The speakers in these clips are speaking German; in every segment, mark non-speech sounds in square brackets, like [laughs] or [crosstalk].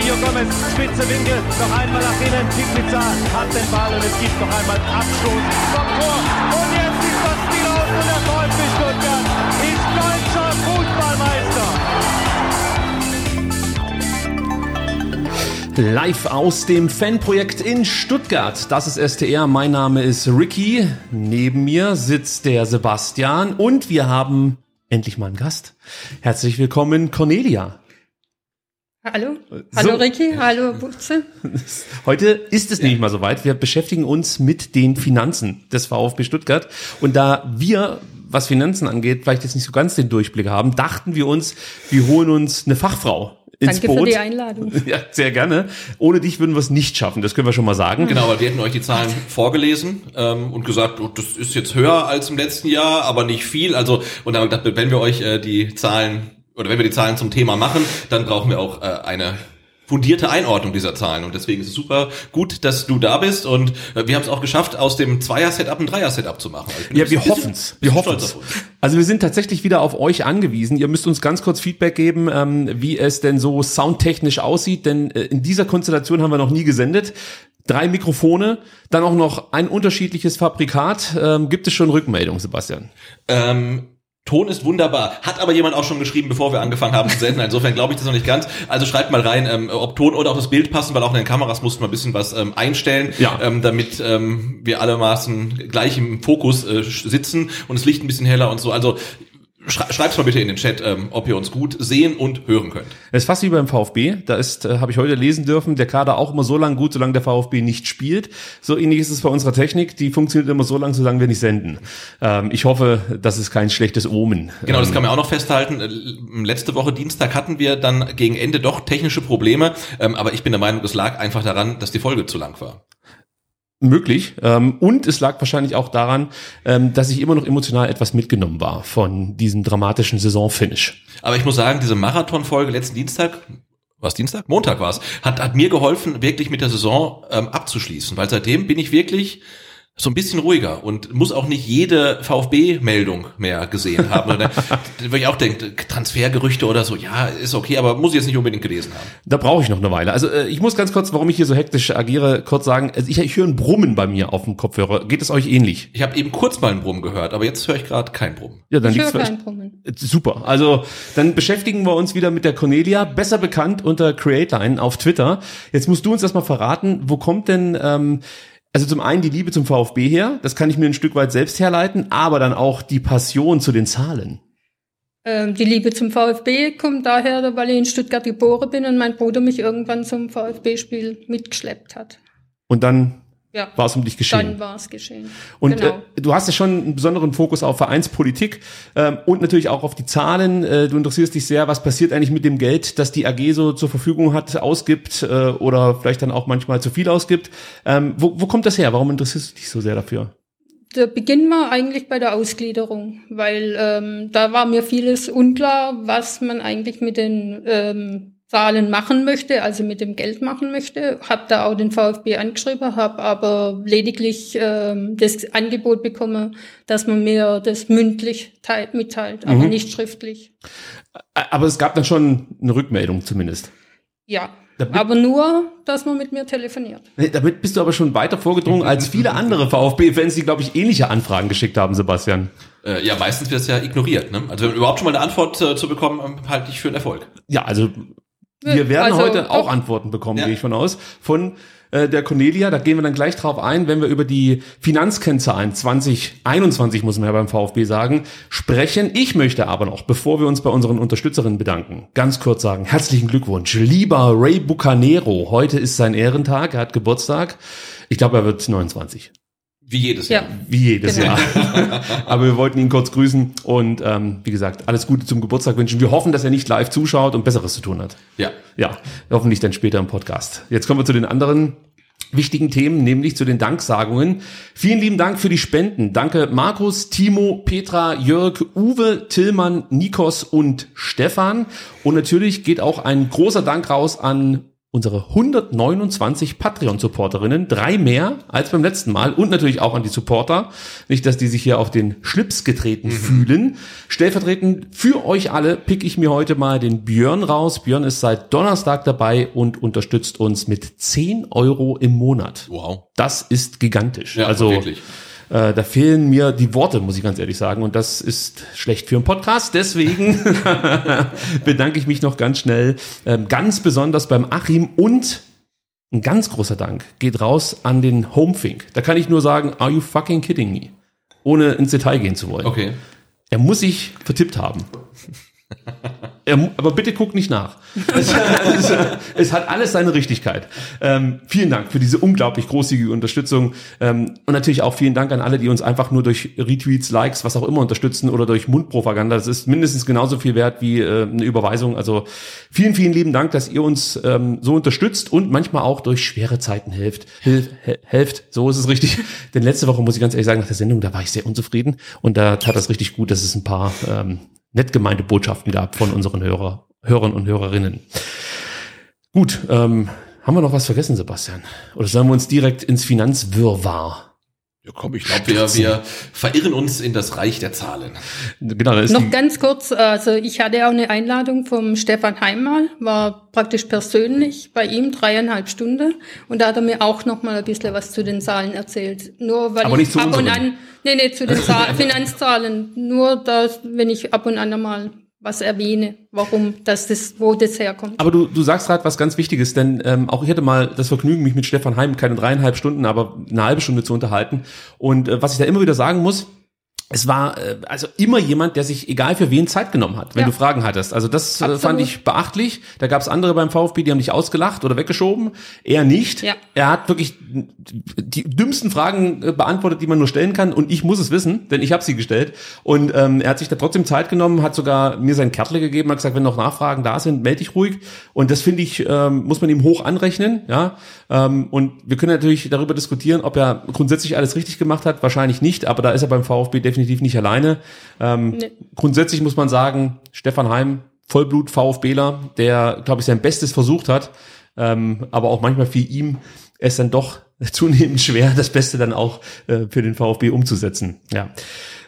Mario Gomez, spitze Winkel, noch einmal nach innen. Pizza hat den Ball und es gibt noch einmal Abstoß vom Tor. Und jetzt ist das Spiel aus und der VfB Stuttgart ist deutscher Fußballmeister. Live aus dem Fanprojekt in Stuttgart. Das ist STR. Mein Name ist Ricky. Neben mir sitzt der Sebastian und wir haben endlich mal einen Gast. Herzlich willkommen, Cornelia. Hallo, hallo So. Ricky, hallo Butze. [laughs] Heute ist es nicht mal soweit. Wir beschäftigen uns mit den Finanzen des VfB Stuttgart. Und da wir, was Finanzen angeht, vielleicht jetzt nicht so ganz den Durchblick haben, dachten wir uns, wir holen uns eine Fachfrau ins Danke Boot. für die Einladung. [laughs] Ja, sehr gerne. Ohne dich würden wir es nicht schaffen, das können wir schon mal sagen. Genau, weil wir hätten euch die Zahlen vorgelesen ähm, und gesagt, oh, das ist jetzt höher als im letzten Jahr, aber nicht viel. Also und dann haben wir gedacht, wenn wir euch äh, die Zahlen oder wenn wir die Zahlen zum Thema machen, dann brauchen wir auch äh, eine fundierte Einordnung dieser Zahlen und deswegen ist es super gut, dass du da bist und äh, wir haben es auch geschafft, aus dem Zweier-Setup ein Dreier-Setup zu machen. Also Ja, wir bisschen- hoffen's. Wir auf uns. Also wir sind tatsächlich wieder auf euch angewiesen. Ihr müsst uns ganz kurz Feedback geben, ähm, wie es denn so soundtechnisch aussieht, denn äh, in dieser Konstellation haben wir noch nie gesendet. Drei Mikrofone, dann auch noch ein unterschiedliches Fabrikat. Ähm, gibt es schon Rückmeldung, Sebastian? Ähm, Ton ist wunderbar. Hat aber jemand auch schon geschrieben, bevor wir angefangen haben zu senden. Insofern glaube ich das noch nicht ganz. Also schreibt mal rein, ähm, ob Ton oder auch das Bild passen, weil auch in den Kameras mussten wir ein bisschen was ähm, einstellen, Ja. ähm, damit ähm, wir allermaßen gleich im Fokus äh, sitzen und das Licht ein bisschen heller und so. Also schrei schreibt's mal bitte in den Chat, ähm, ob ihr uns gut sehen und hören könnt. Es ist fast wie beim VfB. Da ist, äh, habe ich heute lesen dürfen, der Kader auch immer so lange gut, solange der VfB nicht spielt. So ähnlich ist es bei unserer Technik. Die funktioniert immer so lange, solange wir nicht senden. Ähm, ich hoffe, das ist kein schlechtes Omen. Genau, das Ähm, kann man auch noch festhalten. Letzte Woche Dienstag hatten wir dann gegen Ende doch technische Probleme, ähm, aber ich bin der Meinung, es lag einfach daran, dass die Folge zu lang war. Möglich. Ähm, und es lag wahrscheinlich auch daran, ähm, dass ich immer noch emotional etwas mitgenommen war von diesem dramatischen Saisonfinish. Aber ich muss sagen, diese Marathonfolge letzten Dienstag, was Dienstag? Montag war es, hat, hat mir geholfen, wirklich mit der Saison ähm, abzuschließen, weil seitdem bin ich wirklich so ein bisschen ruhiger und muss auch nicht jede VfB-Meldung mehr gesehen haben. Oder, wo ich auch denke, Transfergerüchte oder so, ja, ist okay, aber muss ich jetzt nicht unbedingt gelesen haben. Da brauche ich noch eine Weile. Also äh, ich muss ganz kurz, warum ich hier so hektisch agiere, kurz sagen, also ich, ich höre ein Brummen bei mir auf dem Kopfhörer. Geht es euch ähnlich? Ich habe eben kurz mal einen Brummen gehört, aber jetzt höre ich gerade keinen Brummen. Ja, dann Ich höre liegt's vielleicht- kein Brummen. Äh, Super. Also dann beschäftigen wir uns wieder mit der Cornelia, besser bekannt unter Creatline auf Twitter. Jetzt musst du uns das mal verraten, wo kommt denn ähm, also zum einen die Liebe zum VfB her, das kann ich mir ein Stück weit selbst herleiten, aber dann auch die Passion zu den Zahlen. Ähm, die Liebe zum VfB kommt daher, weil ich in Stuttgart geboren bin und mein Bruder mich irgendwann zum VfB-Spiel mitgeschleppt hat. Und dann Ja, war es um dich geschehen. dann war es geschehen. Und genau. äh, du hast ja schon einen besonderen Fokus auf Vereinspolitik ähm, und natürlich auch auf die Zahlen. Äh, du interessierst dich sehr, was passiert eigentlich mit dem Geld, das die AG so zur Verfügung hat, ausgibt äh, oder vielleicht dann auch manchmal zu viel ausgibt. Ähm, wo, wo kommt das her? Warum interessierst du dich so sehr dafür? Der Beginn war eigentlich bei der Ausgliederung, weil ähm, da war mir vieles unklar, was man eigentlich mit den ähm, Zahlen machen möchte, also mit dem Geld machen möchte. Hab da auch den VfB angeschrieben, habe aber lediglich ähm, das Angebot bekommen, dass man mir das mündlich teilt, mitteilt, aber Mhm. nicht schriftlich. Aber es gab dann schon eine Rückmeldung zumindest. Ja, Damit- aber nur, dass man mit mir telefoniert. Damit bist du aber schon weiter vorgedrungen als viele andere VfB-Fans, die, glaube ich, ähnliche Anfragen geschickt haben, Sebastian. Äh, ja, meistens wird es ja ignoriert. Ne? Also wenn überhaupt schon mal eine Antwort äh, zu bekommen, ähm, halte ich für einen Erfolg. Ja, also wir werden Also, heute auch. Antworten bekommen, Ja. gehe ich von aus, von äh, der Cornelia. Da gehen wir dann gleich drauf ein, wenn wir über die Finanzkennzahlen 2021, muss man ja beim VfB sagen, sprechen. Ich möchte aber noch, bevor wir uns bei unseren Unterstützerinnen bedanken, ganz kurz sagen, herzlichen Glückwunsch. Lieber Ray Bucanero, heute ist sein Ehrentag, er hat Geburtstag. Ich glaube, er wird 29. Wie jedes Jahr. Ja. Wie jedes Genau. Jahr. [laughs] Aber wir wollten ihn kurz grüßen und ähm, wie gesagt, alles Gute zum Geburtstag wünschen. Wir hoffen, dass er nicht live zuschaut und Besseres zu tun hat. Ja. Ja, hoffentlich dann später im Podcast. Jetzt kommen wir zu den anderen wichtigen Themen, nämlich zu den Danksagungen. Vielen lieben Dank für die Spenden. Danke Markus, Timo, Petra, Jörg, Uwe, Tillmann, Nikos und Stefan. Und natürlich geht auch ein großer Dank raus an unsere 129 Patreon-Supporterinnen, drei mehr als beim letzten Mal und natürlich auch an die Supporter. Nicht, dass die sich hier auf den Schlips getreten fühlen. Stellvertretend für euch alle pick ich mir heute mal den Björn raus. Björn ist seit Donnerstag dabei und unterstützt uns mit 10 Euro im Monat. Wow. Das ist gigantisch. Ja, also wirklich. Äh, da fehlen mir die Worte, muss ich ganz ehrlich sagen. Und das ist schlecht für einen Podcast. Deswegen [laughs] bedanke ich mich noch ganz schnell, ähm, ganz besonders beim Achim und ein ganz großer Dank geht raus an den Homefink. Da kann ich nur sagen, are you fucking kidding me? Ohne ins Detail gehen zu wollen. Okay. Er muss sich vertippt haben. [laughs] Er, aber bitte guck nicht nach. Es, es, es hat alles seine Richtigkeit. Ähm, vielen Dank für diese unglaublich großzügige Unterstützung. Ähm, und natürlich auch vielen Dank an alle, die uns einfach nur durch Retweets, Likes, was auch immer unterstützen oder durch Mundpropaganda. Das ist mindestens genauso viel wert wie äh, eine Überweisung. Also vielen, vielen lieben Dank, dass ihr uns ähm, so unterstützt und manchmal auch durch schwere Zeiten hilft. Hilf, he- helft, so ist es richtig. Denn letzte Woche muss ich ganz ehrlich sagen, nach der Sendung, da war ich sehr unzufrieden. Und da tat das richtig gut, dass es ein paar ähm, nett gemeinte Botschaften gab von unseren Hörer, Hörern und Hörerinnen. Gut, ähm, haben wir noch was vergessen, Sebastian? Oder sollen wir uns direkt ins Finanzwirrwarr? Ja, komm, ich glaube, wir, wir verirren uns in das Reich der Zahlen. Genau, da ist Noch ganz kurz, also ich hatte auch eine Einladung vom Stefan Heim war praktisch persönlich bei ihm dreieinhalb Stunden und da hat er mir auch noch mal ein bisschen was zu den Zahlen erzählt. Nur weil Aber ich nicht zu ab und an, nee, nee, zu den Zahl, [laughs] Finanzzahlen, nur das, wenn ich ab und an mal was erwähne, warum das, das wo das herkommt. aber du, du sagst gerade was ganz Wichtiges, denn ähm, auch ich hatte mal das Vergnügen, mich mit Stefan Heim keine dreieinhalb Stunden, aber eine halbe Stunde zu unterhalten. Und äh, was ich da immer wieder sagen muss, es war äh, also immer jemand, der sich egal für wen Zeit genommen hat, wenn Ja. du Fragen hattest. Also das äh, Absolut. fand ich beachtlich. Da gab es andere beim VfB, die haben dich ausgelacht oder weggeschoben. Er nicht. Ja. Er hat wirklich die dümmsten Fragen äh, beantwortet, die man nur stellen kann. Und ich muss es wissen, denn ich habe sie gestellt. Und ähm, er hat sich da trotzdem Zeit genommen, hat sogar mir sein Kärtle gegeben, hat gesagt, wenn noch Nachfragen da sind, melde dich ruhig. Und das finde ich, ähm, muss man ihm hoch anrechnen. Ja. Ähm, und wir können natürlich darüber diskutieren, ob er grundsätzlich alles richtig gemacht hat. Wahrscheinlich nicht, aber da ist er beim VfB definitiv nicht alleine. Ähm, Nee. Grundsätzlich muss man sagen, Stefan Heim, Vollblut VfBler, der, glaube ich, sein Bestes versucht hat, ähm, aber auch manchmal fiel ihm es dann doch [laughs] zunehmend schwer, das Beste dann auch äh, für den VfB umzusetzen. Ja.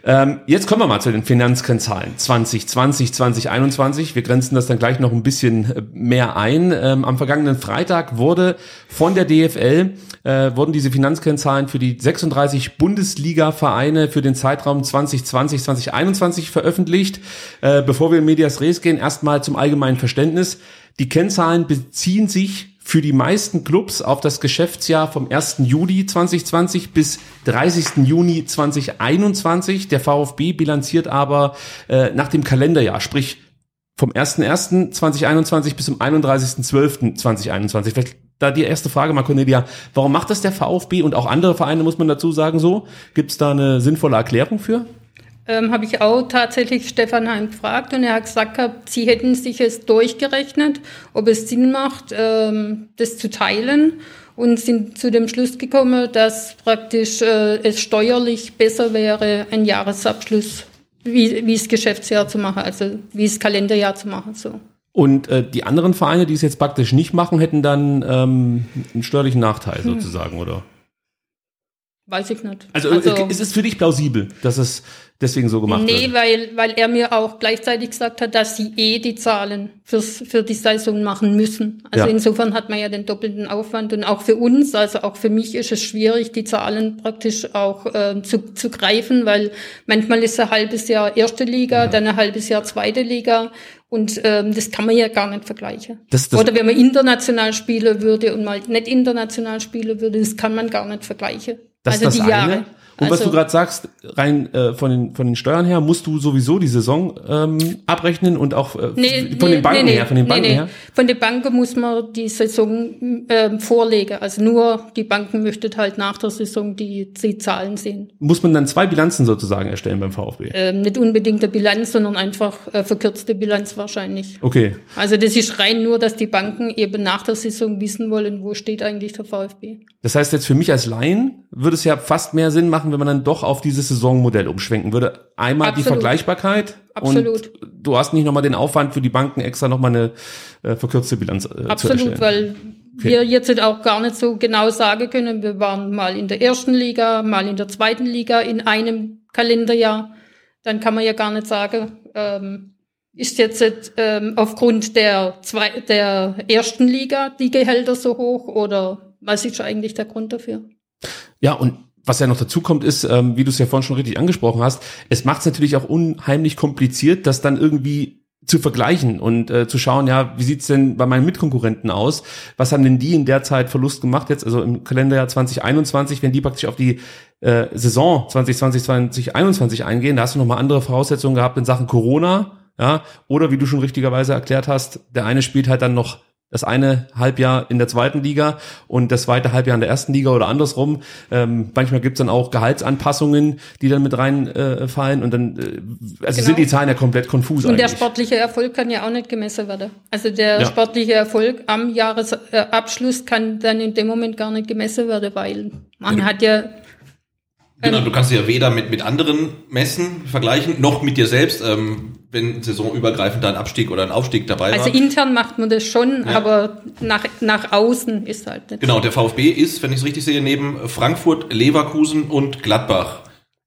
Ähm, jetzt kommen wir mal zu den Finanzkennzahlen 2020, 2021. Wir grenzen das dann gleich noch ein bisschen äh, mehr ein. Ähm, am vergangenen Freitag wurde von der DFL äh, wurden diese Finanzkennzahlen für die 36 Bundesliga-Vereine für den Zeitraum 2020, 2021 veröffentlicht. Äh, bevor wir in Medias Res gehen, erstmal zum allgemeinen Verständnis. Die Kennzahlen beziehen sich für die meisten Clubs auf das Geschäftsjahr vom 1. Juli 2020 bis 30. Juni 2021. Der VfB bilanziert aber äh, nach dem Kalenderjahr, sprich vom 01.01.2021 bis zum 31.12.2021. Vielleicht da die erste Frage mal, Cornelia. Warum macht das der VfB und auch andere Vereine, muss man dazu sagen, so? Gibt es da eine sinnvolle Erklärung für? Ähm, Habe ich auch tatsächlich Stefan Heim gefragt und er hat gesagt, gehabt, sie hätten sich es durchgerechnet, ob es Sinn macht, ähm, das zu teilen und sind zu dem Schluss gekommen, dass praktisch äh, es steuerlich besser wäre, einen Jahresabschluss wie, wie das Geschäftsjahr zu machen, also wie das Kalenderjahr zu machen. So. Und äh, die anderen Vereine, die es jetzt praktisch nicht machen, hätten dann ähm, einen steuerlichen Nachteil sozusagen, oder? Weiß ich nicht. Also, äh, ist es für dich plausibel, dass es deswegen so gemacht Nee, wird? weil, weil er mir auch gleichzeitig gesagt hat, dass sie eh die Zahlen fürs, für die Saison machen müssen. Also Ja. insofern hat man ja den doppelten Aufwand und auch für uns, also auch für mich ist es schwierig, die Zahlen praktisch auch ähm, zu, zu greifen, weil manchmal ist ein halbes Jahr erste Liga, dann ein halbes Jahr zweite Liga Und ähm, das kann man ja gar nicht vergleichen. Das- das- Oder wenn man international spielen würde und mal nicht international spielen würde, das kann man gar nicht vergleichen. Das also ist das die eine. Jahre. Und was Also- du gerade sagst, rein äh, von, den, von den Steuern her, musst du sowieso die Saison ähm, abrechnen und auch äh, Nee, von nee, den Banken nee, her, von den Banken nee. her. Von den Banken muss man die Saison ähm, vorlegen. Also nur die Banken möchten halt nach der Saison die, die Zahlen sehen. Muss man dann zwei Bilanzen sozusagen erstellen beim VfB? Ähm, nicht unbedingt eine Bilanz, sondern einfach äh, verkürzte Bilanz wahrscheinlich. Okay. Also das ist rein nur, dass die Banken eben nach der Saison wissen wollen, wo steht eigentlich der VfB. Das heißt jetzt für mich als Laien würde es ja fast mehr Sinn machen, wenn man dann doch auf dieses Saisonmodell umschwenken würde. Einmal die Absolut. Vergleichbarkeit Absolut. und du hast nicht nochmal den Aufwand für die Banken extra nochmal eine äh, verkürzte Bilanz äh, Absolut, weil wir jetzt auch gar nicht so genau sagen können, wir waren mal in der ersten Liga, mal in der zweiten Liga in einem Kalenderjahr. Dann kann man ja gar nicht sagen, ähm, ist jetzt ähm, aufgrund der, zwei, der ersten Liga die Gehälter so hoch oder was ist eigentlich der Grund dafür? Ja, und was ja noch dazu kommt, ist, ähm, wie du es ja vorhin schon richtig angesprochen hast, es macht es natürlich auch unheimlich kompliziert, das dann irgendwie zu vergleichen und äh, zu schauen, ja, wie sieht's denn bei meinen Mitkonkurrenten aus? Was haben denn die in der Zeit Verlust gemacht jetzt, also im Kalenderjahr 2021, wenn die praktisch auf die äh, Saison 2020, 2021 eingehen, da hast du nochmal andere Voraussetzungen gehabt in Sachen Corona, ja, oder wie du schon richtigerweise erklärt hast, der eine spielt halt dann noch das eine Halbjahr in der zweiten Liga und das zweite Halbjahr in der ersten Liga oder andersrum. Ähm, manchmal gibt's dann auch Gehaltsanpassungen, die dann mit reinfallen äh, fallen und dann äh, also Genau. sind die Zahlen ja komplett konfus Und der eigentlich. sportliche Erfolg kann ja auch nicht gemessen werden. Also der Ja. sportliche Erfolg am Jahresabschluss kann dann in dem Moment gar nicht gemessen werden, weil man hat ja Genau, du kannst ja weder mit, mit anderen messen, vergleichen, noch mit dir selbst, ähm, wenn saisonübergreifend da ein Abstieg oder ein Aufstieg dabei Also war. intern macht man das schon, Ja. aber nach, nach außen ist halt nicht. Genau, der VfB ist, wenn ich es richtig sehe, neben Frankfurt, Leverkusen und Gladbach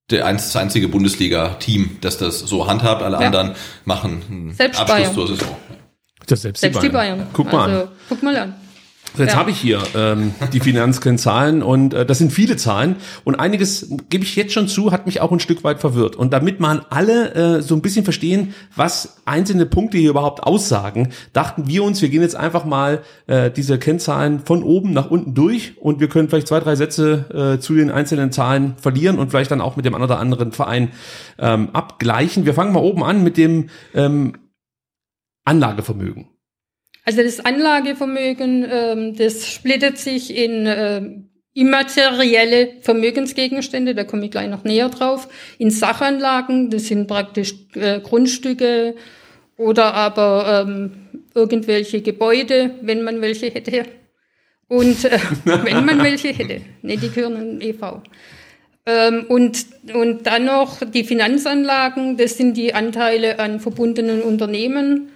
der einzige Bundesliga-Team, das das so handhabt. Alle Ja. anderen machen einen Selbst Abschluss Bayern. zur Saison. Das selbst, Selbst die Bayern. Guck mal also, an. Guck mal an. Jetzt Ja. habe ich hier ähm, die Finanzkennzahlen und äh, das sind viele Zahlen und einiges gebe ich jetzt schon zu, hat mich auch ein Stück weit verwirrt. Und damit man alle äh, so ein bisschen verstehen, was einzelne Punkte hier überhaupt aussagen, dachten wir uns, wir gehen jetzt einfach mal äh, diese Kennzahlen von oben nach unten durch und wir können vielleicht zwei, drei Sätze äh, zu den einzelnen Zahlen verlieren und vielleicht dann auch mit dem einen oder anderen Verein ähm, abgleichen. Wir fangen mal oben an mit dem ähm, Anlagevermögen. Also das Anlagevermögen, ähm, das splittet sich in ähm, immaterielle Vermögensgegenstände, da komme ich gleich noch näher drauf, in Sachanlagen, das sind praktisch äh, Grundstücke oder aber ähm, irgendwelche Gebäude, wenn man welche hätte. Und äh, [laughs] wenn man welche hätte, ne, die gehören an EV. Ähm, und, und dann noch die Finanzanlagen, das sind die Anteile an verbundenen Unternehmen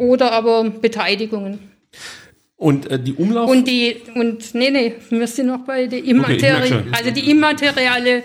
oder aber Beteiligungen. Und äh, die Umlauf... Und die, und nee, nee, wir sind noch bei der ich merk Immateri schon. also die immaterielle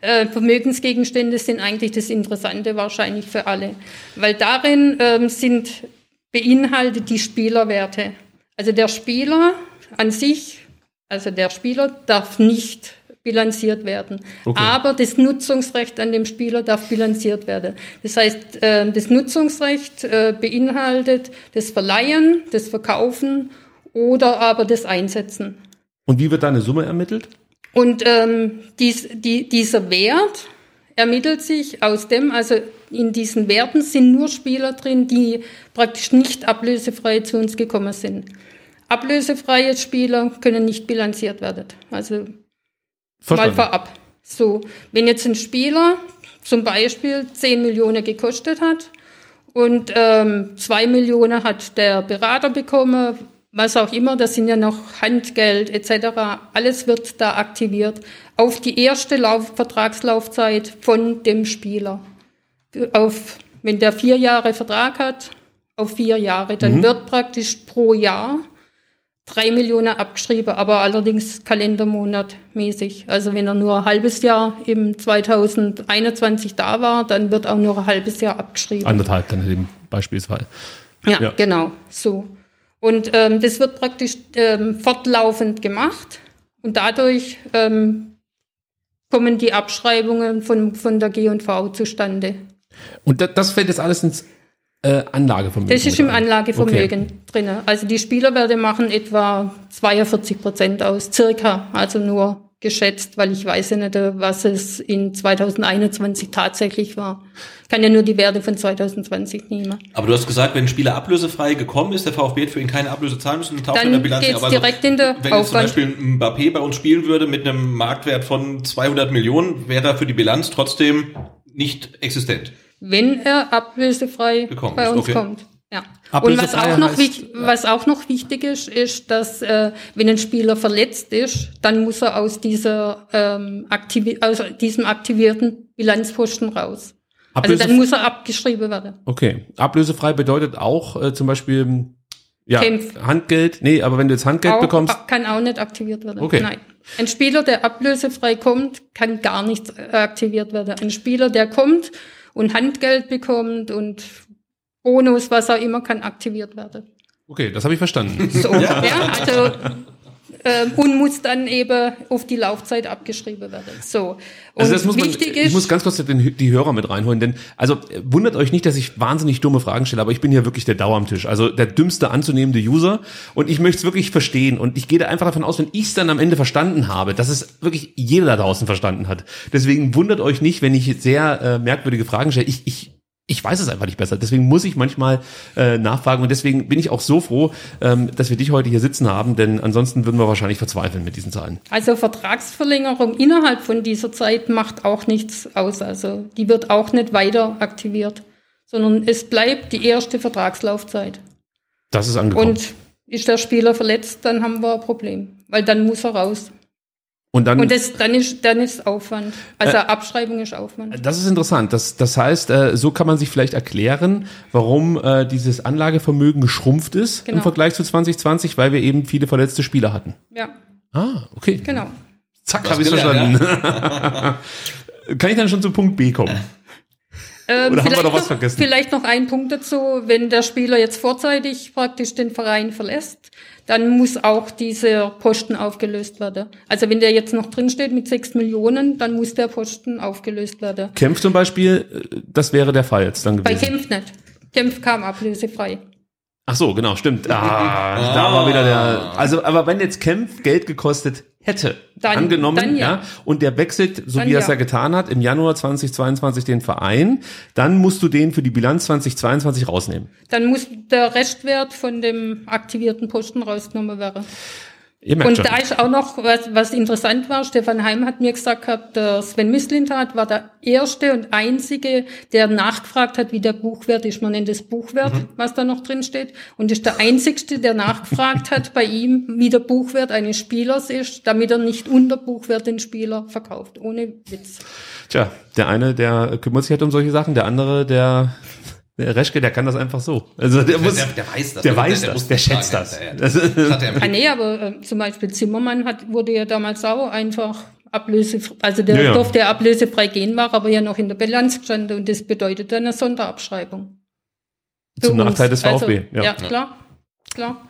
äh, Vermögensgegenstände sind eigentlich das Interessante wahrscheinlich für alle. Weil darin ähm, sind beinhaltet die Spielerwerte. Also der Spieler an sich, also der Spieler darf nicht bilanziert werden. Okay. Aber das Nutzungsrecht an dem Spieler darf bilanziert werden. Das heißt, äh, das Nutzungsrecht äh, beinhaltet das Verleihen, das Verkaufen oder aber das Einsetzen. Und wie wird da eine Summe ermittelt? Und ähm, dies, die, dieser Wert ermittelt sich aus dem, also in diesen Werten sind nur Spieler drin, die praktisch nicht ablösefrei zu uns gekommen sind. Ablösefreie Spieler können nicht bilanziert werden. Also mal Verstanden. vorab. So, wenn jetzt ein Spieler zum Beispiel 10 Millionen gekostet hat und ähm, 2 Millionen hat der Berater bekommen, was auch immer, das sind ja noch Handgeld etc., alles wird da aktiviert auf die erste Lauf Vertragslaufzeit von dem Spieler. Auf, wenn der vier Jahre Vertrag hat, auf vier Jahre, dann wird praktisch pro Jahr drei Millionen abgeschrieben, aber allerdings kalendermonatmäßig. Also wenn er nur ein halbes Jahr im 2021 da war, dann wird auch nur ein halbes Jahr abgeschrieben. Anderthalb dann in dem Beispielsfall. Ja, Ja. genau, so. Und ähm, das wird praktisch ähm, fortlaufend gemacht und dadurch ähm, kommen die Abschreibungen von, von der G&V zustande. Und da, das fällt jetzt alles ins Äh, Anlagevermögen. Das ist im. Anlagevermögen Okay. drin. Also die Spielerwerte machen etwa 42 Prozent aus, circa, also nur geschätzt, weil ich weiß ja nicht, was es in 2021 tatsächlich war. Ich kann ja nur die Werte von 2020 nehmen. Aber du hast gesagt, wenn ein Spieler ablösefrei gekommen ist, der VfB hätte für ihn keine Ablöse zahlen müssen, taucht Dann in der Bilanz geht's aber also, direkt in der Wenn jetzt zum Aufwand. Beispiel ein Mbappé bei uns spielen würde mit einem Marktwert von 200 Millionen, wäre da für die Bilanz trotzdem nicht existent. Wenn er ablösefrei Gekommen bei uns okay. kommt. Ja. Und was auch, noch heißt- wich- was auch noch wichtig ist, ist, dass äh, wenn ein Spieler verletzt ist, dann muss er aus dieser ähm, aktivi aus diesem aktivierten Bilanzposten raus. Also Ablöse- dann muss er abgeschrieben werden. Okay. Ablösefrei bedeutet auch äh, zum Beispiel ja, Kämpf. Handgeld. Nee, aber wenn du jetzt Handgeld Auch, bekommst, kann auch nicht aktiviert werden. Okay. Nein. Ein Spieler, der ablösefrei kommt, kann gar nicht äh, aktiviert werden. Ein Spieler, der kommt und Handgeld bekommt und Bonus, was auch immer, kann aktiviert werden. okay, das habe ich verstanden. So, ja. also ähm, und muss dann eben auf die Laufzeit abgeschrieben werden. So. Und Also das muss man, wichtig ich ist, muss ganz kurz den, die Hörer mit reinholen, denn also äh, wundert euch nicht, dass ich wahnsinnig dumme Fragen stelle, aber ich bin hier wirklich der Dauer am Tisch, also der dümmste anzunehmende User und ich möchte es wirklich verstehen und ich gehe da einfach davon aus, wenn ich es dann am Ende verstanden habe, dass es wirklich jeder da draußen verstanden hat. Deswegen wundert euch nicht, wenn ich sehr äh, merkwürdige Fragen stelle. Ich, ich ich weiß es einfach nicht besser. Deswegen muss ich manchmal äh, nachfragen und deswegen bin ich auch so froh, ähm, dass wir dich heute hier sitzen haben, denn ansonsten würden wir wahrscheinlich verzweifeln mit diesen Zahlen. also Vertragsverlängerung innerhalb von dieser Zeit macht auch nichts aus. Also die wird auch nicht weiter aktiviert, sondern es bleibt die erste Vertragslaufzeit. Das ist angekommen. Und ist der Spieler verletzt, dann haben wir ein Problem, weil dann muss er raus. Und dann Und das, dann ist dann ist Aufwand. Also Äh, Abschreibung ist Aufwand. Das ist interessant. Das, das heißt, äh, so kann man sich vielleicht erklären, warum äh, dieses Anlagevermögen geschrumpft ist im Genau. Vergleich zu 2020, weil wir eben viele verletzte Spieler hatten. Ja, Ah, okay. genau. Zack, habe ich gelernt, verstanden. [laughs] kann ich dann schon zu Punkt B kommen? Ähm, Oder haben wir vielleicht noch was noch, vergessen? Vielleicht noch ein Punkt dazu. Wenn der Spieler jetzt vorzeitig praktisch den Verein verlässt, dann muss auch dieser Posten aufgelöst werden. Also wenn der jetzt noch drinsteht mit sechs Millionen, dann muss der Posten aufgelöst werden. Kempf zum Beispiel, äh, das wäre der Fall jetzt dann Bei gewesen. Kempf nicht. Kempf kam ablösefrei. Ach so, genau, stimmt. Ah, [laughs] da war wieder der. Also, aber wenn jetzt Kempf Geld gekostet hätte, Dann- angenommen, dann ja. ja. und der wechselt, so Dann wie er es ja ja. getan hat, im Januar 2022 den Verein, dann musst du den für die Bilanz 2022 rausnehmen. Dann muss der Restwert von dem aktivierten Posten rausgenommen werden. Und schon. da ist auch noch, was, was interessant war, Stefan Heim hat mir gesagt gehabt, der Sven Mislintat war der erste und einzige, der nachgefragt hat, wie der Buchwert ist. Man nennt es Buchwert, Mhm. was da noch drin steht. Und ist der einzigste, der nachgefragt hat bei ihm, wie der Buchwert eines Spielers ist, damit er nicht unter Buchwert den Spieler verkauft. Ohne Witz. Tja, der eine, der kümmert sich halt um solche Sachen, der andere, der, der Reschke, der kann das einfach so. Also der muss, der, der weiß das. der weiß das, muss der das schätzt sagen. das. Das- Das hat er [laughs] Ah nee, aber äh, zum Beispiel Zimmermann hat, wurde ja damals auch einfach ablösefrei, also der Ja, ja. durfte ja ablösefrei gehen, war aber ja noch in der Bilanz gestanden und das bedeutet dann eine Sonderabschreibung. Zum uns. Nachteil des Also, VfB, ja. ja. klar. Klar.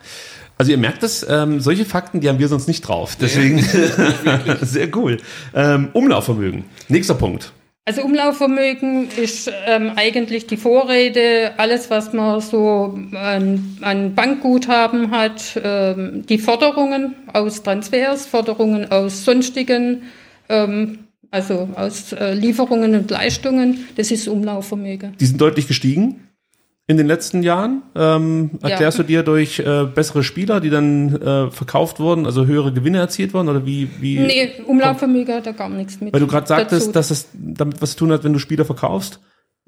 Also ihr merkt das, ähm, solche Fakten, die haben wir sonst nicht drauf. Deswegen [laughs] [laughs] sehr cool. Ähm, Umlaufvermögen. Nächster Punkt. Also Umlaufvermögen ist ähm, eigentlich die Vorrede, alles, was man so an, an Bankguthaben hat, ähm, die Forderungen aus Transfers, Forderungen aus sonstigen, ähm, also aus äh, Lieferungen und Leistungen, das ist Umlaufvermögen. Die sind deutlich gestiegen in den letzten Jahren. Ähm, erklärst Ja. du dir durch äh, bessere Spieler, die dann äh, verkauft wurden, also höhere Gewinne erzielt wurden? Oder wie, wie Nee, Umlaufvermögen hat da gar nichts mit. Weil du gerade sagtest, dazu. dass es damit was zu tun hat, wenn du Spieler verkaufst.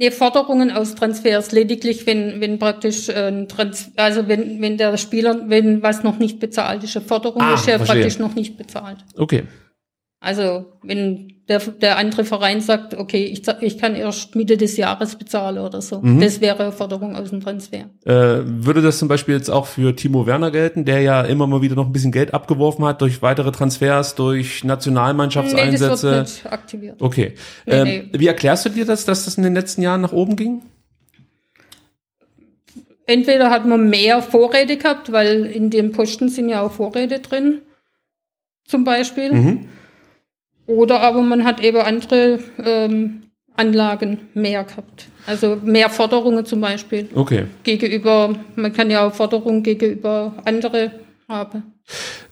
Nee, Forderungen aus Transfers, lediglich wenn, wenn praktisch äh, Trans also wenn, wenn der Spieler, wenn was noch nicht bezahlt ist, eine Forderung Ah, ist ja praktisch noch nicht bezahlt. Okay. Also wenn der, der andere Verein sagt, okay, ich, ich kann erst Mitte des Jahres bezahlen oder so. Mhm. Das wäre eine Forderung aus dem Transfer. Äh, würde das zum Beispiel jetzt auch für Timo Werner gelten, der ja immer mal wieder noch ein bisschen Geld abgeworfen hat durch weitere Transfers, durch Nee, Nationalmannschaftseinsätze? das wird nicht aktiviert. Okay. Nee, ähm, nee. Wie erklärst du dir das, dass das in den letzten Jahren nach oben ging? Entweder hat man mehr Vorräte gehabt, weil in den Posten sind ja auch Vorräte drin, zum Beispiel. Mhm. Oder aber man hat eben andere, ähm, Anlagen mehr gehabt. Also mehr Forderungen zum Beispiel. Okay. Gegenüber, man kann ja auch Forderungen gegenüber andere haben.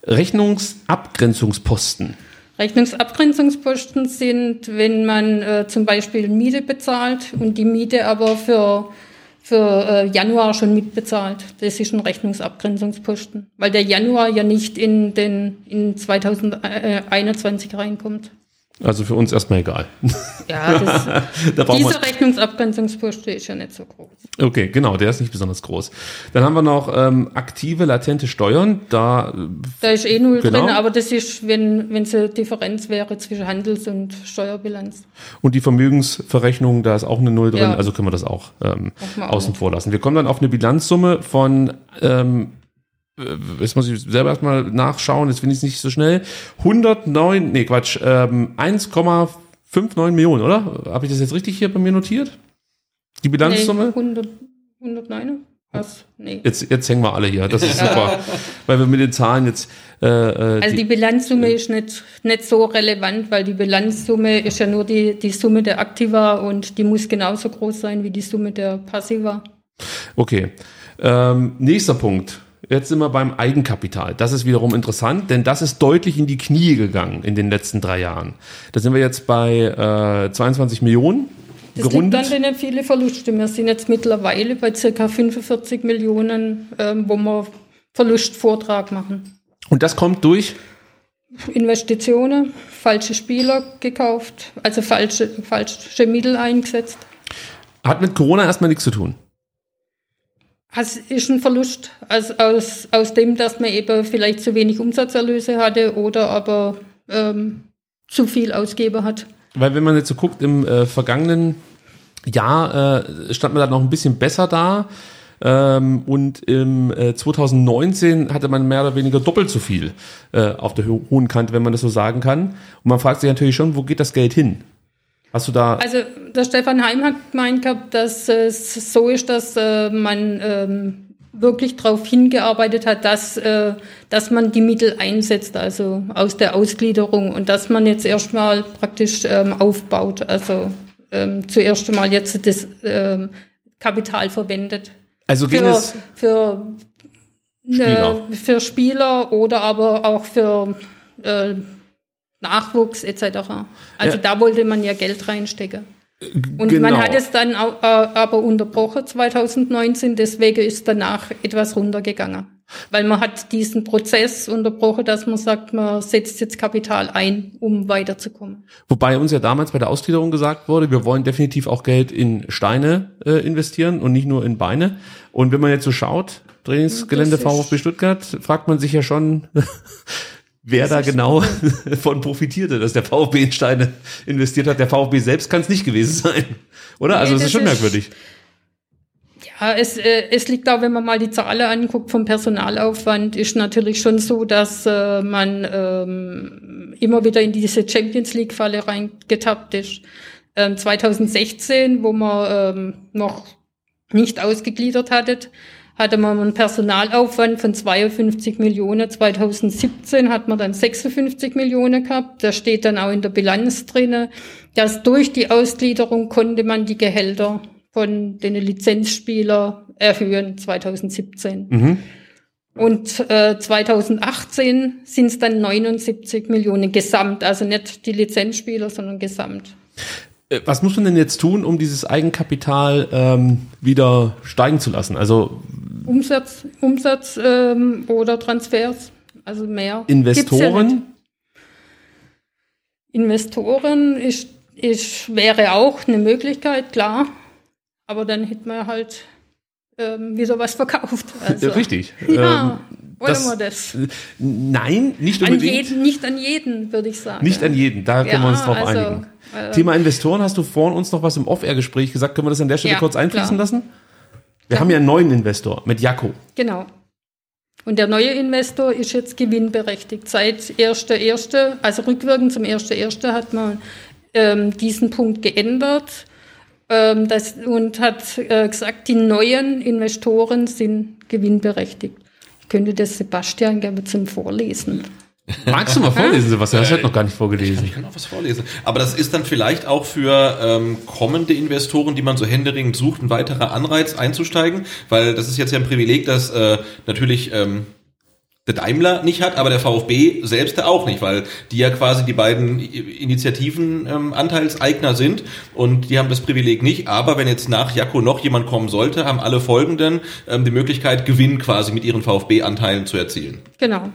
Rechnungsabgrenzungsposten. Rechnungsabgrenzungsposten sind, wenn man äh, zum Beispiel Miete bezahlt und die Miete aber für, für äh, Januar schon mitbezahlt. Das ist ein Rechnungsabgrenzungsposten, weil der Januar ja nicht in den in 2021 reinkommt. Also für uns erstmal egal. [laughs] Ja, das, [laughs] Da dieser Rechnungsabgrenzungsposten ist ja nicht so groß. Okay, genau, der ist nicht besonders groß. Dann haben wir noch ähm, aktive, latente Steuern. Da äh, Da ist eh null Genau. drin, aber das ist, wenn wenn es eine Differenz wäre zwischen Handels- und Steuerbilanz. und die Vermögensverrechnung, da ist auch eine Null drin, Ja. also können wir das auch ähm, außen vor lassen. Wir kommen dann auf eine Bilanzsumme von ähm, äh, Jetzt muss ich selber erstmal nachschauen, jetzt bin ich nicht so schnell. 109, nee, Quatsch, ähm, 1,59 Millionen, oder? Habe ich das jetzt richtig hier bei mir notiert? Die Bilanzsumme? Nee, 100, 109? Was? Nee. Jetzt, jetzt hängen wir alle hier. Das ist super. [laughs] Weil wir mit den Zahlen jetzt. Äh, äh, Also die Bilanzsumme ist nicht, nicht so relevant, weil die Bilanzsumme ist ja nur die, die Summe der Aktiva und die muss genauso groß sein wie die Summe der Passiva. Okay. Ähm, nächster Punkt. Jetzt sind wir beim Eigenkapital. Das ist wiederum interessant, denn das ist deutlich in die Knie gegangen in den letzten drei Jahren. Da sind wir jetzt bei äh, 22 Millionen. Das liegt gerundet. an den vielen Verlusten. Wir sind jetzt mittlerweile bei ca. 45 Millionen, ähm, wo wir Verlustvortrag machen. Und das kommt durch. Investitionen, falsche Spieler gekauft, also falsche, falsche Mittel eingesetzt. Hat mit Corona erstmal nichts zu tun. Es ist ein Verlust also aus, aus dem, dass man eben vielleicht zu wenig Umsatzerlöse hatte oder aber ähm, zu viel ausgeben hat. Weil wenn man jetzt so guckt, im äh, vergangenen Jahr äh, stand man da noch ein bisschen besser da. Ähm, und im äh, 2019 hatte man mehr oder weniger doppelt so viel äh, auf der ho hohen Kante, wenn man das so sagen kann. Und man fragt sich natürlich schon, wo geht das Geld hin? Hast du da Also der Stefan Heim hat gemeint gehabt, dass es so ist, dass äh, man ähm, wirklich darauf hingearbeitet hat, dass, äh, dass man die Mittel einsetzt, also aus der Ausgliederung und dass man jetzt erstmal praktisch ähm, aufbaut, also ähm, zuerst einmal jetzt das ähm, Kapital verwendet. Also ging für, es, für, Spieler. Für Spieler oder aber auch für äh, Nachwuchs etc. Also Ja. da wollte man ja Geld reinstecken. Und genau. man hat es dann au- äh, aber unterbrochen 2019, deswegen ist danach etwas runtergegangen. Weil man hat diesen Prozess unterbrochen, dass man sagt, man setzt jetzt Kapital ein, um weiterzukommen. Wobei uns ja damals bei der Ausgliederung gesagt wurde, wir wollen definitiv auch Geld in Steine äh, investieren und nicht nur in Beine. Und wenn man jetzt so schaut, Trainingsgelände VfB Stuttgart, fragt man sich ja schon, [laughs] wer da ist genau [laughs] von profitierte, dass der VfB in Steine investiert hat. Der VfB selbst kann es nicht gewesen [laughs] sein. Oder? also Nee, das ist das schon ist- merkwürdig. Ja, es, äh, es liegt auch, wenn man mal die Zahlen anguckt vom Personalaufwand, ist natürlich schon so, dass äh, man ähm, immer wieder in diese Champions League-Falle reingetappt ist. Ähm, 2016, wo man ähm, noch nicht ausgegliedert hattet, hatte man einen Personalaufwand von 52 Millionen. 2017 hat man dann 56 Millionen gehabt. Da steht dann auch in der Bilanz drinne, dass durch die Ausgliederung konnte man die Gehälter von den Lizenzspieler erhöhen 2017. Mhm. Und äh, 2018 sind es dann 79 Millionen gesamt, also nicht die Lizenzspieler, sondern gesamt. Äh, Was muss man denn jetzt tun, um dieses Eigenkapital ähm, wieder steigen zu lassen? Also Umsatz, Umsatz ähm, oder Transfers, also mehr. Gibt's ja Investoren? Investoren ist, ist, wäre auch eine Möglichkeit, klar. Aber dann hätten wir halt ähm, wieder was verkauft. Also, Richtig. [laughs] Ja, Ähm, wollen das- wir das? Nein, nicht An unbedingt. jeden, nicht an jeden, würde ich sagen. Nicht an jeden, da können wir Ja, uns drauf also, einigen. äh, Thema Investoren, hast du vorhin uns noch was im Off-Air-Gespräch gesagt? Können wir das an der Stelle Ja, kurz einfließen klar. lassen? Wir Klar. haben ja einen neuen Investor mit Jakko. Genau. Und der neue Investor ist jetzt gewinnberechtigt. Seit 1.1., also rückwirkend zum 1.1. hat man ähm, diesen Punkt geändert ähm, das, und hat äh, gesagt, die neuen Investoren sind gewinnberechtigt. Ich könnte das Sebastian gerne zum Vorlesen. Magst du mal vorlesen, Sebastian? Das hat noch gar nicht vorgelesen. Ich kann auch was vorlesen. Aber das ist dann vielleicht auch für ähm, kommende Investoren, die man so händeringend sucht, ein weiterer Anreiz einzusteigen, weil das ist jetzt ja ein Privileg, dass äh, natürlich ähm, der Daimler nicht hat, aber der VfB selbst auch nicht, weil die ja quasi die beiden Initiativen ähm, Anteilseigner sind und die haben das Privileg nicht. Aber wenn jetzt nach Jakko noch jemand kommen sollte, haben alle Folgenden ähm, die Möglichkeit, Gewinn quasi mit ihren VfB-Anteilen zu erzielen. Genau.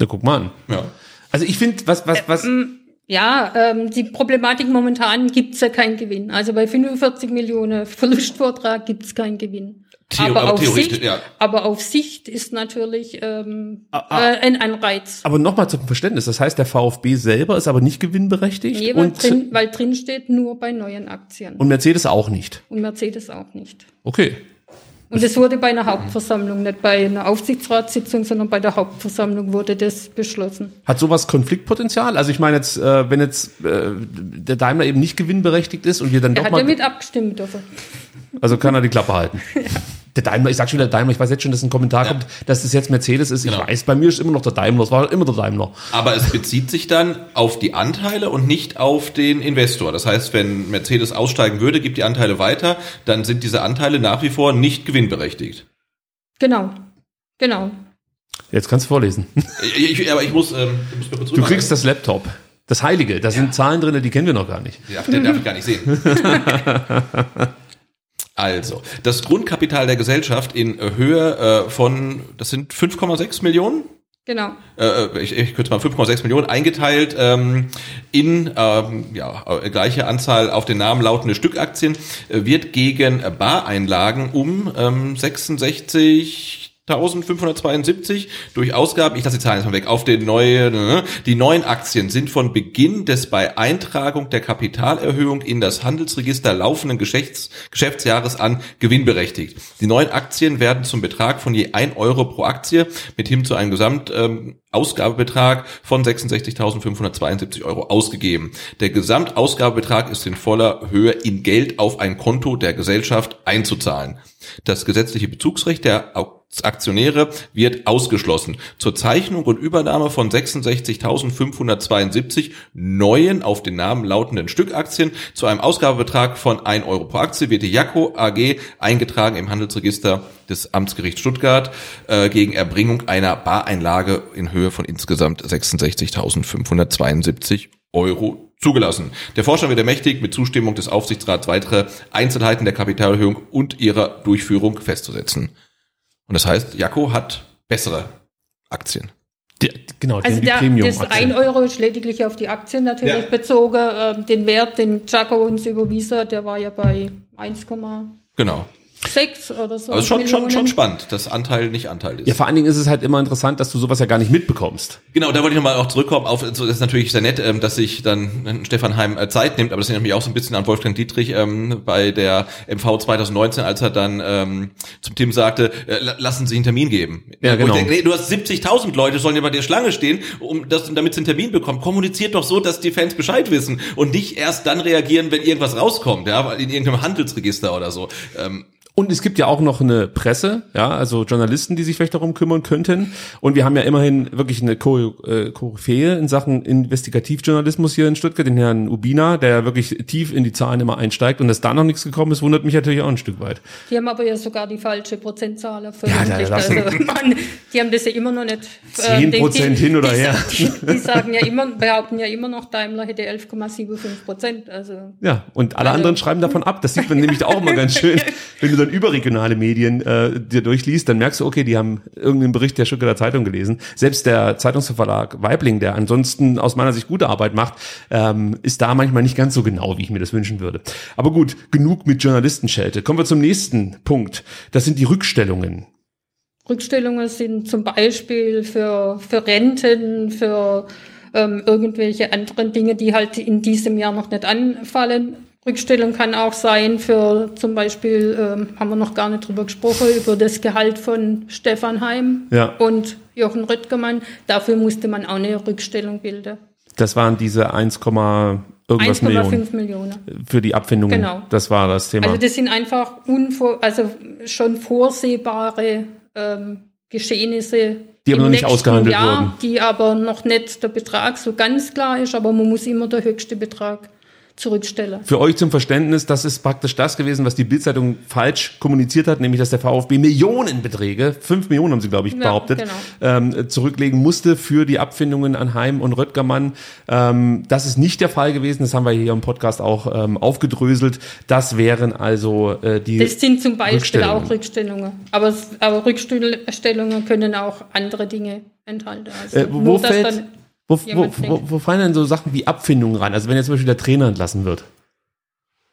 Ja, guck mal an. Ja. Also ich finde, was, was, was. Ähm, ja, ähm, die Problematik momentan gibt's ja keinen Gewinn. Also bei 45 Millionen Verlustvortrag gibt's keinen Gewinn. Theo- aber, aber auf Sicht, ja. aber auf Sicht ist natürlich ähm, Ah, ah. äh, ein Anreiz. Aber nochmal zum Verständnis. Das heißt, der VfB selber ist aber nicht gewinnberechtigt Nee, weil, und, drin, weil drin steht nur bei neuen Aktien. und Mercedes auch nicht. Und Mercedes auch nicht. Okay. Und es wurde bei einer Hauptversammlung, nicht bei einer Aufsichtsratssitzung, sondern bei der Hauptversammlung wurde das beschlossen. Hat sowas Konfliktpotenzial? Also ich meine jetzt, äh, wenn jetzt äh, der Daimler eben nicht gewinnberechtigt ist und wir dann Er doch hat mal, ja mit abgestimmt dürfen. also kann er die Klappe halten. [laughs] Der Daimler, ich sag schon wieder Daimler, ich weiß jetzt schon, dass ein Kommentar kommt, dass es jetzt Mercedes ist. Ich Genau. weiß, bei mir ist immer noch der Daimler, es war immer der Daimler. Aber es bezieht sich dann auf die Anteile und nicht auf den Investor. Das heißt, wenn Mercedes aussteigen würde, gibt die Anteile weiter, dann sind diese Anteile nach wie vor nicht gewinnberechtigt. Genau. Genau. Jetzt kannst du vorlesen. Ich, ich, aber ich muss, ähm, du musst mir kurz Du kriegst das Laptop. Das Heilige, da sind Zahlen drin, die kennen wir noch gar nicht. Ja, den darf ich gar nicht sehen. [laughs] Also, das Grundkapital der Gesellschaft in Höhe äh, von, das sind 5,6 Millionen? Genau. Äh, ich, ich kürze mal 5,6 Millionen eingeteilt ähm, in ähm, ja, äh, gleiche Anzahl auf den Namen lautende Stückaktien äh, wird gegen Bareinlagen um ähm, 66 1572 durch Ausgaben, ich lasse die Zahlen jetzt mal weg, auf den neuen, äh, die neuen Aktien sind von Beginn des bei Eintragung der Kapitalerhöhung in das Handelsregister laufenden Geschäfts, Geschäftsjahres an gewinnberechtigt. Die neuen Aktien werden zum Betrag von je 1 Euro pro Aktie mit hin zu einem Gesamt ähm, von 66.572 Euro ausgegeben. Der Gesamtausgabebetrag ist in voller Höhe in Geld auf ein Konto der Gesellschaft einzuzahlen. Das gesetzliche Bezugsrecht der Aktionäre wird ausgeschlossen. Zur Zeichnung und Übernahme von 66.572 neuen auf den Namen lautenden Stückaktien zu einem Ausgabebetrag von 1 Euro pro Aktie wird die Jaco AG eingetragen im Handelsregister des Amtsgerichts Stuttgart äh, gegen Erbringung einer Bareinlage in Höhe von insgesamt 66.572 Euro zugelassen. Der Vorstand wird ermächtigt, mit Zustimmung des Aufsichtsrats weitere Einzelheiten der Kapitalerhöhung und ihrer Durchführung festzusetzen. Und das heißt, Jaco hat bessere Aktien. Die, genau, Also die der, das Premium-Aktien. 1 Euro ist lediglich auf die Aktien natürlich Ja. bezogen. Ähm, den Wert, den Jaco uns überwiesen hat, der war ja bei 1,6 Genau. Oder so. Also schon, schon, Millionen. schon spannend, dass Anteil nicht Anteil ist. Ja, vor allen Dingen ist es halt immer interessant, dass du sowas ja gar nicht mitbekommst. Genau, da wollte ich nochmal auch zurückkommen auf, das ist natürlich sehr nett, ähm, dass sich dann äh, Stefan Heim äh, Zeit nimmt, aber das erinnert mich auch so ein bisschen an Wolfgang Dietrich ähm, bei der MV 2019, als er dann ähm, zum Tim sagte, äh, la- lassen Sie einen Termin geben. Ja, Wo genau. Ich denke, nee, du hast 70.000 Leute, sollen ja bei der Schlange stehen, um das, damit sie einen Termin bekommen. Kommuniziert doch so, dass die Fans Bescheid wissen und nicht erst dann reagieren, wenn irgendwas rauskommt, ja, in irgendeinem Handelsregister oder so. Ähm, Und es gibt ja auch noch eine Presse, ja, also Journalisten, die sich vielleicht darum kümmern könnten. Und wir haben ja immerhin wirklich eine äh, Koryphäe in Sachen Investigativjournalismus hier in Stuttgart, den Herrn Ubina, der ja wirklich tief in die Zahlen immer einsteigt. Und dass da noch nichts gekommen ist, wundert mich natürlich auch ein Stück weit. Die haben aber ja sogar die falsche Prozentzahl Ja, veröffentlicht. lassen- also, [laughs] man, die haben das ja immer noch nicht. äh, 10% hin oder die, her. [laughs] Die, die sagen ja immer, behaupten ja immer noch, Daimler hätte 11,75 Prozent. Also Ja, und alle Also- anderen schreiben davon ab. Das sieht man nämlich auch immer ganz schön. [laughs] Wenn du dann überregionale Medien äh, dir durchliest, dann merkst du, okay, die haben irgendeinen Bericht der Stuttgarter Zeitung gelesen. Selbst der Zeitungsverlag Weibling, der ansonsten aus meiner Sicht gute Arbeit macht, ähm, ist da manchmal nicht ganz so genau, wie ich mir das wünschen würde. Aber gut, genug mit Journalistenschelte. Kommen wir zum nächsten Punkt. Das sind die Rückstellungen. Rückstellungen sind zum Beispiel für, für Renten, für ähm, irgendwelche anderen Dinge, die halt in diesem Jahr noch nicht anfallen. Rückstellung kann auch sein für zum Beispiel, ähm, haben wir noch gar nicht drüber gesprochen, über das Gehalt von Stefan Heim Ja. und Jochen Röttgemann. Dafür musste man auch eine Rückstellung bilden. Das waren diese 1, irgendwas 1,5 Millionen Millionen. für die Abfindungen. Genau. Das war das Thema. Also das sind einfach also schon vorsehbare ähm, Geschehnisse, Die aber noch nicht ausgehandelt Jahr, wurden. Die aber noch nicht der Betrag so ganz klar ist, aber man muss immer der höchste Betrag zurückstellen. Für euch zum Verständnis, das ist praktisch das gewesen, was die Bildzeitung falsch kommuniziert hat, nämlich dass der VfB Millionenbeträge, fünf Millionen haben sie, glaube ich, Ja, behauptet, genau. ähm, zurücklegen musste für die Abfindungen an Heim und Röttgermann. Ähm, das ist nicht der Fall gewesen, das haben wir hier im Podcast auch ähm, aufgedröselt. Das wären also äh, die Das sind zum Beispiel Rückstellungen. auch Rückstellungen. Aber, aber Rückstellungen können auch andere Dinge enthalten. Also Äh, wo, nur, wo, dass fällt, wo, wo, wo, wo fallen denn so Sachen wie Abfindungen rein? Also wenn jetzt zum Beispiel der Trainer entlassen wird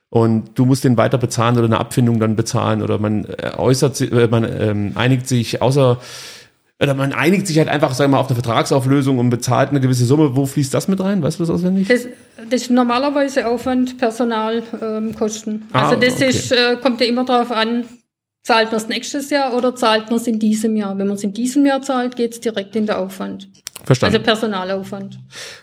und du musst den weiter bezahlen oder eine Abfindung dann bezahlen oder man äh, äußert sich, äh, man ähm, einigt sich außer oder man einigt sich halt einfach, sagen wir mal, auf eine Vertragsauflösung und bezahlt eine gewisse Summe. Wo fließt das mit rein? Weißt du das auswendig? Das, das ist normalerweise Aufwand, Personal, ähm, Kosten. Ah, Also das okay. ist, äh, kommt ja immer darauf an, zahlt man es nächstes Jahr oder zahlt man es in diesem Jahr. Wenn man es in diesem Jahr zahlt, geht es direkt in den Aufwand. Verstanden. Also Personalaufwand.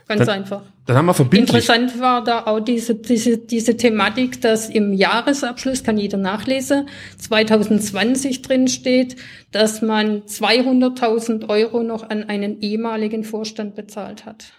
Ganz Dann- einfach. dann haben wir verbindlich. Interessant war da auch diese, diese, diese Thematik, dass im Jahresabschluss, kann jeder nachlesen, 2020 drin steht, dass man 200.000 Euro noch an einen ehemaligen Vorstand bezahlt hat.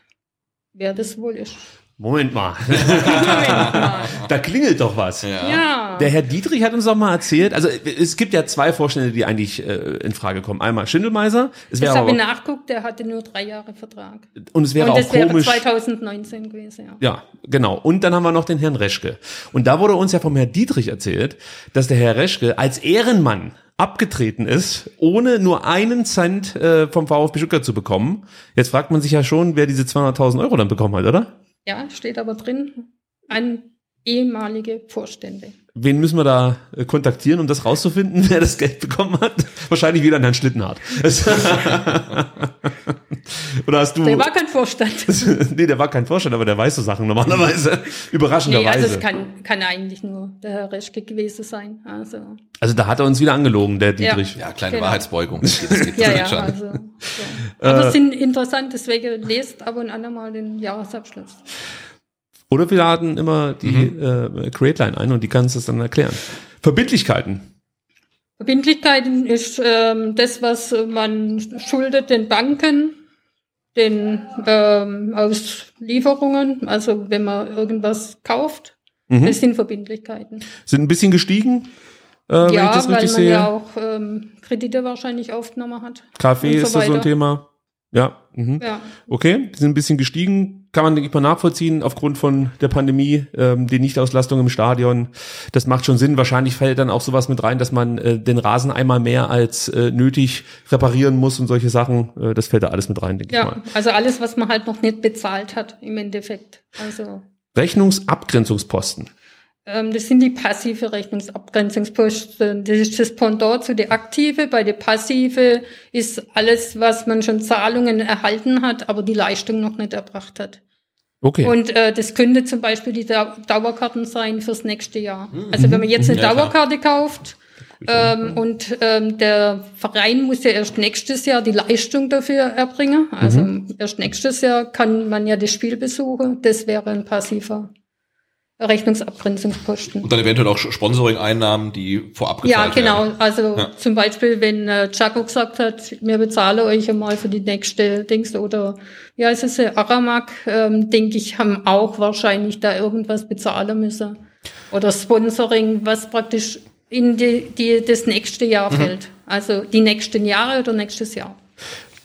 Wer das wohl ist. Moment mal. [laughs] Moment mal. da klingelt doch was. Ja. Der Herr Dietrich hat uns doch mal erzählt, also es gibt ja zwei Vorstände, die eigentlich äh, in Frage kommen. Einmal Schindelmeiser, es Das wäre habe ich nachguckt, der hatte nur drei Jahre Vertrag. und es wäre Und auch das wäre komisch. 2019 gewesen, ja. Ja, genau. Und dann haben wir noch den Herrn Reschke. Und da wurde uns ja vom Herrn Dietrich erzählt, dass der Herr Reschke als Ehrenmann abgetreten ist, ohne nur einen Cent äh, vom VfB Stuttgart zu bekommen. Jetzt fragt man sich ja schon, wer diese 200.000 Euro dann bekommen hat, oder? Ja, steht aber drin, an ehemalige Vorstände. Wen müssen wir da äh, kontaktieren, um das rauszufinden, [laughs] wer das Geld bekommen hat? Wahrscheinlich wieder an Herrn Schlittenhardt. [laughs] Oder hast du... Der war kein Vorstand. [laughs] nee, der war kein Vorstand, aber der weiß so Sachen normalerweise. Nee, Überraschenderweise. also es kann, kann eigentlich nur der Herr Reschke gewesen sein. Also, Also da hat er uns wieder angelogen, der Dietrich. Ja, kleine Genau. Wahrheitsbeugung. Das geht, das geht ja, ja, also. So. Aber es sind interessant, deswegen lest ab und an mal den Jahresabschluss. Oder wir laden immer die äh, Create Line ein und die kann das dann erklären. Verbindlichkeiten. Verbindlichkeiten ist ähm, das, was man schuldet den Banken, den ähm, Auslieferungen, also wenn man irgendwas kauft, Mhm. das sind Verbindlichkeiten. Sind ein bisschen gestiegen, äh, wenn ich ja, das weil richtig man sehe. ja auch ähm, Kredite wahrscheinlich aufgenommen hat. Kaffee so ist das so ein. Thema. Ja. Mhm. Ja. Okay, die sind ein bisschen gestiegen. Kann man, denke ich mal, nachvollziehen aufgrund von der Pandemie, ähm, die Nichtauslastung im Stadion. Das macht schon Sinn. Wahrscheinlich fällt dann auch sowas mit rein, dass man äh, den Rasen einmal mehr als äh, nötig reparieren muss und solche Sachen. Äh, das fällt da alles mit rein, denke ich Ja, mal. also alles, was man halt noch nicht bezahlt hat im Endeffekt. Also Rechnungsabgrenzungsposten. Ähm, das sind die passive Rechnungsabgrenzungsposten. Das ist das Pendant zu der aktive. Bei der passive ist alles, was man schon Zahlungen erhalten hat, aber die Leistung noch nicht erbracht hat. Okay. Und äh, das könnte zum Beispiel die Dau Dauerkarten sein fürs nächste Jahr. Also wenn man jetzt eine Ja, klar. Dauerkarte kauft ähm, und ähm, der Verein muss ja erst nächstes Jahr die Leistung dafür erbringen. Also erst nächstes Jahr kann man ja das Spiel besuchen. Das wäre ein passiver Rechnungsabgrenzungsposten. Und dann eventuell auch Sponsoring-Einnahmen, die vorab Ja, gezahlt genau. werden. Also Ja. zum Beispiel, wenn äh, Chaco gesagt hat, wir bezahlen euch einmal für die nächste Dings oder heißt es, äh, Aramak, ähm, denke ich, haben auch wahrscheinlich da irgendwas bezahlen müssen. Oder Sponsoring, was praktisch in die, die, das nächste Jahr Mhm. fällt. Also die nächsten Jahre oder nächstes Jahr.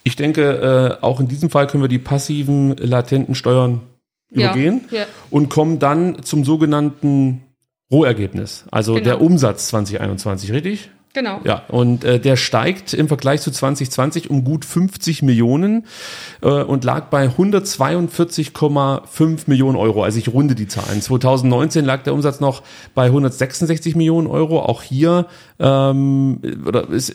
Ich denke, äh, auch in diesem Fall können wir die passiven, latenten Steuern Ja, übergehen ja. und kommen dann zum sogenannten Rohergebnis, also Genau. der Umsatz 2021, richtig? Genau. Ja, und äh, der steigt im Vergleich zu 2020 um gut 50 Millionen äh, und lag bei 142,5 Millionen Euro. Also ich runde die Zahlen. 2019 lag der Umsatz noch bei 166 Millionen Euro. Auch hier, ähm, oder ist,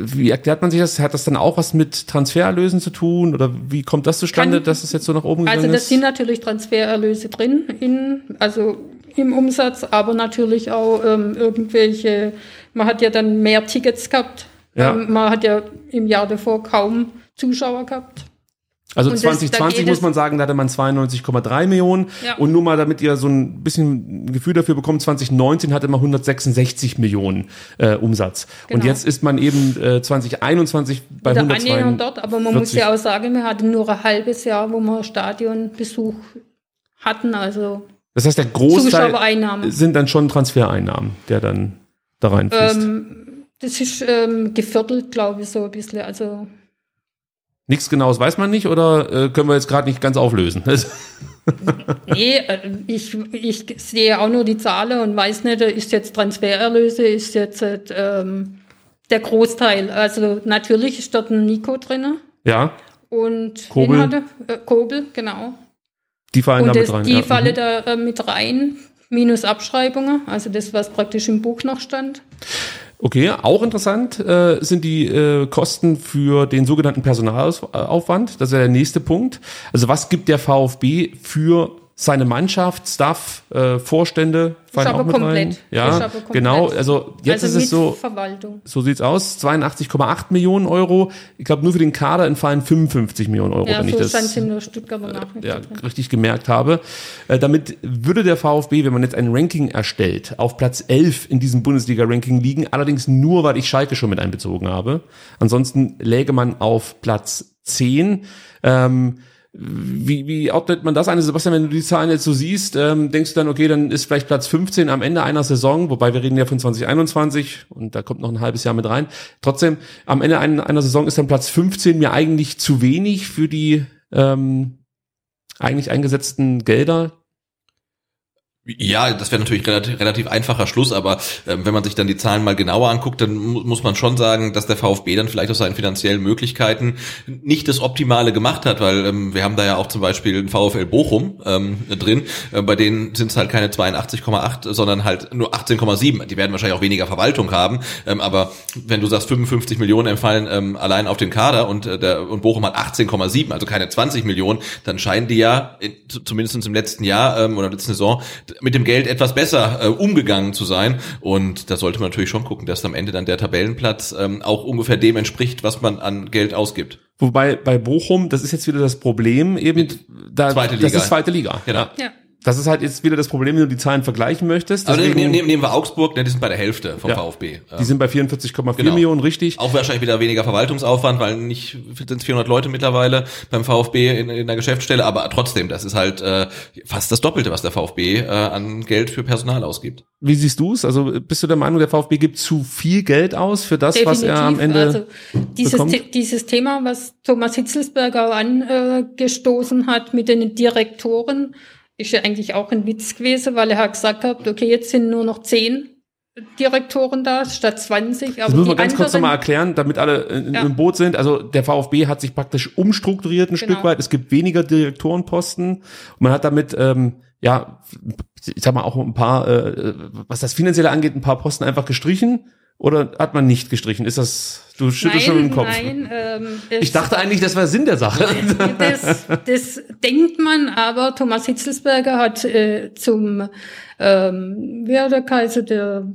wie erklärt man sich das? Hat das dann auch was mit Transfererlösen zu tun? Oder wie kommt das zustande, Kann- dass es jetzt so nach oben gegangen Also das ist? sind natürlich Transfererlöse drin, in, also im Umsatz, aber natürlich auch ähm, irgendwelche, man hat ja dann mehr Tickets gehabt. Ja. Ähm, man hat ja im Jahr davor kaum Zuschauer gehabt. Also Und das- da 2020 geht muss man sagen, da hatte man 92,3 Millionen. Ja. Und nur mal, damit ihr so ein bisschen ein Gefühl dafür bekommt, 2019 hatte man 166 Millionen äh, Umsatz. Und Genau. jetzt ist man eben äh, 2021 bei Wieder 142. annähernd dort, aber man muss ja auch sagen, wir hatten nur ein halbes Jahr, wo wir Stadionbesuch hatten, also Das heißt, der Großteil sind dann schon Transfereinnahmen, der dann da reinfließt. Ähm, das ist ähm, geviertelt, glaube ich, so ein bisschen. Also Nichts Genaues weiß man nicht oder äh, können wir jetzt gerade nicht ganz auflösen? [laughs] nee, äh, ich, ich sehe auch nur die Zahlen und weiß nicht, ist jetzt Transfererlöse, ist jetzt ähm, der Großteil. Also natürlich ist dort ein Nico drin ja, und Kobel. hatte? Äh, Kobel, genau. die fallen Und damit das, rein. die ja. falle Mhm. da äh, mit rein, minus Abschreibungen, also das, was praktisch im Buch noch stand. Okay, auch interessant äh, sind die äh, Kosten für den sogenannten Personalaufwand. Das ist ja der nächste Punkt. Also was gibt der VfB für seine Mannschaft, Staff, äh, Vorstände? fallen auch mit komplett. Rein? Ja, genau. Also jetzt also ist es so, Verwaltung. so sieht's aus. 82,8 Millionen Euro. Ich glaube, nur für den Kader entfallen 55 Millionen Euro, Ja, wenn so ich das in der Stuttgarter Nachricht ja, richtig gemerkt habe. Äh, damit würde der VfB, wenn man jetzt ein Ranking erstellt, auf Platz 11 in diesem Bundesliga-Ranking liegen, allerdings nur, weil ich Schalke schon mit einbezogen habe. Ansonsten läge man auf Platz 10. Ähm, wie, wie ordnet man das ein? Sebastian, wenn du die Zahlen jetzt so siehst, ähm, denkst du dann, okay, dann ist vielleicht Platz 15 am Ende einer Saison, wobei wir reden ja von 2021 und da kommt noch ein halbes Jahr mit rein. Trotzdem, am Ende einer, einer Saison ist dann Platz 15 mir eigentlich zu wenig für die ähm, eigentlich eingesetzten Gelder. Ja, das wäre natürlich relativ, relativ einfacher Schluss, aber ähm, wenn man sich dann die Zahlen mal genauer anguckt, dann mu muss man schon sagen, dass der VfB dann vielleicht aus seinen finanziellen Möglichkeiten nicht das Optimale gemacht hat, weil ähm, wir haben da ja auch zum Beispiel einen VfL Bochum ähm, drin, äh, bei denen sind es halt keine 82,8, sondern halt nur 18,7. Die werden wahrscheinlich auch weniger Verwaltung haben, ähm, aber wenn du sagst 55 Millionen empfallen ähm, allein auf den Kader und äh, der und Bochum hat 18,7, also keine 20 Millionen, dann scheinen die ja in, zumindest im letzten Jahr ähm, oder letzten Saison mit dem Geld etwas besser äh, umgegangen zu sein. Und da sollte man natürlich schon gucken, dass am Ende dann der Tabellenplatz ähm, auch ungefähr dem entspricht, was man an Geld ausgibt. Wobei bei Bochum, das ist jetzt wieder das Problem, eben da, Zweite das Liga. ist zweite Liga. Genau. Ja. Das ist halt jetzt wieder das Problem, wenn du die Zahlen vergleichen möchtest. Also nehmen, nehmen, nehmen wir Augsburg, ne, die sind bei der Hälfte vom Ja. VfB. die sind bei 44,4 Genau. Millionen, richtig. Auch wahrscheinlich wieder weniger Verwaltungsaufwand, weil nicht sind 400 Leute mittlerweile beim VfB in, in der Geschäftsstelle, aber trotzdem, das ist halt äh, fast das Doppelte, was der VfB äh, an Geld für Personal ausgibt. Wie siehst du es? Also bist du der Meinung, der VfB gibt zu viel Geld aus für das, was er am Ende also dieses, bekommt? Dieses Thema, was Thomas Hitzelsberger angestoßen hat mit den Direktoren, ist ja eigentlich auch ein Witz gewesen, weil er hat gesagt hat, okay, jetzt sind nur noch zehn Direktoren da statt 20. Aber Das müssen wir ganz kurz anderen- nochmal erklären, damit alle in, Ja. im Boot sind. Also der VfB hat sich praktisch umstrukturiert ein Genau. Stück weit. Es gibt weniger Direktorenposten. Und man hat damit, ähm, ja, ich sag mal auch ein paar, äh, was das Finanzielle angeht, ein paar Posten einfach gestrichen. Oder hat man nicht gestrichen? Ist das, du schüttelst schon mit dem Kopf. Nein, ähm, Ich dachte eigentlich, das wäre Sinn der Sache. [laughs] das, das denkt man, aber Thomas Hitzelsberger hat äh, zum, ähm, hat der Kaiser, der,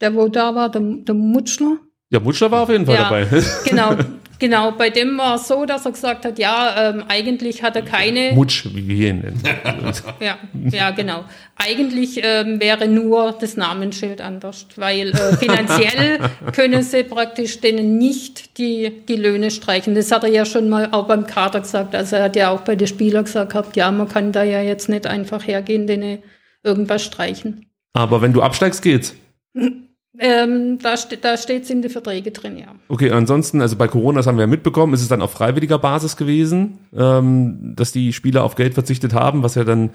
der wo da war, der, der Mutschler, Ja, Mutschler war auf jeden Fall Ja. dabei. [laughs] Genau, genau. Bei dem war es so, dass er gesagt hat, ja, ähm, eigentlich hat er keine. Mutsch, wie wir ihn nennen. [laughs] Ja, ja, genau. Eigentlich ähm, wäre nur das Namensschild anders, weil äh, finanziell [laughs] können sie praktisch denen nicht die, die Löhne streichen. Das hat er ja schon mal auch beim Kader gesagt. Also er hat ja auch bei den Spielern gesagt gehabt, ja, man kann da ja jetzt nicht einfach hergehen, denen irgendwas streichen. Aber wenn du absteigst, geht's. [laughs] Ähm, da ste da steht es in den Verträgen drin, ja. Okay, ansonsten, also bei Corona, das haben wir ja mitbekommen, ist es dann auf freiwilliger Basis gewesen, ähm, dass die Spieler auf Geld verzichtet haben, was ja dann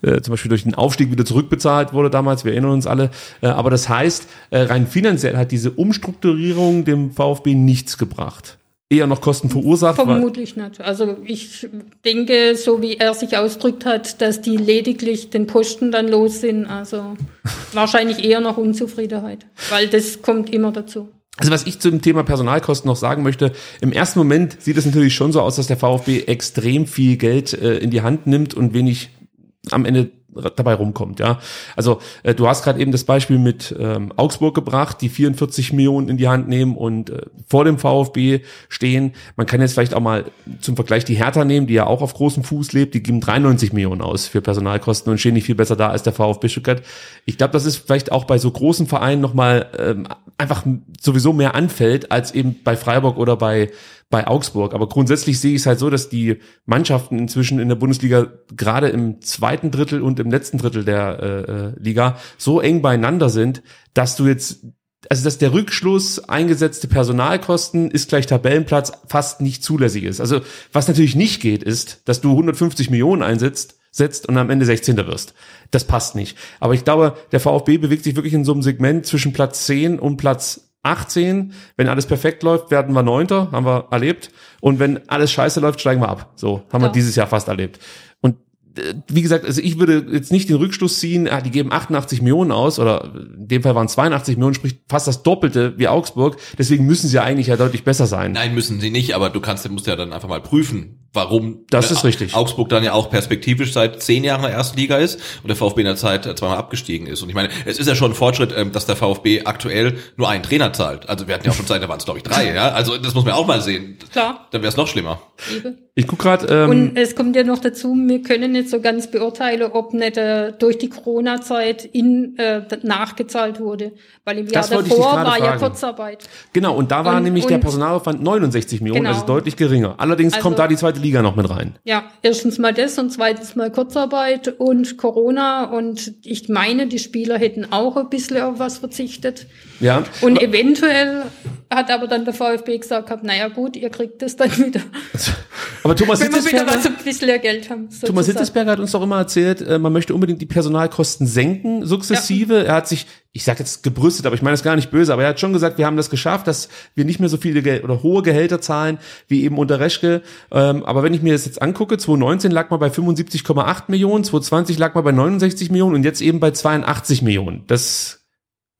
äh, zum Beispiel durch den Aufstieg wieder zurückbezahlt wurde damals, wir erinnern uns alle. Äh, aber das heißt, äh, rein finanziell hat diese Umstrukturierung dem VfB nichts gebracht. Eher noch Kosten verursacht. Vermutlich nicht. Also ich denke, so wie er sich ausdrückt hat, dass die lediglich den Posten dann los sind. Also [laughs] wahrscheinlich eher noch Unzufriedenheit, weil das kommt immer dazu. Also was ich zum Thema Personalkosten noch sagen möchte, im ersten Moment sieht es natürlich schon so aus, dass der VfB extrem viel Geld äh, in die Hand nimmt und wenig am Ende dabei rumkommt, ja. Also äh, du hast gerade eben das Beispiel mit ähm, Augsburg gebracht, die 44 Millionen in die Hand nehmen und äh, vor dem VfB stehen. Man kann jetzt vielleicht auch mal zum Vergleich die Hertha nehmen, die ja auch auf großem Fuß lebt, die geben 93 Millionen aus für Personalkosten und stehen nicht viel besser da als der VfB Stuttgart. Ich glaube, das ist vielleicht auch bei so großen Vereinen nochmal ähm, einfach sowieso mehr anfällt, als eben bei Freiburg oder bei bei Augsburg. Aber grundsätzlich sehe ich es halt so, dass die Mannschaften inzwischen in der Bundesliga gerade im zweiten Drittel und im letzten Drittel der äh, äh, Liga so eng beieinander sind, dass du jetzt also dass der Rückschluss eingesetzte Personalkosten ist gleich Tabellenplatz fast nicht zulässig ist. Also was natürlich nicht geht, ist, dass du 150 Millionen einsetzt, setzt und am Ende 16. wirst. Das passt nicht. Aber ich glaube, der VfB bewegt sich wirklich in so einem Segment zwischen Platz 10 und Platz 18. Wenn alles perfekt läuft, werden wir Neunter, haben wir erlebt. Und wenn alles scheiße läuft, steigen wir ab. So haben ja. wir dieses Jahr fast erlebt. Äh, wie gesagt, also ich würde jetzt nicht den Rückschluss ziehen, ah, die geben 88 Millionen aus oder in dem Fall waren 82 Millionen, sprich fast das Doppelte wie Augsburg. Deswegen müssen sie ja eigentlich ja deutlich besser sein. Nein, müssen sie nicht, aber du kannst, musst ja dann einfach mal prüfen, warum das ist richtig. Augsburg dann ja auch perspektivisch seit zehn Jahren in der ersten Liga ist und der VfB in der Zeit zweimal abgestiegen ist. Und ich meine, es ist ja schon ein Fortschritt, ähm, dass der VfB aktuell nur einen Trainer zahlt. Also wir hatten ja auch schon Zeit, da waren es glaube ich drei, ja. Also das muss man auch mal sehen. Klar. Dann wäre es noch schlimmer. Liebe. Ich guck gerade. Ähm, und es kommt ja noch dazu, wir können nicht so ganz beurteilen, ob nicht äh, durch die Corona-Zeit in äh, nachgezahlt wurde. Weil im Jahr davor war fragen. ja Kurzarbeit. Genau, und da war und, nämlich und, der Personalaufwand 69 Millionen, genau. also deutlich geringer. Allerdings also, kommt da die zweite Liga noch mit rein. Ja, erstens mal das und zweitens mal Kurzarbeit und Corona und ich meine, die Spieler hätten auch ein bisschen auf was verzichtet. Ja. Und eventuell hat aber dann der VfB gesagt, naja gut, ihr kriegt das dann wieder. [laughs] Aber Thomas Wenn wir wieder was ein bisschen Geld haben. Sozusagen. Thomas Hitzesberger hat uns doch immer erzählt, äh, man möchte unbedingt die Personalkosten senken, sukzessive. Ja. Er hat sich, ich sage jetzt gebrüstet, aber ich meine es gar nicht böse, aber er hat schon gesagt, wir haben das geschafft, dass wir nicht mehr so viele Geld oder hohe Gehälter zahlen wie eben unter Reschke. Ähm, aber wenn ich mir das jetzt angucke, 2019 lag man bei 75,8 Millionen, 2020 lag man bei 69 Millionen und jetzt eben bei 82 Millionen. Das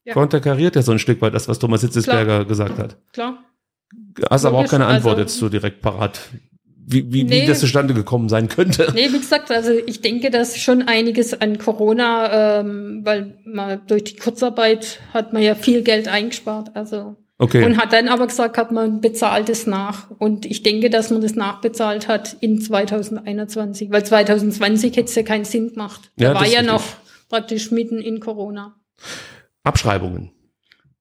ja. konterkariert ja so ein Stück weit das, was Thomas Hitzesberger gesagt hat. Klar. Hast aber auch keine Antwort also, jetzt so direkt parat wie, wie, nee, wie das zustande gekommen sein könnte. Nee, wie gesagt, also ich denke, dass schon einiges an Corona, ähm, weil man durch die Kurzarbeit hat man ja viel Geld eingespart. Also Okay. Und hat dann aber gesagt, hat man bezahlt es nach. Und ich denke, dass man das nachbezahlt hat in 2021, weil 2020 hätte es ja keinen Sinn gemacht. Da ja, war ja noch praktisch mitten in Corona. Abschreibungen.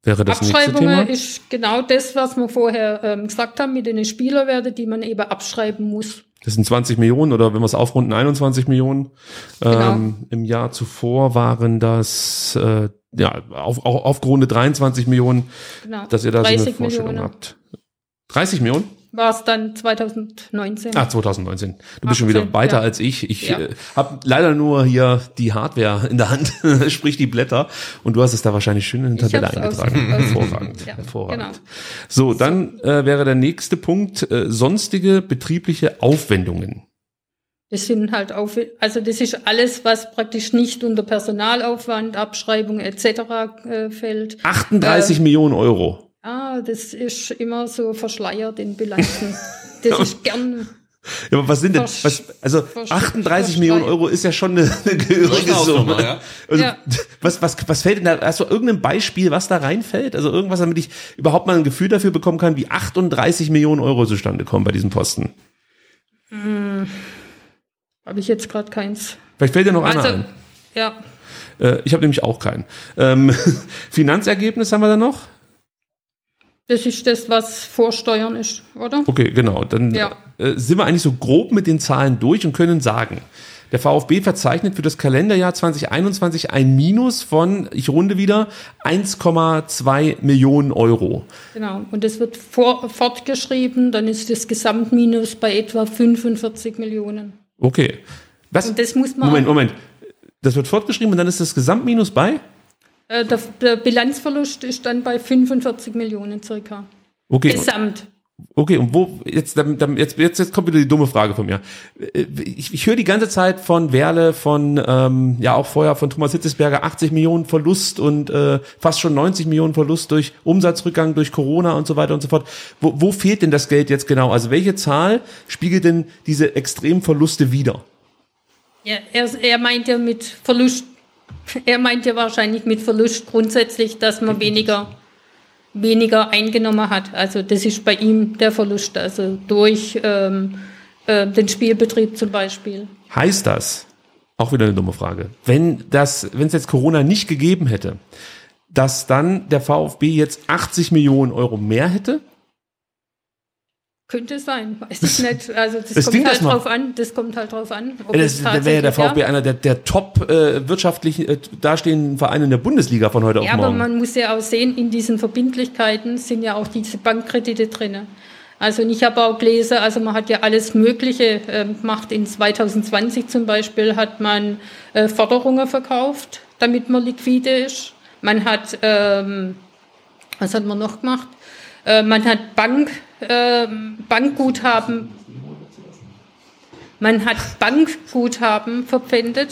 Wäre das Abschreibungen ist genau das, was wir vorher ähm, gesagt haben mit den Spielerwerten, die man eben abschreiben muss. Das sind 20 Millionen oder wenn wir es aufrunden, 21 Millionen. Genau. Ähm, Im Jahr zuvor waren das äh, ja auf, auf, aufgerundet 23 Millionen, genau. dass ihr da so eine Vorstellung Millionen. habt. 30 Millionen? War es dann 2019. Ach, 2019. Du 18, bist schon wieder weiter ja. als ich. Ich ja. äh, habe leider nur hier die Hardware in der Hand, [laughs] sprich die Blätter. Und du hast es da wahrscheinlich schön in der Tabelle eingetragen. hervorragend. Ja, hervorragend. Genau. So, dann äh, wäre der nächste Punkt äh, sonstige betriebliche Aufwendungen. Das sind halt auf, also das ist alles, was praktisch nicht unter Personalaufwand, Abschreibung etc. Äh, fällt. 38 äh, Millionen Euro. Ah, das ist immer so verschleiert in Bilanzen. Das [laughs] ist gern. Ja, aber was sind denn, was, also 38 Millionen Euro ist ja schon eine, [laughs] eine gehörige Summe. Ja. Also, ja. Was, was, was fällt denn da, hast du irgendein Beispiel, was da reinfällt? Also irgendwas, damit ich überhaupt mal ein Gefühl dafür bekommen kann, wie 38 Millionen Euro zustande kommen bei diesem Posten? Hm, habe ich jetzt gerade keins. Vielleicht fällt dir noch also, einer ein. Ja. Äh, ich habe nämlich auch keinen. Ähm, [laughs] Finanzergebnis haben wir da noch? Das ist das, was Vorsteuern ist, oder? Okay, genau. Dann ja. äh, sind wir eigentlich so grob mit den Zahlen durch und können sagen, der VfB verzeichnet für das Kalenderjahr 2021 ein Minus von, ich runde wieder, 1,2 Millionen Euro. Genau. Und das wird vor, fortgeschrieben, dann ist das Gesamtminus bei etwa 45 Millionen. Okay. Was? Und das muss man. Moment, Moment. Das wird fortgeschrieben und dann ist das Gesamtminus bei? Äh, der, der, Bilanzverlust ist dann bei 45 Millionen circa. Okay. Gesamt. Okay, und wo, jetzt, jetzt, jetzt, jetzt kommt wieder die dumme Frage von mir. Äh, ich, ich höre die ganze Zeit von Werle, von, ähm, ja auch vorher von Thomas Hitzesberger 80 Millionen Verlust und äh, fast schon 90 Millionen Verlust durch Umsatzrückgang, durch Corona und so weiter und so fort. Wo, wo fehlt denn das Geld jetzt genau? Also welche Zahl spiegelt denn diese extremen Verluste wider? Ja, er, er meint ja mit Verlust, er meint ja wahrscheinlich mit Verlust grundsätzlich, dass man weniger, weniger eingenommen hat. Also das ist bei ihm der Verlust, also durch ähm, äh, den Spielbetrieb zum Beispiel. Heißt das, auch wieder eine dumme Frage, wenn das, wenn es jetzt Corona nicht gegeben hätte, dass dann der VfB jetzt 80 Millionen Euro mehr hätte? Könnte sein, weiß ich nicht. Also das, [laughs] Das kommt halt das drauf an. Das kommt halt drauf an. Ob Das, es da wäre ja der VfB einer der, der top äh, wirtschaftlich äh, dastehenden Vereine in der Bundesliga von heute Ja, auf aber morgen. man muss ja auch sehen, in diesen Verbindlichkeiten sind ja auch diese Bankkredite drin. Also ich habe auch gelesen, also man hat ja alles Mögliche ähm, gemacht. In 2020 zum Beispiel hat man äh, Forderungen verkauft, damit man liquide ist. Man hat, ähm, was hat man noch gemacht? Äh, man hat Bank, ähm, Bankguthaben, man hat Bankguthaben verpfändet.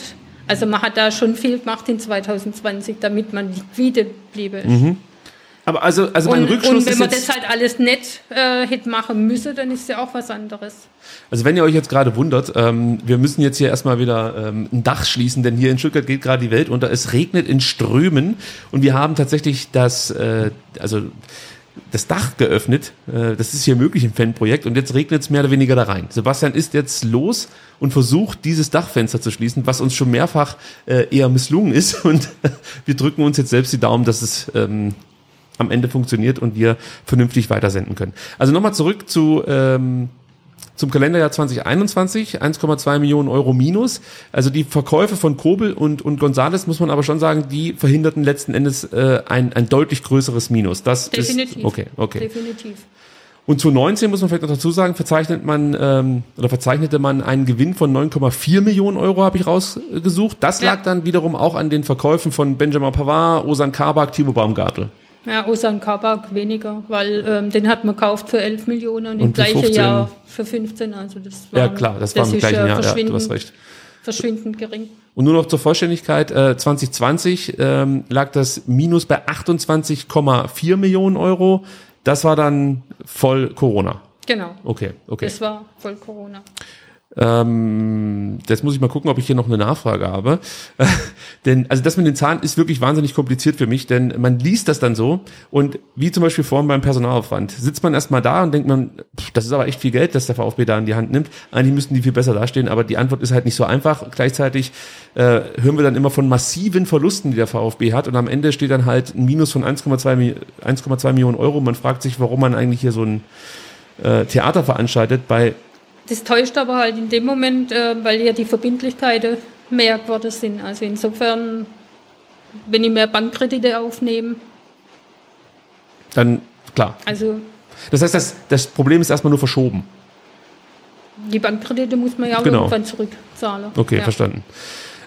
Also man hat da schon viel gemacht in 2020, damit man liquide bliebe. aber also, also mein Und, Rückschluss und wenn man das halt alles nicht äh, hätte machen müssen, dann ist ja auch was anderes. also wenn ihr euch jetzt gerade wundert, ähm, wir müssen jetzt hier erstmal wieder ähm, ein Dach schließen, denn hier in Stuttgart geht gerade die Welt unter. Es regnet in Strömen und wir haben tatsächlich das, äh, also das Dach geöffnet. Äh, das ist hier möglich im Fanprojekt und jetzt regnet es mehr oder weniger da rein. Sebastian ist jetzt los und versucht, dieses Dachfenster zu schließen, was uns schon mehrfach äh, eher misslungen ist [laughs] und [laughs] wir drücken uns jetzt selbst die Daumen, dass es ähm, am Ende funktioniert und wir vernünftig weitersenden können. Also nochmal zurück zu ähm, zum Kalenderjahr 2021, 1,2 Millionen Euro minus. Also die Verkäufe von Kobel und, und Gonzales, muss man aber schon sagen, die verhinderten letzten Endes äh, ein, ein deutlich größeres Minus. Das Definitiv. ist okay, okay. Definitiv. Und zu 19 muss man vielleicht noch dazu sagen, verzeichnet man ähm, oder verzeichnete man einen Gewinn von 9,4 Millionen Euro, habe ich rausgesucht. Das Ja. lag dann wiederum auch an den Verkäufen von Benjamin Pavard, Osan Kabak, Timo Baumgartel. Ja, Osan Kabak weniger, weil ähm, den hat man gekauft für 11 Millionen und im gleichen 15. Jahr für 15. Also das war, Ja klar, das, war im ist, gleichen äh, Jahr, ja, du verschwindend, hast recht. verschwindend gering. Und nur noch zur Vollständigkeit, äh, 2020 ähm, lag das Minus bei 28,4 Millionen Euro. Das war dann voll Corona. Genau. Okay, okay. Das war voll Corona. Ähm, jetzt muss ich mal gucken, ob ich hier noch eine Nachfrage habe. [laughs] denn, also das mit den Zahlen ist wirklich wahnsinnig kompliziert für mich, denn man liest das dann so und wie zum Beispiel vorhin beim Personalaufwand, sitzt man erstmal da und denkt man, pff, das ist aber echt viel Geld, das der VfB da in die Hand nimmt. Eigentlich müssten die viel besser dastehen, aber die Antwort ist halt nicht so einfach. Gleichzeitig äh, hören wir dann immer von massiven Verlusten, die der VfB hat und am Ende steht dann halt ein Minus von 1,2 Mi- 1,2 Millionen Euro. Man fragt sich, warum man eigentlich hier so ein äh, Theater veranstaltet bei Das täuscht aber halt in dem Moment, äh, weil ja die Verbindlichkeiten mehr geworden sind. Also insofern, wenn ich mehr Bankkredite aufnehme, dann klar, also Das heißt, das, das Problem ist erstmal nur verschoben. die Bankkredite muss man ja auch Genau. irgendwann zurückzahlen. Okay, ja. verstanden.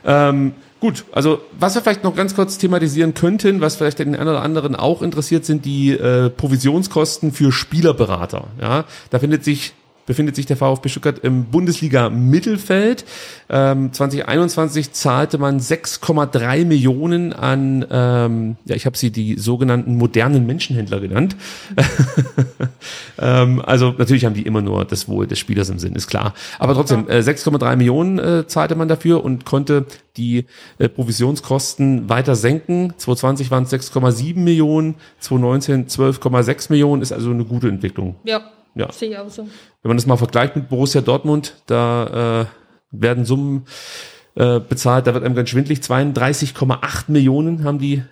Ähm, gut, also was wir vielleicht noch ganz kurz thematisieren könnten, was vielleicht den einen oder anderen auch interessiert, sind die äh, Provisionskosten für Spielerberater. Ja, da findet sich befindet sich der VfB Stuttgart im Bundesliga-Mittelfeld. Ähm, 2021 zahlte man 6,3 Millionen an, ähm, ja, ich habe sie die sogenannten modernen Menschenhändler genannt. [laughs] ähm, also natürlich haben die immer nur das Wohl des Spielers im Sinn, ist klar. Aber trotzdem, äh, 6,3 Millionen äh, zahlte man dafür und konnte die äh, Provisionskosten weiter senken. 2020 waren es 6,7 Millionen, 2019 12,6 Millionen, ist also eine gute Entwicklung. Ja, Ja. sehe ich auch so. Wenn man das mal vergleicht mit Borussia Dortmund, da äh, werden Summen äh, bezahlt, da wird einem ganz schwindlig. 32,8 Millionen haben die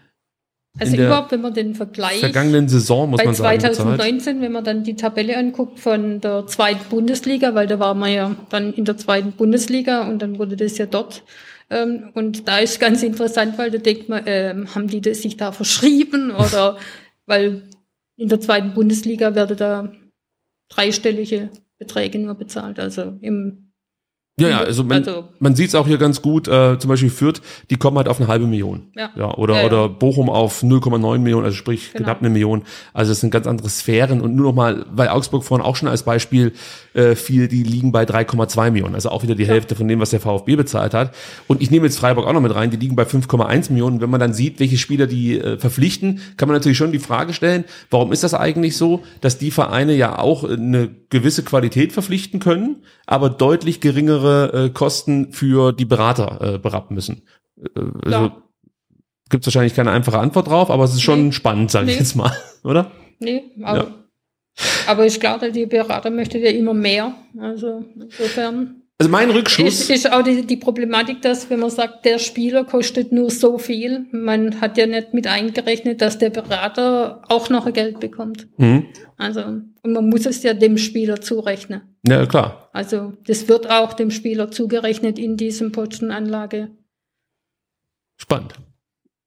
Also In der überhaupt, wenn man den Vergleich vergangenen Saison, muss bei man sagen, bezahlt. 2019, wenn man dann die Tabelle anguckt von der zweiten Bundesliga, weil da war man ja dann in der zweiten Bundesliga und dann wurde das ja dort. Ähm, und da ist ganz interessant, weil da denkt man, ähm, haben die das sich da verschrieben oder [laughs] weil in der zweiten Bundesliga werden da dreistellige Beträge nur bezahlt, also im Ja, ja, also man, Also- man sieht es auch hier ganz gut, äh, zum Beispiel Fürth, die kommen halt auf eine halbe Million. Ja. Ja, oder, Ja, ja. oder Bochum auf 0,9 Millionen, also sprich Genau. knapp eine Million. Also es sind ganz andere Sphären und nur noch mal, weil Augsburg vorhin auch schon als Beispiel äh, fiel, die liegen bei 3,2 Millionen, also auch wieder die Hälfte von dem, was der VfB bezahlt hat. Und ich nehme jetzt Freiburg auch noch mit rein, die liegen bei 5,1 Millionen. Wenn man dann sieht, welche Spieler die äh, verpflichten, kann man natürlich schon die Frage stellen, warum ist das eigentlich so, dass die Vereine ja auch eine gewisse Qualität verpflichten können, aber deutlich geringere höhere äh, Kosten für die Berater äh, berappen müssen? Äh, also. Gibt es wahrscheinlich keine einfache Antwort drauf, aber es ist schon Nee. spannend, sage ich Nee. jetzt mal, oder? Nee, aber, Ja. aber ist klar, der die Berater möchte ja immer mehr. Also insofern Also mein ist, Rückschluss. ist auch die, die Problematik, dass wenn man sagt, der Spieler kostet nur so viel, man hat ja nicht mit eingerechnet, dass der Berater auch noch Geld bekommt. Mhm. Also und man muss es ja dem Spieler zurechnen. Ja, klar. Also das wird auch dem Spieler zugerechnet in diesem Postenanlage. Spannend.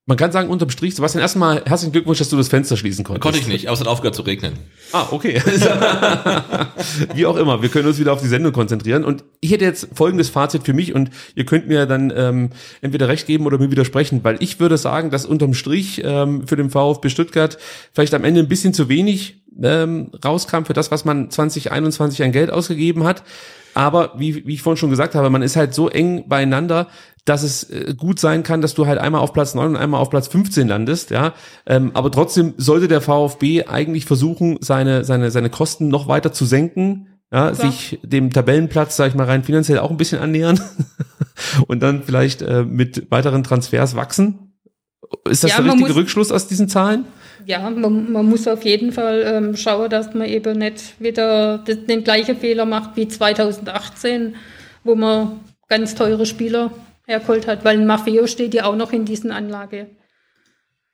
Man kann sagen, unterm Strich, Sebastian, erstmal herzlichen Glückwunsch, dass du das Fenster schließen konntest. Konnte ich nicht, aber es hat aufgehört zu regnen. Ah, okay. [laughs] Wie auch immer, wir können uns wieder auf die Sendung konzentrieren. Und ich hätte jetzt folgendes Fazit für mich und ihr könnt mir dann ähm, entweder recht geben oder mir widersprechen, weil ich würde sagen, dass unterm Strich ähm, für den VfB Stuttgart vielleicht am Ende ein bisschen zu wenig ähm, rauskam für das, was man 2021 an Geld ausgegeben hat. Aber wie, wie ich vorhin schon gesagt habe, man ist halt so eng beieinander, dass es äh, gut sein kann, dass du halt einmal auf Platz 9 und einmal auf Platz 15 landest, ja. Ähm, aber trotzdem sollte der VfB eigentlich versuchen, seine, seine, seine Kosten noch weiter zu senken, ja, Klar. sich dem Tabellenplatz, sag ich mal, rein finanziell auch ein bisschen annähern [laughs] und dann vielleicht äh, mit weiteren Transfers wachsen. Ist das Ja, der richtige muss- Rückschluss aus diesen Zahlen? Ja, man, man muss auf jeden Fall ähm, schauen, dass man eben nicht wieder den gleichen Fehler macht wie 2018, wo man ganz teure Spieler hergeholt hat, weil ein Maffeo steht ja auch noch in diesen Anlage.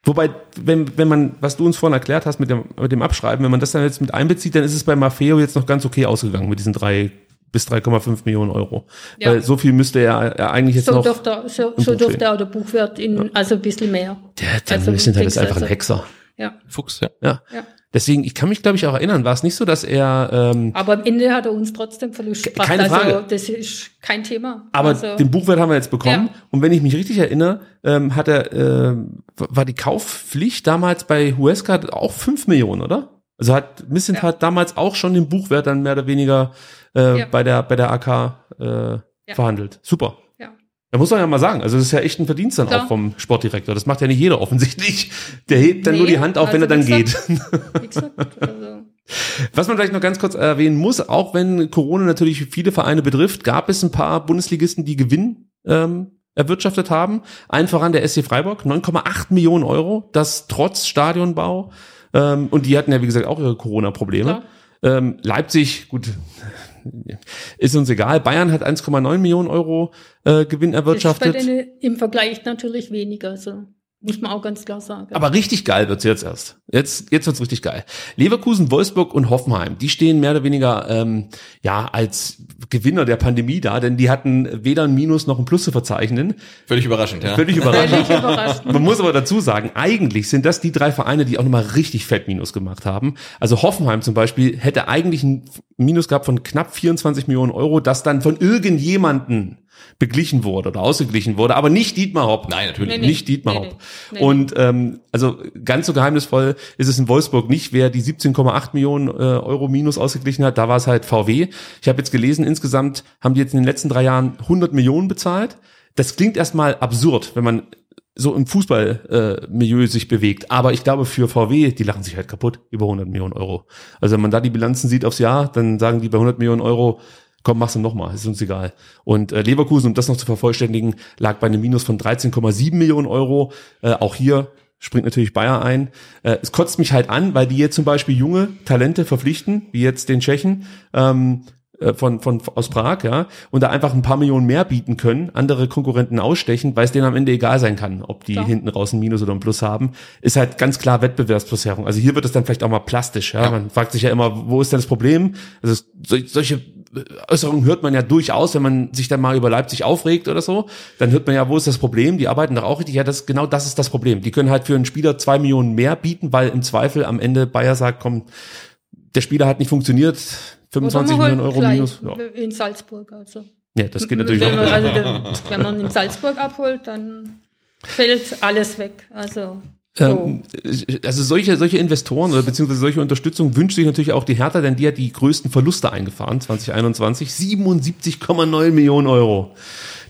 Wobei, wenn, wenn man, was du uns vorhin erklärt hast mit dem, mit dem Abschreiben, wenn man das dann jetzt mit einbezieht, dann ist es bei Maffeo jetzt noch ganz okay ausgegangen mit diesen drei bis 3,5 Millionen Euro. Ja. Weil so viel müsste er, er eigentlich jetzt So noch. dürfte, er- so, so Buch dürfte stehen. auch der Buchwert in, also ein bisschen mehr. Der, der Also, halt ist einfach ein Hexer. Ja, Fuchs, ja. Ja. ja. Deswegen, ich kann mich, glaube ich, auch erinnern, war es nicht so, dass er, ähm, Aber am Ende hat er uns trotzdem Verlust gebracht. Keine Frage. Also das ist kein Thema. aber also, den Buchwert haben wir jetzt bekommen. Ja. Und wenn ich mich richtig erinnere, ähm, hat er, ähm, war die Kaufpflicht damals bei Huesca auch 5 Millionen, oder? Also hat Missent Ja. hat damals auch schon den Buchwert dann mehr oder weniger äh, Ja. bei der bei der AK äh, verhandelt. Super. Da muss man ja mal sagen, also das ist ja echt ein Verdienst dann Klar. auch vom Sportdirektor. Das macht ja nicht jeder offensichtlich. Der hebt dann Nee, nur die Hand auf, wenn er also dann wie geht. [laughs] Gesagt, also, Was man vielleicht noch ganz kurz erwähnen muss, auch wenn Corona natürlich viele Vereine betrifft, gab es ein paar Bundesligisten, die Gewinn ähm, erwirtschaftet haben. Allen voran der SC Freiburg, 9,8 Millionen Euro, das trotz Stadionbau. Ähm, und die hatten ja, wie gesagt, auch ihre Corona-Probleme. Ähm, Leipzig, gut, ist uns egal. Bayern hat 1,9 Millionen Euro äh, Gewinn das ist bei erwirtschaftet. denen im Vergleich natürlich weniger. Also muss man auch ganz klar sagen. Aber richtig geil wird's jetzt erst. Jetzt, jetzt wird's richtig geil. Leverkusen, Wolfsburg und Hoffenheim, die stehen mehr oder weniger ähm, ja als Gewinner der Pandemie da, denn die hatten weder ein Minus noch ein Plus zu verzeichnen. Völlig überraschend, ja. Völlig überraschend. Völlig überrascht. Man muss aber dazu sagen, eigentlich sind das die drei Vereine, die auch nochmal richtig fett Minus gemacht haben. Also Hoffenheim zum Beispiel hätte eigentlich ein Minus gehabt von knapp 24 Millionen Euro, das dann von irgendjemanden beglichen wurde oder ausgeglichen wurde, aber nicht Dietmar Hopp. Nein, natürlich Nee, nee. Nicht Dietmar Nee, Hopp. Und ähm, also ganz so geheimnisvoll ist es in Wolfsburg nicht, wer die 17,8 Millionen äh, Euro Minus ausgeglichen hat. Da war es halt VW. Ich habe jetzt gelesen, insgesamt haben die jetzt in den letzten drei Jahren 100 Millionen bezahlt. Das klingt erstmal absurd, wenn man so im Fußballmilieu äh, sich bewegt. Aber ich glaube, für VW, die lachen sich halt kaputt über 100 Millionen Euro. Also wenn man da die Bilanzen sieht aufs Jahr, dann sagen die bei 100 Millionen Euro, komm, mach's nochmal, ist uns egal. Und äh, Leverkusen, um das noch zu vervollständigen, lag bei einem Minus von 13,7 Millionen Euro. Äh, auch hier springt natürlich Bayer ein. Äh, es kotzt mich halt an, weil die jetzt zum Beispiel junge Talente verpflichten, wie jetzt den Tschechen, ähm, äh, von, von, aus Prag, ja, und da einfach ein paar Millionen mehr bieten können, andere Konkurrenten ausstechen, weil es denen am Ende egal sein kann, ob die Klar. hinten raus ein Minus oder ein Plus haben, ist halt ganz klar Wettbewerbsverzerrung. Also hier wird es dann vielleicht auch mal plastisch, ja. Ja. Man fragt sich ja immer, wo ist denn das Problem? Also sol- solche Äußerungen hört man ja durchaus, wenn man sich dann mal über Leipzig aufregt oder so, dann hört man ja, wo ist das Problem? Die arbeiten doch auch richtig. Ja, das, genau das ist das Problem. Die können halt für einen Spieler zwei Millionen mehr bieten, weil im Zweifel am Ende Bayer sagt, komm, der Spieler hat nicht funktioniert, 25 Oder man Millionen holt Euro minus. Ja. In Salzburg, also. ja, das geht natürlich wenn, man, auch. also der, wenn man in Salzburg abholt, dann fällt alles weg. Also so. Ähm, also solche, solche Investoren oder beziehungsweise solche Unterstützung wünscht sich natürlich auch die Hertha, denn die hat die größten Verluste eingefahren, 2021, 77,9 Millionen Euro.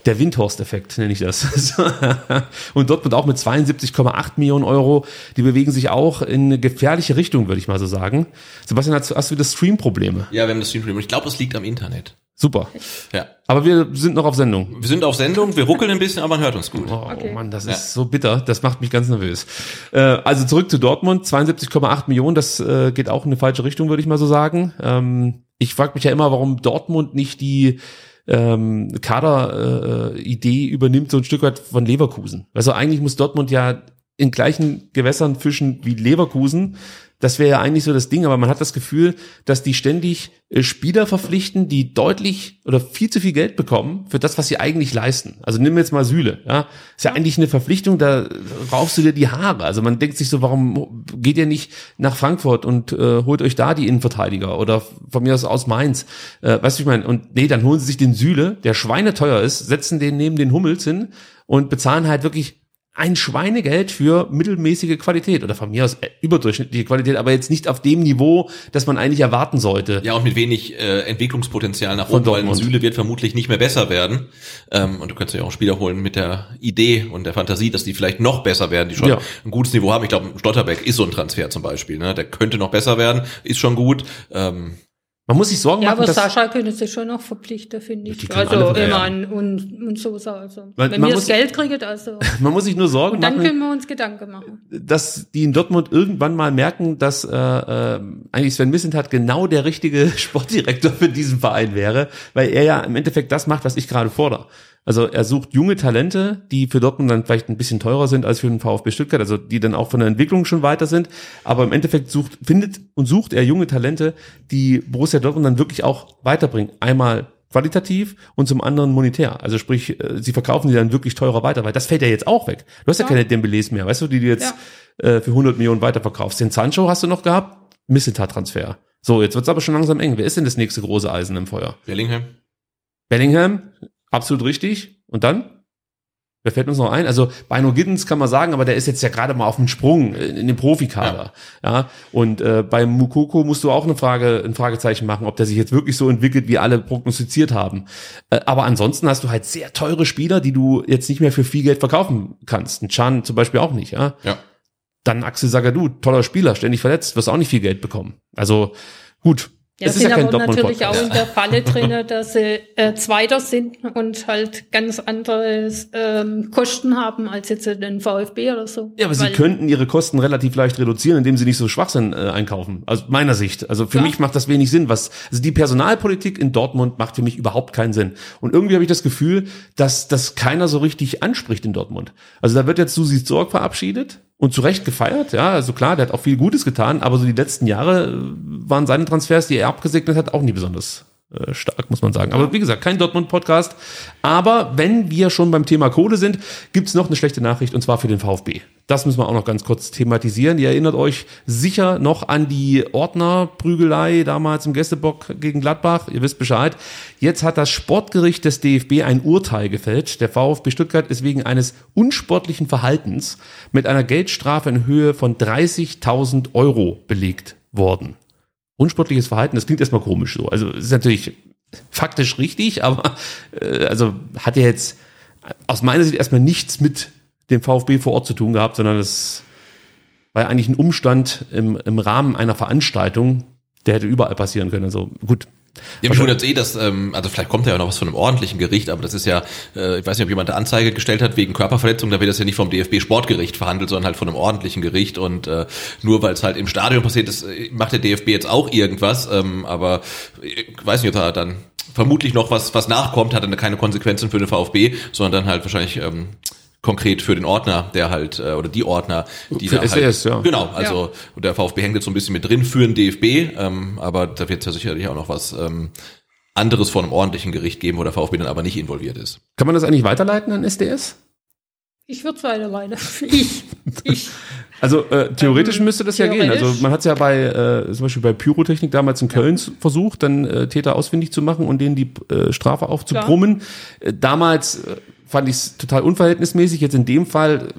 Der Windhorst-Effekt nenne ich das. [laughs] Und Dortmund auch mit 72,8 Millionen Euro. Die bewegen sich auch in eine gefährliche Richtung, würde ich mal so sagen. Sebastian, hast, du- hast du wieder Stream-Probleme? Ja, wir haben das Stream Ich glaube, es liegt am Internet. Super. Ja. Aber wir sind noch auf Sendung. Wir sind auf Sendung, wir ruckeln ein bisschen, aber man hört uns gut. Oh Okay. Mann, das Ja. ist so bitter. Das macht mich ganz nervös. Äh, also zurück zu Dortmund. 72,8 Millionen, das äh, geht auch in eine falsche Richtung, würde ich mal so sagen. Ähm, ich frage mich ja immer, warum Dortmund nicht die ähm, Kader-Idee äh, Idee übernimmt, so ein Stück weit von Leverkusen. Also eigentlich muss Dortmund ja in gleichen Gewässern fischen wie Leverkusen. Das wäre ja eigentlich so das Ding, aber man hat das Gefühl, dass die ständig äh, Spieler verpflichten, die deutlich oder viel zu viel Geld bekommen für das, was sie eigentlich leisten. Also nimm jetzt mal Süle, ja. Ist ja eigentlich eine Verpflichtung, da raufst du dir die Haare. Also man denkt sich so, warum geht ihr nicht nach Frankfurt und äh, holt euch da die Innenverteidiger oder von mir aus aus Mainz. Äh, weißt du, ich meine, und nee, dann holen sie sich den Süle, der schweineteuer ist, setzen den neben den Hummels hin und bezahlen halt wirklich ein Schweinegeld für mittelmäßige Qualität oder von mir aus äh, überdurchschnittliche Qualität, aber jetzt nicht auf dem Niveau, das man eigentlich erwarten sollte. Ja, auch mit wenig äh, Entwicklungspotenzial nach oben, weil. Süle wird vermutlich nicht mehr besser werden. Ähm, und du könntest ja auch Spieler holen mit der Idee und der Fantasie, dass die vielleicht noch besser werden, die schon Ja. ein gutes Niveau haben. Ich glaube, Stotterbeck ist so ein Transfer zum Beispiel. Ne? Der könnte noch besser werden, ist schon gut. Ähm, Man muss sich Sorgen Ja, machen, aber Sascha könnte sich schon noch verpflichten, finde ich. Also alle verpflichten. Eman und, und Sosa. Also. Man- Wenn wir das Geld kriegen, also. [laughs] man muss sich nur Sorgen Und dann machen, können wir uns Gedanken machen. dass die in Dortmund irgendwann mal merken, dass äh, äh, eigentlich Sven Missentat genau der richtige [laughs] Sportdirektor für diesen Verein wäre, weil er ja im Endeffekt das macht, was ich gerade fordere. Also er sucht junge Talente, die für Dortmund dann vielleicht ein bisschen teurer sind als für den VfB Stuttgart, also die dann auch von der Entwicklung schon weiter sind. Aber im Endeffekt sucht, findet und sucht er junge Talente, die Borussia Dortmund dann wirklich auch weiterbringen. Einmal qualitativ und zum anderen monetär. Also sprich, äh, sie verkaufen die dann wirklich teurer weiter, weil das fällt ja jetzt auch weg. Du hast ja, Ja. keine Dembélés mehr, weißt du, die du jetzt äh, für 100 Millionen weiterverkaufst. Den Sancho hast du noch gehabt, Missetat-Transfer. So, jetzt wird's aber schon langsam eng. Wer ist denn das nächste große Eisen im Feuer? Bellingham. Bellingham, absolut richtig. Und dann? Wer fällt uns noch ein? Also Bino Giddens kann man sagen, aber der ist jetzt ja gerade mal auf dem Sprung in den Profikader. Ja. Und äh, beim Mukoko musst du auch eine Frage, ein Fragezeichen machen, ob der sich jetzt wirklich so entwickelt, wie alle prognostiziert haben. Äh, aber ansonsten hast du halt sehr teure Spieler, die du jetzt nicht mehr für viel Geld verkaufen kannst. Ein Chan zum Beispiel auch nicht, ja. Ja. Dann Axel Sagadou, toller Spieler, ständig verletzt, wirst auch nicht viel Geld bekommen. Also gut. Ja, sind ja aber natürlich auch in der Falle [laughs] drinne, dass sie äh, Zweiter sind und halt ganz andere ähm, Kosten haben als jetzt den VfB oder so. Ja, aber sie Weil- könnten ihre Kosten relativ leicht reduzieren, indem sie nicht so Schwachsinn äh, einkaufen. Also meiner Sicht. Also für Ja. mich macht das wenig Sinn. Was also die Personalpolitik in Dortmund macht für mich überhaupt keinen Sinn. Und irgendwie habe ich das Gefühl, dass das keiner so richtig anspricht in Dortmund. Also da wird jetzt Susi Zorg verabschiedet und zu Recht gefeiert. Ja, also klar, der hat auch viel Gutes getan, aber so die letzten Jahre äh, waren seine Transfers, die er abgesegnet hat, auch nie besonders äh, stark, muss man sagen. Aber wie gesagt, kein Dortmund-Podcast. Aber wenn wir schon beim Thema Kohle sind, gibt's noch eine schlechte Nachricht und zwar für den VfB. Das müssen wir auch noch ganz kurz thematisieren. Ihr erinnert euch sicher noch an die Ordnerprügelei damals im Gästebock gegen Gladbach. Ihr wisst Bescheid. Jetzt hat das Sportgericht des DFB ein Urteil gefällt. Der VfB Stuttgart ist wegen eines unsportlichen Verhaltens mit einer Geldstrafe in Höhe von 30.000 Euro belegt worden unsportliches Verhalten, das klingt erstmal komisch so. Also ist natürlich faktisch richtig, aber äh, also hat er jetzt aus meiner Sicht erstmal nichts mit dem VfB vor Ort zu tun gehabt, sondern es war ja eigentlich ein Umstand im, im Rahmen einer Veranstaltung, der hätte überall passieren können. Also gut. Ja, mich wundert eh, dass, ähm, also vielleicht kommt ja noch was von einem ordentlichen Gericht, aber das ist ja, äh, ich weiß nicht, ob jemand eine Anzeige gestellt hat wegen Körperverletzung, da wird das ja nicht vom DFB Sportgericht verhandelt, sondern halt von einem ordentlichen Gericht und äh, nur weil es halt im Stadion passiert ist, äh, macht der DFB jetzt auch irgendwas, ähm, aber ich weiß nicht, ob da dann vermutlich noch was, was nachkommt, hat dann keine Konsequenzen für den VfB, sondern dann halt wahrscheinlich ähm, konkret für den Ordner, der halt, äh, oder die Ordner, die Für da halt, SES, ja. Genau, also und der VfB hängt jetzt so ein bisschen mit drin für den DFB, ähm, aber da wird es ja sicherlich auch noch was ähm, anderes von einem ordentlichen Gericht geben, wo der VfB dann aber nicht involviert ist. Kann man das eigentlich weiterleiten an SDS? Ich würde es weiterleiten. [laughs] Ich. Ich. Also äh, theoretisch Ähm, müsste das ja gehen. Also man hat es ja bei äh, zum Beispiel bei Pyrotechnik damals in Köln versucht, dann äh, Täter ausfindig zu machen und denen die äh, Strafe aufzubrummen. Äh, damals äh, fand ich es total unverhältnismäßig. Jetzt in dem Fall äh,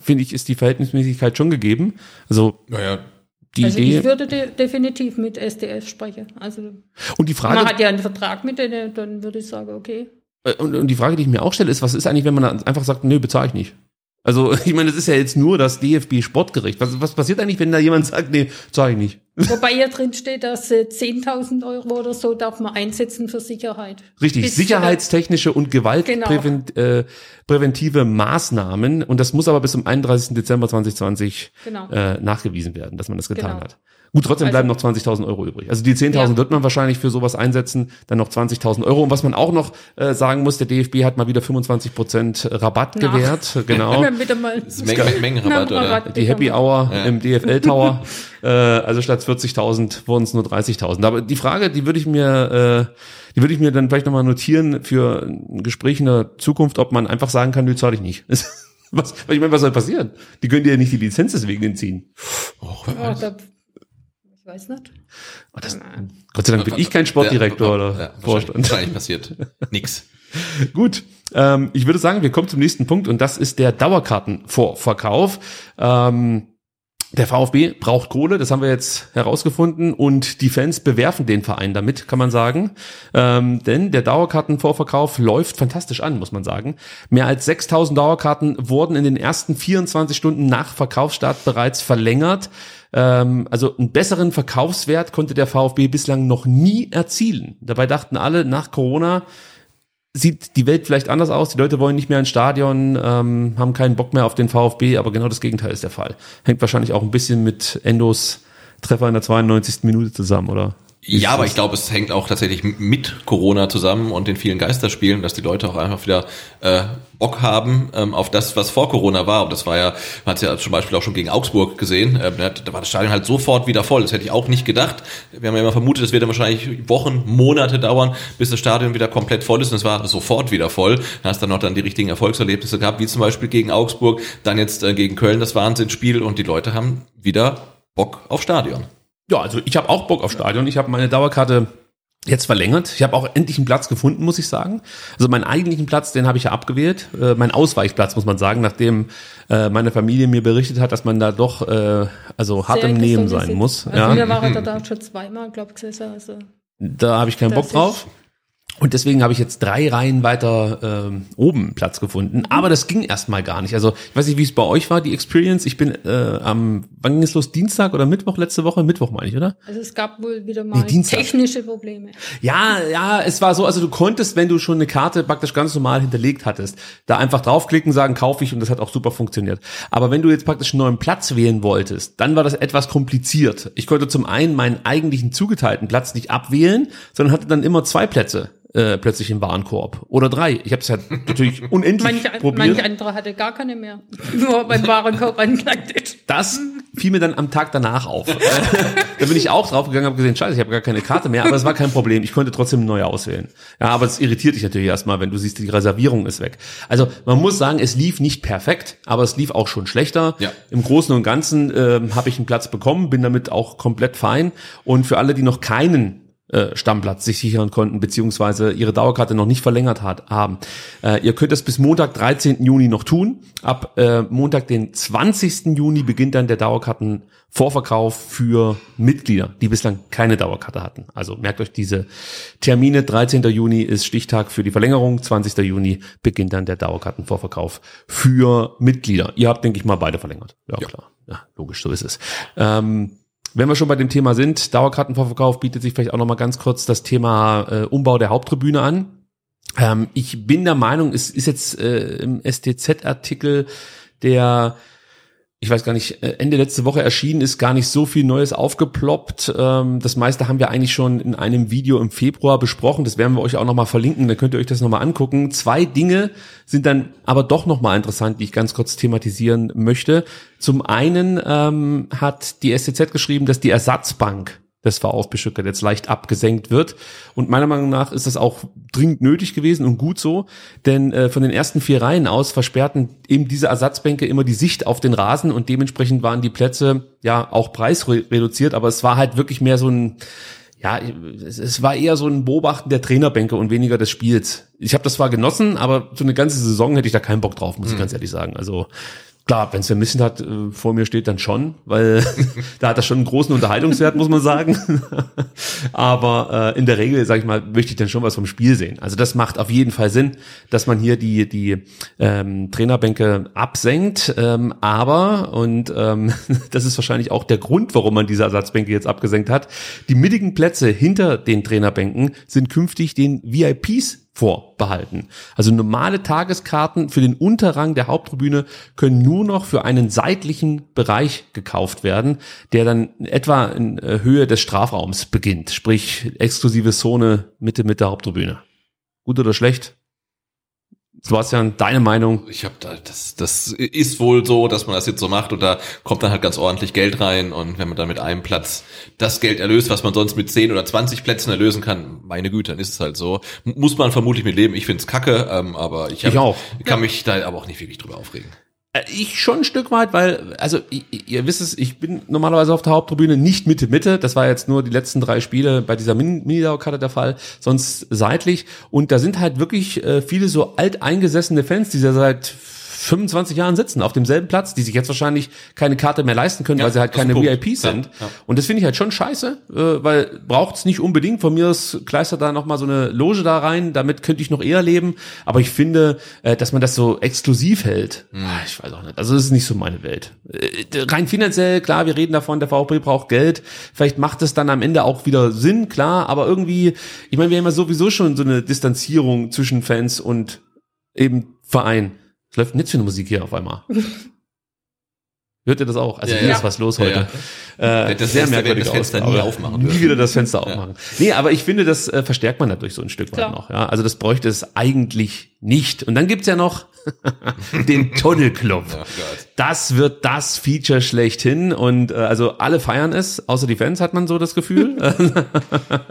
finde ich, ist die Verhältnismäßigkeit schon gegeben. Also Naja, die Also Idee ich würde de definitiv mit SDS sprechen. Also und die Frage man hat ja einen Vertrag mit denen, dann würde ich sagen, okay. Äh, Und, und die Frage, die ich mir auch stelle, ist, was ist eigentlich, wenn man einfach sagt, nö, bezahle ich nicht? Also, [laughs] ich meine, das ist ja jetzt nur das DFB Sportgericht. Was, was passiert eigentlich, wenn da jemand sagt, nee, zahle ich nicht? Wobei hier drin steht, dass äh, 10.000 Euro oder so darf man einsetzen für Sicherheit. Richtig, Bis, sicherheitstechnische und gewaltpräventive äh, präventive Maßnahmen. Und das muss aber bis zum 31. Dezember 2020 Genau. äh, nachgewiesen werden, dass man das getan Genau. hat. Gut, trotzdem Also- bleiben noch 20.000 Euro übrig. Also die 10.000 Ja. wird man wahrscheinlich für sowas einsetzen, dann noch 20.000 Euro. Und was man auch noch äh, sagen muss, der DFB hat mal wieder 25 Prozent Rabatt Na. gewährt. [laughs] Genau. Ja. Bitte mal. Das ist Mengen, Mengenrabatt, [laughs] Na, oder? Rabatt. Die Happy Hour im DFL Tower. [laughs] äh, also statt 40.000 wurden es nur 30.000. Aber die Frage, die würde ich mir, äh, die würde ich mir dann vielleicht nochmal notieren für ein Gespräch in der Zukunft, ob man einfach sagen kann, nö, zahle ich nicht. was, weil ich meine, was soll passieren? Die können dir ja nicht die Lizenz deswegen entziehen. Ja, da, ich weiß nicht. Oh, das, Gott sei Dank bin ich kein Sportdirektor oder ja, wahrscheinlich, Vorstand. wahrscheinlich passiert [laughs] nix. Gut, ähm, ich würde sagen, wir kommen zum nächsten Punkt und das ist der Dauerkartenvorverkauf. Ähm, der VfB braucht Kohle, das haben wir jetzt herausgefunden und die Fans bewerfen den Verein damit, kann man sagen. Ähm, denn der Dauerkartenvorverkauf läuft fantastisch an, muss man sagen. Mehr als 6000 Dauerkarten wurden in den ersten 24 Stunden nach Verkaufsstart bereits verlängert. Ähm, also einen besseren Verkaufswert konnte der VfB bislang noch nie erzielen. Dabei dachten alle, nach Corona sieht die Welt vielleicht anders aus. Die Leute wollen nicht mehr ins Stadion, ähm, haben keinen Bock mehr auf den VfB, aber genau das Gegenteil ist der Fall. Hängt wahrscheinlich auch ein bisschen mit Endos Treffer in der 92. Minute zusammen, oder? Ja, aber ich glaube, es hängt auch tatsächlich mit Corona zusammen und den vielen Geisterspielen, dass die Leute auch einfach wieder äh, Bock haben ähm, auf das, was vor Corona war. Und das war ja, man hat es ja zum Beispiel auch schon gegen Augsburg gesehen. Ähm, da war das Stadion halt sofort wieder voll. Das hätte ich auch nicht gedacht. Wir haben ja immer vermutet, es wird dann wahrscheinlich Wochen, Monate dauern, bis das Stadion wieder komplett voll ist. Und es war sofort wieder voll. Da hast dann noch dann die richtigen Erfolgserlebnisse gehabt, wie zum Beispiel gegen Augsburg, dann jetzt äh, gegen Köln das Wahnsinnsspiel und die Leute haben wieder Bock auf Stadion. Ja, also ich habe auch Bock auf Stadion. Ich habe meine Dauerkarte jetzt verlängert. Ich habe auch endlich einen Platz gefunden, muss ich sagen. Also meinen eigentlichen Platz, den habe ich ja abgewählt. Äh, mein Ausweichplatz, muss man sagen, nachdem äh, meine Familie mir berichtet hat, dass man da doch äh, also hart Sehr im Nehmen sein muss. Also ja. wir waren da, da schon zweimal, glaube ich, gesessen. Also Da habe ich keinen Bock drauf. Und deswegen habe ich jetzt drei Reihen weiter ähm, oben Platz gefunden. Aber das ging erstmal gar nicht. Also ich weiß nicht, wie es bei euch war, die Experience. Ich bin äh, am, wann ging es los? Dienstag oder Mittwoch letzte Woche? Mittwoch meine ich, oder? Also es gab wohl wieder mal Nee, technische Probleme. Ja, ja, es war so, also du konntest, wenn du schon eine Karte praktisch ganz normal hinterlegt hattest, da einfach draufklicken, sagen, kaufe ich und das hat auch super funktioniert. Aber wenn du jetzt praktisch einen neuen Platz wählen wolltest, dann war das etwas kompliziert. Ich konnte zum einen meinen eigentlichen zugeteilten Platz nicht abwählen, sondern hatte dann immer zwei Plätze äh, plötzlich im Warenkorb oder drei. Ich habe es ja natürlich unendlich Manch, probiert. manch andere hatte gar keine mehr. [laughs] Nur beim Warenkorb angeleitet. Das fiel mir dann am Tag danach auf. Äh, [laughs] da bin ich auch draufgegangen, habe gesehen, scheiße, ich habe gar keine Karte mehr, aber es war kein Problem. Ich konnte trotzdem neue auswählen. Ja, aber es irritiert dich natürlich erstmal, wenn du siehst, die Reservierung ist weg. Also man muss sagen, es lief nicht perfekt, aber es lief auch schon schlechter. Ja. Im Großen und Ganzen ähm, habe ich einen Platz bekommen, bin damit auch komplett fein. Und für alle, die noch keinen äh, Stammplatz sich sichern konnten, beziehungsweise ihre Dauerkarte noch nicht verlängert hat, haben. Äh, ihr könnt das bis Montag, 13. Juni noch tun. Ab äh, Montag, den 20. Juni beginnt dann der Dauerkartenvorverkauf für Mitglieder, die bislang keine Dauerkarte hatten. Also merkt euch diese Termine. 13. Juni ist Stichtag für die Verlängerung. 20. Juni beginnt dann der Dauerkartenvorverkauf für Mitglieder. Ihr habt, denke ich mal, beide verlängert. Ja, klar. Ja, logisch, so ist es. Ähm, wenn wir schon bei dem Thema sind, Dauerkartenvorverkauf bietet sich vielleicht auch noch mal ganz kurz das Thema äh, Umbau der Haupttribüne an. Ähm, ich bin der Meinung, es ist jetzt äh, im STZ-Artikel, der ich weiß gar nicht, äh, Ende letzte Woche erschienen ist, gar nicht so viel Neues aufgeploppt. Ähm, das meiste haben wir eigentlich schon in einem Video im Februar besprochen. Das werden wir euch auch nochmal verlinken, dann könnt ihr euch das nochmal angucken. Zwei Dinge sind dann aber doch nochmal interessant, die ich ganz kurz thematisieren möchte. Zum einen ähm, hat die STZ geschrieben, dass die Ersatzbank des VfB jetzt leicht abgesenkt wird. Und meiner Meinung nach ist das auch dringend nötig gewesen und gut so, denn äh, von den ersten vier Reihen aus versperrten eben diese Ersatzbänke immer die Sicht auf den Rasen und dementsprechend waren die Plätze ja auch preisreduziert, aber es war halt wirklich mehr so ein ja, es, es war eher so ein Beobachten der Trainerbänke und weniger des Spiels. Ich habe das zwar genossen, aber so eine ganze Saison hätte ich da keinen Bock drauf, muss ich ganz ehrlich sagen. Also Klar, wenn Sven Missentat äh, vor mir steht, dann schon, weil [laughs] da hat er schon einen großen Unterhaltungswert, muss man sagen. [laughs] Aber äh, in der Regel, sage ich mal, möchte ich dann schon was vom Spiel sehen. Also das macht auf jeden Fall Sinn, dass man hier die die ähm, Trainerbänke absenkt. Ähm, aber und ähm, [laughs] das ist wahrscheinlich auch der Grund, warum man diese Ersatzbänke jetzt abgesenkt hat. Die mittigen Plätze hinter den Trainerbänken sind künftig den VIPs vorbehalten. Also normale Tageskarten für den Unterrang der Haupttribüne können nur noch für einen seitlichen Bereich gekauft werden, der dann etwa in äh, Höhe des Strafraums beginnt, sprich exklusive Zone Mitte mit der Haupttribüne. Gut oder schlecht? Sebastian, deine Meinung? Ich habe da, das, das ist wohl so, dass man das jetzt so macht und da kommt dann halt ganz ordentlich Geld rein und wenn man dann mit einem Platz das Geld erlöst, was man sonst mit 10 oder 20 Plätzen erlösen kann, meine Güte, dann ist es halt so. Muss man vermutlich mit leben. Ich find's kacke, ähm, aber ich, hab, Ich auch. kann mich da aber auch nicht wirklich drüber aufregen. Äh, Ich schon ein Stück weit, weil, also ihr, wisst es, ich bin normalerweise auf der Haupttribüne nicht Mitte Mitte. Das war jetzt nur die letzten drei Spiele bei dieser Min- Mini-Dauerkarte der Fall, sonst seitlich. Und da sind halt wirklich äh, viele so alteingesessene Fans, die da seit 25 Jahren sitzen auf demselben Platz, die sich jetzt wahrscheinlich keine Karte mehr leisten können, Ja, weil sie halt ist keine. VIPs Ja, sind. ja. Und das finde ich halt schon scheiße, äh, weil braucht's nicht unbedingt. Von mir aus kleistert da noch mal so eine Loge da rein, damit könnte ich noch eher leben. Aber ich finde, äh, dass man das so exklusiv hält, Hm. ah, ich weiß auch nicht. Also das ist nicht so meine Welt. Äh, rein finanziell, klar, wir reden davon, der VfB braucht Geld. Vielleicht macht es dann am Ende auch wieder Sinn, klar. Aber irgendwie, ich meine, wir haben ja sowieso schon so eine Distanzierung zwischen Fans und eben Verein. Was läuft denn jetzt für eine Musik hier auf einmal? [laughs] Hört ihr das auch? Also Ja, hier ja. ist was los Ja, heute. ja. Äh, Das sehr merkwürdig das Fenster aus, nie aufmachen Nie wieder das Fenster Ja. aufmachen. Nee, aber ich finde, das äh, verstärkt man dadurch so ein Stück weit Klar. noch. Ja? Also das bräuchte es eigentlich nicht. Und dann gibt's ja noch [laughs] den Tunnelclub. Oh. Das wird das Feature schlechthin und äh, also alle feiern es, außer die Fans hat man so das Gefühl. [laughs]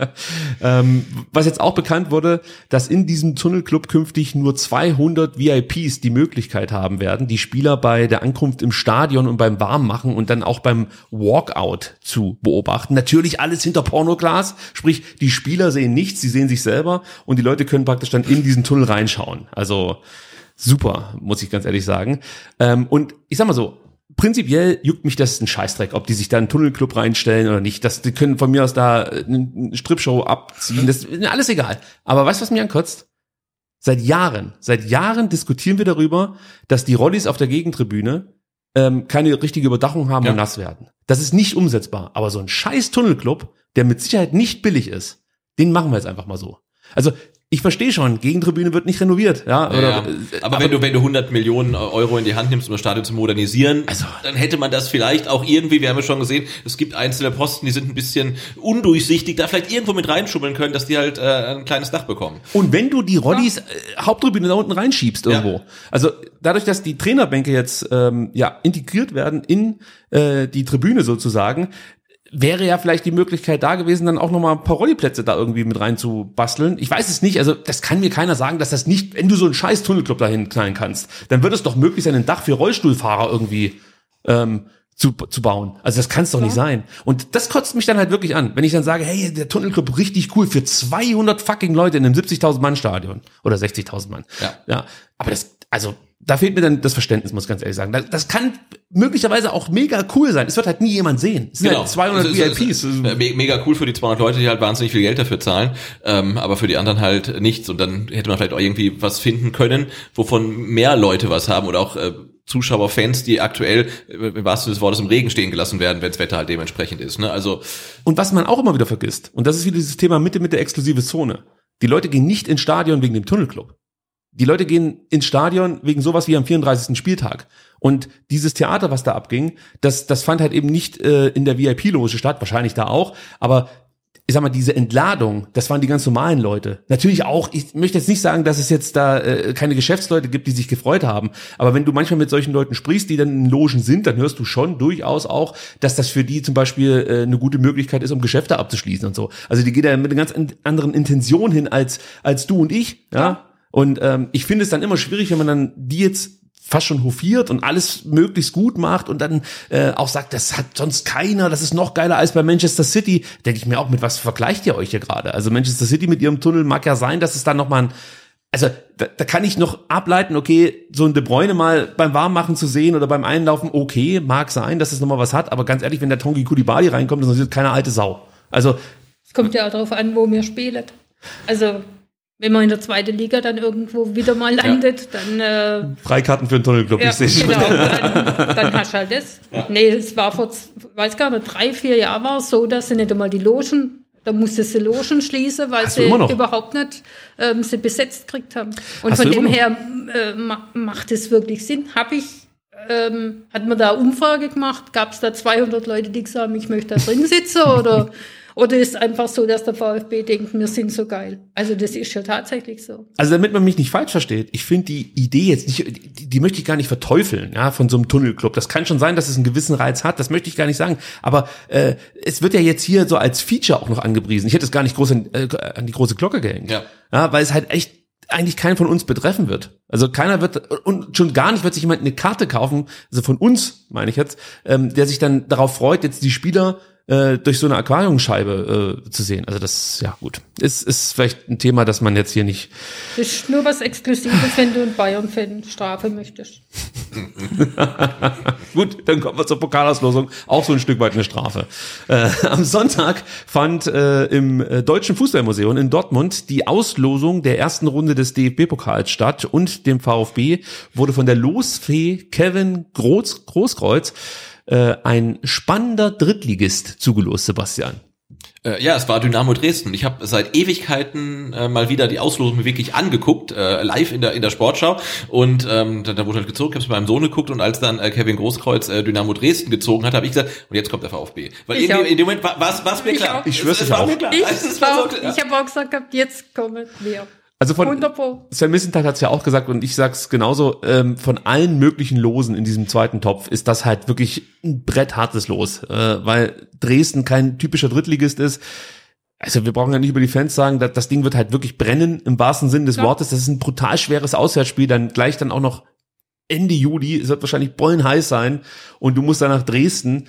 [laughs] ähm, was jetzt auch bekannt wurde, dass in diesem Tunnelclub künftig nur 200 VIPs die Möglichkeit haben werden, die Spieler bei der Ankunft im Stadion und beim Warmmachen und dann auch beim Walkout zu beobachten. Natürlich alles hinter Pornoglas, sprich die Spieler sehen nichts, sie sehen sich selber und die Leute können praktisch dann in diesen Tunnel reinschauen. Also super, muss ich ganz ehrlich sagen. Ähm, und ich sag mal so, prinzipiell juckt mich das ein Scheißdreck, ob die sich da einen Tunnelclub reinstellen oder nicht. Das, die können von mir aus da eine Stripshow abziehen. Das ist mir alles egal. Aber weißt du, was mich ankotzt? Seit Jahren, seit Jahren diskutieren wir darüber, dass die Rollis auf der Gegentribüne ähm, keine richtige Überdachung haben Ja. und nass werden. Das ist nicht umsetzbar. Aber so ein scheiß Tunnelclub, der mit Sicherheit nicht billig ist, den machen wir jetzt einfach mal so. Also ich verstehe schon, Gegentribüne wird nicht renoviert, ja. Ja, oder, ja. äh, aber, wenn du wenn du 100 Millionen Euro in die Hand nimmst, um das Stadion zu modernisieren, Also- dann hätte man das vielleicht auch irgendwie, wir haben ja schon gesehen, es gibt einzelne Posten, die sind ein bisschen undurchsichtig, da vielleicht irgendwo mit reinschummeln können, dass die halt äh, ein kleines Dach bekommen. Und wenn du die Rollis äh, Haupttribüne da unten reinschiebst irgendwo, Ja. also dadurch, dass die Trainerbänke jetzt ähm, ja integriert werden in äh, die Tribüne sozusagen, wäre ja vielleicht die Möglichkeit da gewesen, dann auch nochmal ein paar Rolliplätze da irgendwie mit reinzubasteln. Ich weiß es nicht, also das kann mir keiner sagen, dass das nicht, wenn du so einen scheiß Tunnelclub dahin knallen kannst, dann wird es doch möglich sein, ein Dach für Rollstuhlfahrer irgendwie ähm, zu, zu bauen. Also das kann es doch nicht sein. Und das kotzt mich dann halt wirklich an, wenn ich dann sage, hey, der Tunnelclub richtig cool für 200 fucking Leute in einem 70.000 Mann Stadion oder 60.000 Mann. Ja. ja. Aber das, also da fehlt mir dann das Verständnis, muss ich ganz ehrlich sagen. Das, kann möglicherweise auch mega cool sein. Es wird halt nie jemand sehen. Es sind halt 200 Also, VIPs. Mega cool für die 200 Leute, die halt wahnsinnig viel Geld dafür zahlen, ähm, aber für die anderen halt nichts. Und dann hätte man vielleicht auch irgendwie was finden können, wovon mehr Leute was haben oder auch äh, Zuschauer, Fans, die aktuell äh, im wahrsten des Wortes im Regen stehen gelassen werden, wenn das Wetter halt dementsprechend ist. Ne? Also Und was man auch immer wieder vergisst, und das ist wieder dieses Thema Mitte mit der exklusive Zone. Die Leute gehen nicht ins Stadion wegen dem Tunnelclub. Die Leute gehen ins Stadion wegen sowas wie am 34. Spieltag. Und dieses Theater, was da abging, das, das fand halt eben nicht äh, in der VIP-Loge statt, wahrscheinlich da auch, aber ich sag mal, diese Entladung, das waren die ganz normalen Leute. Natürlich auch, ich möchte jetzt nicht sagen, dass es jetzt da äh, keine Geschäftsleute gibt, die sich gefreut haben. Aber wenn du manchmal mit solchen Leuten sprichst, die dann in Logen sind, dann hörst du schon durchaus auch, dass das für die zum Beispiel äh, eine gute Möglichkeit ist, um Geschäfte abzuschließen und so. Also die geht da mit einer ganz an- anderen Intention hin als, als du und ich. Ja. Und ähm, ich finde es dann immer schwierig, wenn man dann die jetzt fast schon hofiert und alles möglichst gut macht und dann äh, auch sagt, das hat sonst keiner, das ist noch geiler als bei Manchester City, denke ich mir auch, mit was vergleicht ihr euch hier gerade? Also Manchester City mit ihrem Tunnel mag ja sein, dass es dann nochmal ein also da, da kann ich noch ableiten, okay, so ein De Bruyne mal beim Warmmachen zu sehen oder beim Einlaufen, okay, mag sein, dass es nochmal was hat, aber ganz ehrlich, wenn der Tongi Kulibali reinkommt, dann ist keine alte Sau. Also Es kommt ja auch darauf an, wo wir spielen. Also, wenn man in der zweiten Liga dann irgendwo wieder mal landet, dann, äh, Freikarten für den Tunnelclub, ja, ich sehe schon. genau, [laughs] dann, dann hast du halt das. Nee, es war vor, weiß gar nicht, drei, vier Jahren war es so, dass sie nicht einmal die Logen, da musste sie Logen schließen, weil Hast sie überhaupt nicht ähm, sie besetzt gekriegt haben. Und Hast von dem her äh, ma macht es wirklich Sinn. Habe ich, ähm, hat man da Umfrage gemacht? Gab es da 200 Leute, die gesagt haben, ich möchte da drin sitzen? oder, [laughs] oder ist einfach so, dass der VfB denkt, wir sind so geil? Also das ist ja tatsächlich so. Also damit man mich nicht falsch versteht, ich finde die Idee jetzt nicht, die, die möchte ich gar nicht verteufeln, ja, von so einem Tunnelclub. Das kann schon sein, dass es einen gewissen Reiz hat, das möchte ich gar nicht sagen. Aber äh, es wird ja jetzt hier so als Feature auch noch angepriesen. Ich hätte es gar nicht groß an, äh, an die große Glocke gehängt. Ja. ja, weil es halt echt eigentlich keinen von uns betreffen wird. Also keiner wird und schon gar nicht wird sich jemand eine Karte kaufen, also von uns meine ich jetzt, ähm, der sich dann darauf freut, jetzt die Spieler äh, durch so eine Aquariumscheibe äh, zu sehen. Also das, ja gut, ist, ist vielleicht ein Thema, das man jetzt hier nicht Das ist nur was Exklusives, wenn du einen Bayern-Fan Strafe möchtest. [laughs] Gut, dann kommen wir zur Pokalauslosung. Auch so ein Stück weit eine Strafe. Äh, am Sonntag fand äh, im äh, Deutschen Fußballmuseum in Dortmund die Auslosung der ersten Runde des DFB-Pokals statt und dem VfB wurde von der Losfee Kevin Groß, Großkreuz äh, ein spannender Drittligist zugelost, Sebastian. Äh, ja, es war Dynamo Dresden. Ich habe seit Ewigkeiten äh, mal wieder die Auslosung mir wirklich angeguckt, äh, live in der in der Sportschau. Und ähm, da, da wurde halt gezogen, ich habe es mit meinem Sohn geguckt und als dann äh, Kevin Großkreuz äh, Dynamo Dresden gezogen hat, habe ich gesagt, und jetzt kommt der VfB. Weil Ich in, dem- in dem Moment war was was mir Ich klar. auch. Ich schwör's Es- es war auch. mir klar. Ich, Es- es war auch, so klar. ich habe auch gesagt gehabt, jetzt kommen wir. Also von 100 Pro. Sven Missentat hat es ja auch gesagt und ich sag's genauso, ähm, von allen möglichen Losen in diesem zweiten Topf ist das halt wirklich ein bretthartes Los, äh, weil Dresden kein typischer Drittligist ist. Also wir brauchen ja nicht über die Fans sagen, dass das Ding wird halt wirklich brennen im wahrsten Sinn des Ja. Wortes. Das ist ein brutal schweres Auswärtsspiel, dann gleich dann auch noch Ende Juli, es wird wahrscheinlich bollenheiß sein und du musst dann nach Dresden.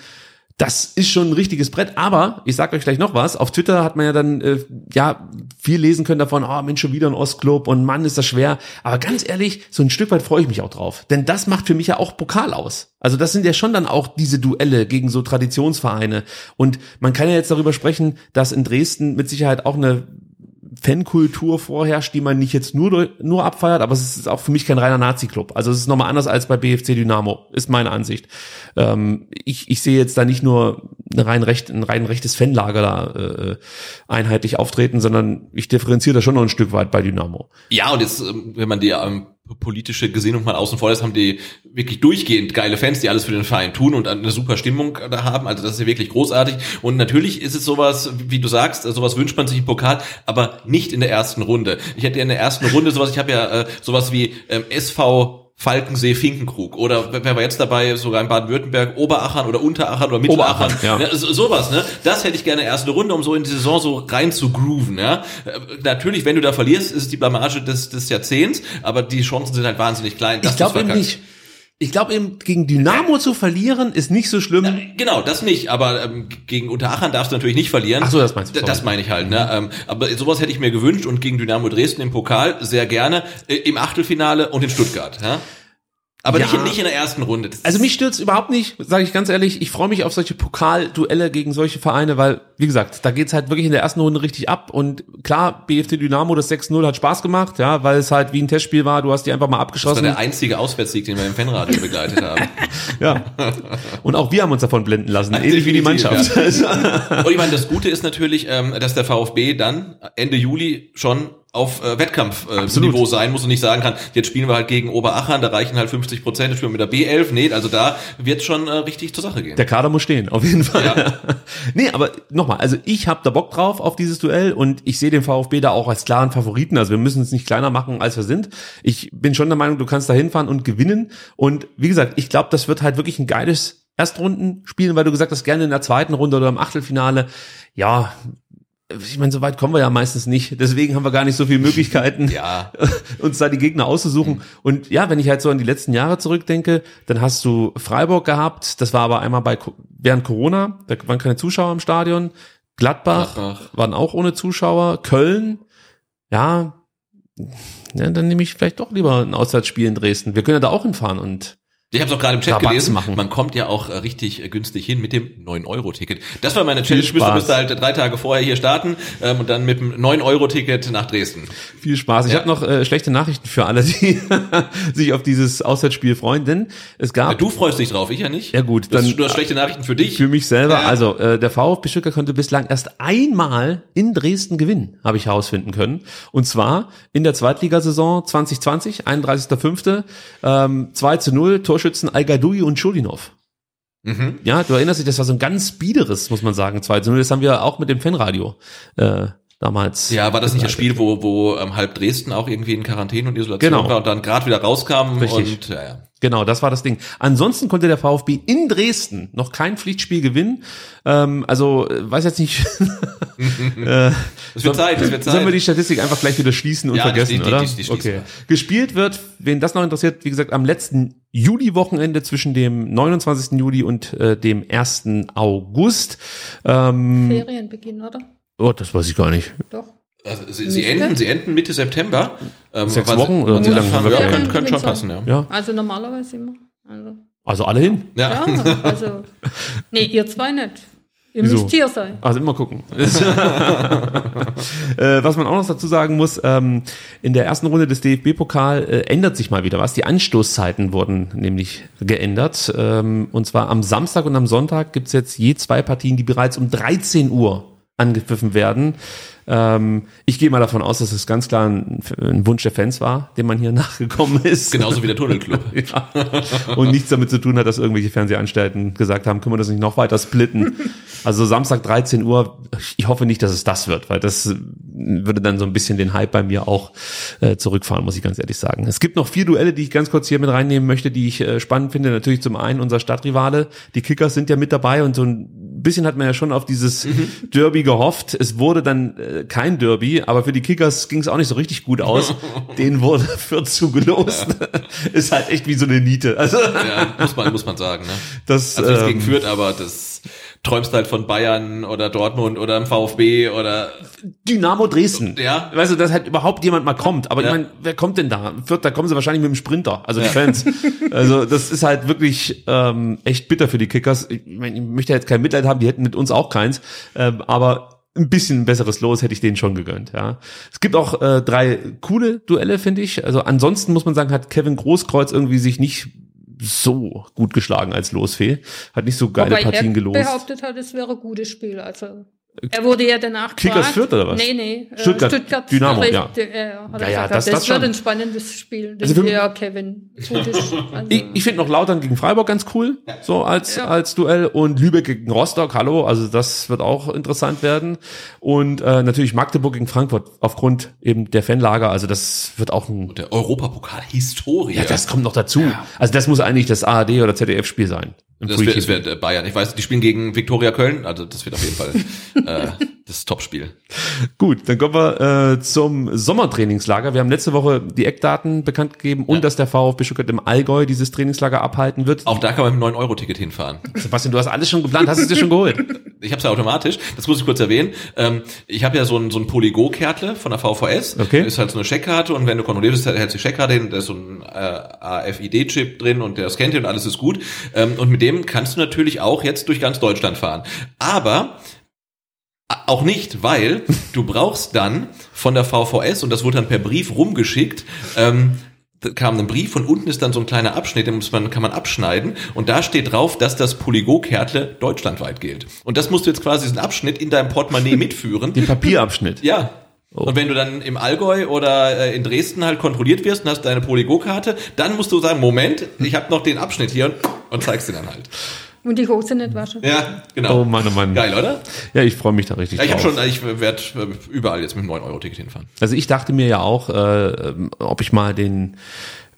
Das ist schon ein richtiges Brett, aber ich sag euch gleich noch was. Auf Twitter hat man ja dann äh, ja viel lesen können davon, oh Mensch, schon wieder ein Ostclub und Mann, ist das schwer. Aber ganz ehrlich, so ein Stück weit freue ich mich auch drauf. Denn das macht für mich ja auch Pokal aus. Also das sind ja schon dann auch diese Duelle gegen so Traditionsvereine. Und man kann ja jetzt darüber sprechen, dass in Dresden mit Sicherheit auch eine Fankultur vorherrscht, die man nicht jetzt nur, nur abfeiert, aber es ist auch für mich kein reiner Nazi-Club. Also es ist nochmal anders als bei BFC Dynamo, ist meine Ansicht. Ähm, ich, ich sehe jetzt da nicht nur eine rein recht, ein rein rechtes Fanlager da äh, einheitlich auftreten, sondern ich differenziere da schon noch ein Stück weit bei Dynamo. Ja, und jetzt, ähm, wenn man die ähm, politische Gesinnung mal außen vor lässt, haben die wirklich durchgehend geile Fans, die alles für den Verein tun und eine super Stimmung da haben. Also das ist ja wirklich großartig. Und natürlich ist es sowas, wie du sagst, sowas wünscht man sich im Pokal, aber nicht in der ersten Runde. Ich hätte ja in der ersten Runde sowas, ich habe ja äh, sowas wie ähm, SV Falkensee Finkenkrug oder wer war jetzt dabei, sogar in Baden-Württemberg, Oberachern oder Unterachern oder Mittelachern. Oberachern, ja. Ja, so, sowas, ne? Das hätte ich gerne erste Runde, um so in die Saison so rein zu grooven, ja? Äh, Natürlich, wenn du da verlierst, ist es die Blamage des, des Jahrzehnts, aber die Chancen sind halt wahnsinnig klein. ich glaube eben nicht. Ich glaube eben, gegen Dynamo zu verlieren, ist nicht so schlimm. Genau, das nicht, aber ähm, gegen Unterachern darfst du natürlich nicht verlieren. Ach so, das meinst du, Das meine ich halt, ne? Ähm, aber sowas hätte ich mir gewünscht und gegen Dynamo Dresden im Pokal sehr gerne, äh, im Achtelfinale und in Stuttgart, ja? Aber Ja. nicht, in, nicht in der ersten Runde. Das Also mich stürzt überhaupt nicht, sage ich ganz ehrlich. Ich freue mich auf solche Pokalduelle gegen solche Vereine, weil, wie gesagt, da geht's halt wirklich in der ersten Runde richtig ab. Und klar, BFC Dynamo, das 6-0 hat Spaß gemacht, ja, weil es halt wie ein Testspiel war. Du hast die einfach mal das war abgeschossen. der einzige Auswärtssieg, den wir im Fanradio begleitet haben. [laughs] ja. Und auch wir haben uns davon blenden lassen, ähnlich wie die Mannschaft. Also, [laughs] Und ich meine, das Gute ist natürlich, ähm, dass der VfB dann Ende Juli schon auf äh, Wettkampfniveau äh, sein muss und nicht sagen kann, jetzt spielen wir halt gegen Oberachern, da reichen halt 50 Prozent, jetzt spielen wir mit der B11. Nee, also da wird schon äh, richtig zur Sache gehen. Der Kader muss stehen, auf jeden Fall. Ja. [laughs] nee, aber nochmal, also ich habe da Bock drauf auf dieses Duell und ich sehe den VfB da auch als klaren Favoriten. Also wir müssen es nicht kleiner machen, als wir sind. Ich bin schon der Meinung, du kannst da hinfahren und gewinnen. Und wie gesagt, ich glaube, das wird halt wirklich ein geiles Erstrundenspiel, weil du gesagt hast, gerne in der zweiten Runde oder im Achtelfinale. Ja, ich meine, so weit kommen wir ja meistens nicht. Deswegen haben wir gar nicht so viele Möglichkeiten, [laughs] Ja. [laughs] uns da die Gegner auszusuchen. Und ja, wenn ich halt so an die letzten Jahre zurückdenke, dann hast du Freiburg gehabt. Das war aber einmal bei während Corona. Da waren keine Zuschauer im Stadion. Gladbach, Gladbach. waren auch ohne Zuschauer. Köln, ja, ja, dann nehme ich vielleicht doch lieber ein Auswärtsspiel in Dresden. Wir können ja da auch hinfahren und Ich habe es auch gerade im Chat Rabatz gelesen, machen. man kommt ja auch äh, richtig äh, günstig hin mit dem 9-Euro-Ticket. Das war meine Challenge, müsste, Spaß. müsste halt drei Tage vorher hier starten ähm, und dann mit dem 9-Euro-Ticket nach Dresden. viel Spaß. Ich Ja. habe noch äh, schlechte Nachrichten für alle, die [laughs] sich auf dieses Auswärtsspiel freuen, denn es gab Ja, du freust dich drauf, ich ja nicht. Ja, gut, das, dann- du hast schlechte Nachrichten für dich. Für mich selber. Ja. Also äh, der VfB Stuttgart konnte bislang erst einmal in Dresden gewinnen, habe ich herausfinden können. Und zwar in der Zweitligasaison 2020, 31.05. Ähm, 2 zu 0, Torschützen Al-Gadoui und Schulinov. Mhm. Ja, du erinnerst dich, das war so ein ganz biederes, muss man sagen, 2 zu 0. Das haben wir auch mit dem Fanradio äh, damals. Ja, war das nicht das Spiel, wo, wo ähm, halb Dresden auch irgendwie in Quarantäne und Isolation Genau. war und dann gerade wieder rauskam Richtig. und ja, ja. Genau, das war das Ding. Ansonsten konnte der VfB in Dresden noch kein Pflichtspiel gewinnen. Ähm, also äh, weiß jetzt nicht. [laughs] äh, Es wird Zeit, es wird Zeit. Sollen wir die Statistik einfach gleich wieder schließen und Ja, die- vergessen, die- oder? die- die schließen okay. wir. Gespielt wird, wen das noch interessiert, wie gesagt, am letzten Juli-Wochenende zwischen dem 29. Juli und äh, dem 1. August. Ähm, Ferienbeginn, oder? Oh, das weiß ich gar nicht. Doch. Also, sie, sie enden, sie enden Mitte September. Ähm, Sechs Wochen oder wie dann lange haben wir? Ja, könnte, könnte schon passen, ja. Ja, Also normalerweise immer. Also, also alle hin. Ja. ja, also. Nee, ihr zwei nicht. Ihr Wieso? müsst hier sein. Also immer gucken. [laughs] äh, was man auch noch dazu sagen muss, ähm, in der ersten Runde des DFB-Pokal äh, ändert sich mal wieder was. Die Anstoßzeiten wurden nämlich geändert. Ähm, und zwar am Samstag und am Sonntag gibt's jetzt je zwei Partien, die bereits um 13 Uhr angepfiffen werden. Ähm, ich gehe mal davon aus, dass es ganz klar ein, ein Wunsch der Fans war, dem man hier [laughs] nachgekommen ist. Genauso wie der Tunnelclub. [laughs] Ja. Und nichts damit zu tun hat, dass irgendwelche Fernsehanstalten gesagt haben, können wir das nicht noch weiter splitten. Also Samstag 13 Uhr, ich hoffe nicht, dass es das wird, weil das würde dann so ein bisschen den Hype bei mir auch äh, zurückfahren, muss ich ganz ehrlich sagen. Es gibt noch vier Duelle, die ich ganz kurz hier mit reinnehmen möchte, die ich äh, spannend finde. Natürlich zum einen unser Stadtrivale, die Kickers sind ja mit dabei und so ein bisschen hat man ja schon auf dieses Derby gehofft. Es wurde dann äh, kein Derby, aber für die Kickers ging es auch nicht so richtig gut aus. [laughs] Denen wurde [laughs] Fürth zugelost. [laughs] Ist halt echt wie so eine Niete. Also ja, muss man, muss man sagen. Ne? das Also nichts ähm, gegen Fürth, aber das träumst halt von Bayern oder Dortmund oder dem VfB oder Dynamo Dresden. Ja. Weißt du, dass halt überhaupt jemand mal kommt. Aber Ja. ich meine, wer kommt denn da? Fürth, da kommen sie wahrscheinlich mit dem Sprinter, also die Ja. Fans. [laughs] Also das ist halt wirklich ähm, echt bitter für die Kickers. Ich, mein, ich möchte jetzt kein Mitleid haben, die hätten mit uns auch keins. Ähm, aber ein bisschen besseres Los hätte ich denen schon gegönnt, ja. Es gibt auch äh, drei coole Duelle, finde ich. Also ansonsten muss man sagen, hat Kevin Großkreuz irgendwie sich nicht so gut geschlagen als Losfee. Hat nicht so geile Wobei Partien er gelost. behauptet hat, es wäre ein gutes Spiel. Also er wurde ja danach Kickers gefragt. Fürth oder was? Nee, nee. äh, Stuttgart, Dynamo, Recht, ja. äh, Ja, ja, gesagt, das- das, das wird schon. ein spannendes Spiel. Das Also für- ja Kevin. [laughs] Also, Ich, ich finde noch Lautern gegen Freiburg ganz cool, so als, Ja. als Duell. Und Lübeck gegen Rostock, hallo, also das wird auch interessant werden. Und äh, natürlich Magdeburg gegen Frankfurt aufgrund eben der Fanlager, also das wird auch ein... der Europapokal-Historie. Ja, das kommt noch dazu. Also das muss eigentlich das ARD oder ZDF-Spiel sein. Das wird, das wird Bayern. Ich weiß, die spielen gegen Viktoria Köln, also das wird auf jeden Fall [laughs] äh, das Topspiel. Gut, dann kommen wir äh, zum Sommertrainingslager. Wir haben letzte Woche die Eckdaten bekannt gegeben und dass der VfB Stuttgart im Allgäu dieses Trainingslager abhalten wird. Auch da kann man mit einem 9-Euro-Ticket hinfahren. Sebastian, du hast alles schon geplant, hast du es dir schon geholt? Ich habe es ja automatisch, das muss ich kurz erwähnen. Ähm, ich habe ja so ein, so ein Polygo-Kärtle von der VVS. Okay. Ist halt so eine Scheckkarte und wenn du kontrolliert bist, hältst du die Scheckkarte hin, da ist so ein äh, AFID-Chip drin und der scannt dir und alles ist gut. Ähm, und mit dem kannst du natürlich auch jetzt durch ganz Deutschland fahren. Aber auch nicht, weil du brauchst dann von der VVS, und das wurde dann per Brief rumgeschickt, ähm, da kam ein Brief und unten ist dann so ein kleiner Abschnitt, den muss man, kann man abschneiden und da steht drauf, dass das Polygo-Kärtle deutschlandweit gilt. Und das musst du jetzt quasi diesen Abschnitt in deinem Portemonnaie [laughs] mitführen. Den Papierabschnitt. Ja. Oh. Und wenn du dann im Allgäu oder äh, in Dresden halt kontrolliert wirst und hast deine Polygo-Karte, dann musst du sagen, Moment, ich habe noch den Abschnitt hier und, und zeigst den dann halt. Und die Hose nicht waschen. Ja, genau. Oh Mann, oh Mann. Geil, oder? Ja, ich freue mich da richtig Ja, ich habe drauf. schon, ich werde überall jetzt mit einem 9-Euro-Ticket hinfahren. Also ich dachte mir ja auch, äh, ob ich mal den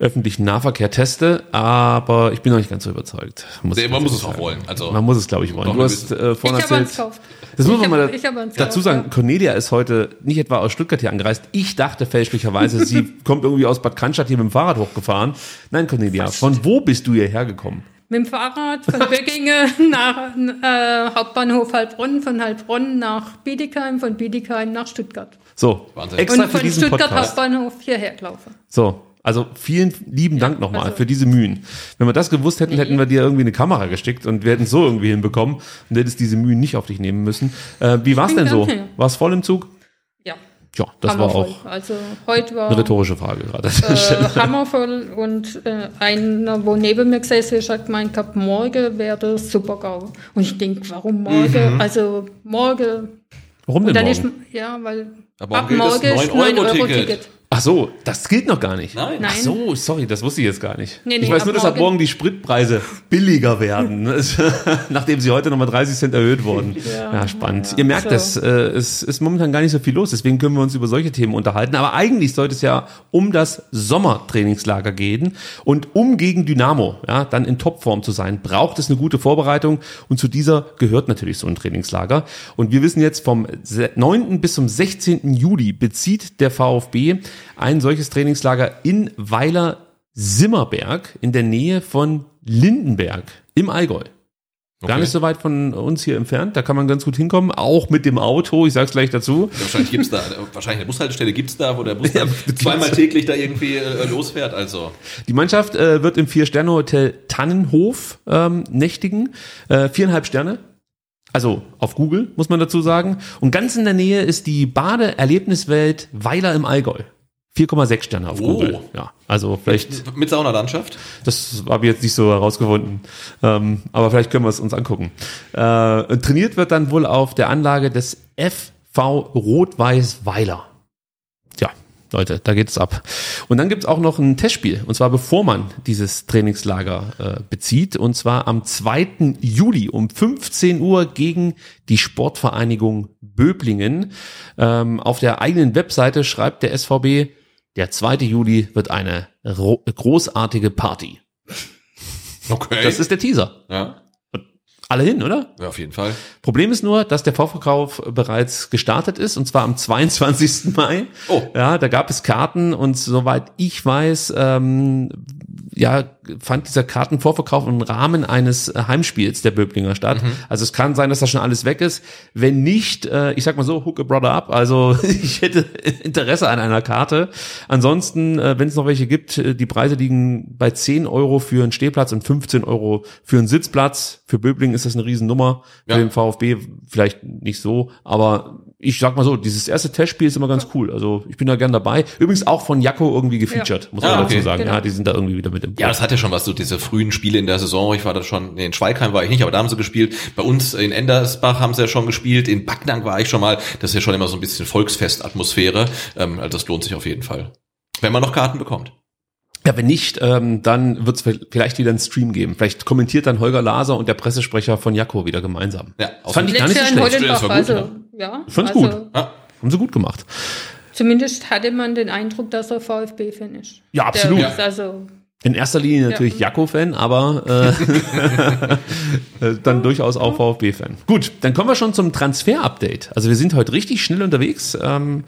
öffentlichen Nahverkehr teste, aber ich bin noch nicht ganz so überzeugt. Muss Nee, man muss es ehrlich auch sagen. wollen. Also Man muss es, glaube ich, wollen. Du hast äh, vorhin Ich erzählt. Das muss man hab- mal hab dazu sagen. ja. Cornelia ist heute nicht etwa aus Stuttgart hier angereist. Ich dachte fälschlicherweise, [laughs] sie kommt irgendwie aus Bad Cannstatt hier mit dem Fahrrad hochgefahren. Nein, Cornelia, von wo bist du hierher gekommen? Mit dem Fahrrad von [laughs] Böckingen nach äh, Hauptbahnhof Heilbronn, von Heilbronn nach Bietigheim, von Bietigheim nach Stuttgart. So, Wahnsinn. extra Und für von diesen Stuttgart Podcast. Hauptbahnhof hierher gelaufen. So, also vielen lieben Dank nochmal also- für diese Mühen. Wenn wir das gewusst hätten, Nee. hätten wir dir irgendwie eine Kamera gestickt und wir hätten es so irgendwie hinbekommen und du hättest diese Mühen nicht auf dich nehmen müssen. Äh, wie war's bin denn so? War es voll im Zug? Ja, das war hammervoll. auch Also heute war eine rhetorische Frage gerade. äh, [laughs] hammervoll und äh, einer, wo neben mir gesessen ist, hat gemeint gehabt, morgen wäre das Super-GAU. Und ich denke, warum morgen? Also morgen. Warum denn dann morgen? ist, ja, weil Aber ab morgen morgen ist 9-Euro-Ticket. 9-Euro-Ticket. Ach so, das gilt noch gar nicht. Nein. Nein. Ach so, sorry, das wusste ich jetzt gar nicht. Nee, nee, ich weiß nur, dass ab morgen- die Spritpreise billiger werden, [laughs] nachdem sie heute nochmal 30 Cent erhöht wurden. Ja, spannend. Ihr merkt, So. dass äh, es ist momentan gar nicht so viel los, deswegen können wir uns über solche Themen unterhalten. Aber eigentlich sollte es ja um das Sommertrainingslager gehen und um gegen Dynamo, ja, dann in Topform zu sein, braucht es eine gute Vorbereitung und zu dieser gehört natürlich so ein Trainingslager. Und wir wissen jetzt vom se- 9. bis zum 16. Juli bezieht der VfB ein solches Trainingslager in Weiler Simmerberg in der Nähe von Lindenberg im Allgäu. Gar Okay. nicht so weit von uns hier entfernt, da kann man ganz gut hinkommen, auch mit dem Auto, ich sag's gleich dazu. Wahrscheinlich gibt's da, wahrscheinlich eine Bushaltestelle gibt's da, wo der Bus [laughs] Ja, zweimal täglich da irgendwie äh, losfährt. Also Die Mannschaft äh, wird im Vier-Sterne-Hotel Tannenhof ähm, nächtigen, äh, viereinhalb Sterne. Also auf Google, muss man dazu sagen. Und ganz in der Nähe ist die Bade-Erlebniswelt Weiler im Allgäu. 4,6 Sterne auf Oh. Google. Ja, also vielleicht mit Saunalandschaft. Das habe ich jetzt nicht so herausgefunden. Ähm, aber vielleicht können wir es uns angucken. Äh, trainiert wird dann wohl auf der Anlage des FV Rot-Weiß Weiler. Tja, Leute, da geht's ab. Und dann gibt's auch noch ein Testspiel. Und zwar bevor man dieses Trainingslager äh, bezieht. Und zwar am 2. Juli um 15 Uhr gegen die Sportvereinigung Böblingen. Ähm, auf der eigenen Webseite schreibt der SVB, der 2. Juli wird eine ro- großartige Party. Okay. Das ist der Teaser. ja. Alle hin, oder? ja, auf jeden Fall. Problem ist nur, dass der Vorverkauf bereits gestartet ist und zwar am 22. Mai. Oh. Ja, da gab es Karten und soweit ich weiß, ähm, ja, fand dieser Kartenvorverkauf im Rahmen eines äh, Heimspiels der Böblinger statt. Also es kann sein, dass das schon alles weg ist. Wenn nicht, äh, ich sag mal so, hook a brother up. Also [laughs] ich hätte Interesse an einer Karte. Ansonsten, äh, wenn es noch welche gibt, äh, die Preise liegen bei 10 Euro für einen Stehplatz und 15 Euro für einen Sitzplatz. Für Böbling ist das eine Riesennummer. Für Ja. den VfB vielleicht nicht so, aber ich sag mal so, dieses erste Testspiel ist immer ganz cool. Also ich bin da gern dabei. Übrigens auch von Jacko irgendwie gefeatured, muss man Ah, dazu okay. sagen. Genau. Ja, die sind da irgendwie wieder mit im Ja, das hat ja schon was, so diese frühen Spiele in der Saison. Ich war da schon, nee, in Schweigheim war ich nicht, aber da haben sie gespielt. Bei uns in Endersbach haben sie ja schon gespielt. In Backnang war ich schon mal. Das ist ja schon immer so ein bisschen Volksfestatmosphäre. Ähm, also das lohnt sich auf jeden Fall. Wenn man noch Karten bekommt. Ja, wenn nicht, ähm, dann wird es vielleicht wieder einen Stream geben. Vielleicht kommentiert dann Holger Laser und der Pressesprecher von Jacko wieder gemeinsam. Ja, das fand ich gar nicht so schlecht. Das war gut, also, ja. Ich fand's also, gut. Ja. Haben sie gut gemacht. Zumindest hatte man den Eindruck, dass er VfB-Fan ist. Ja, absolut. Ist also, In erster Linie natürlich Ja. Jacko-Fan, aber äh, [laughs] äh, dann durchaus auch VfB-Fan. Gut, dann kommen wir schon zum Transfer-Update. Also wir sind heute richtig schnell unterwegs. Ähm,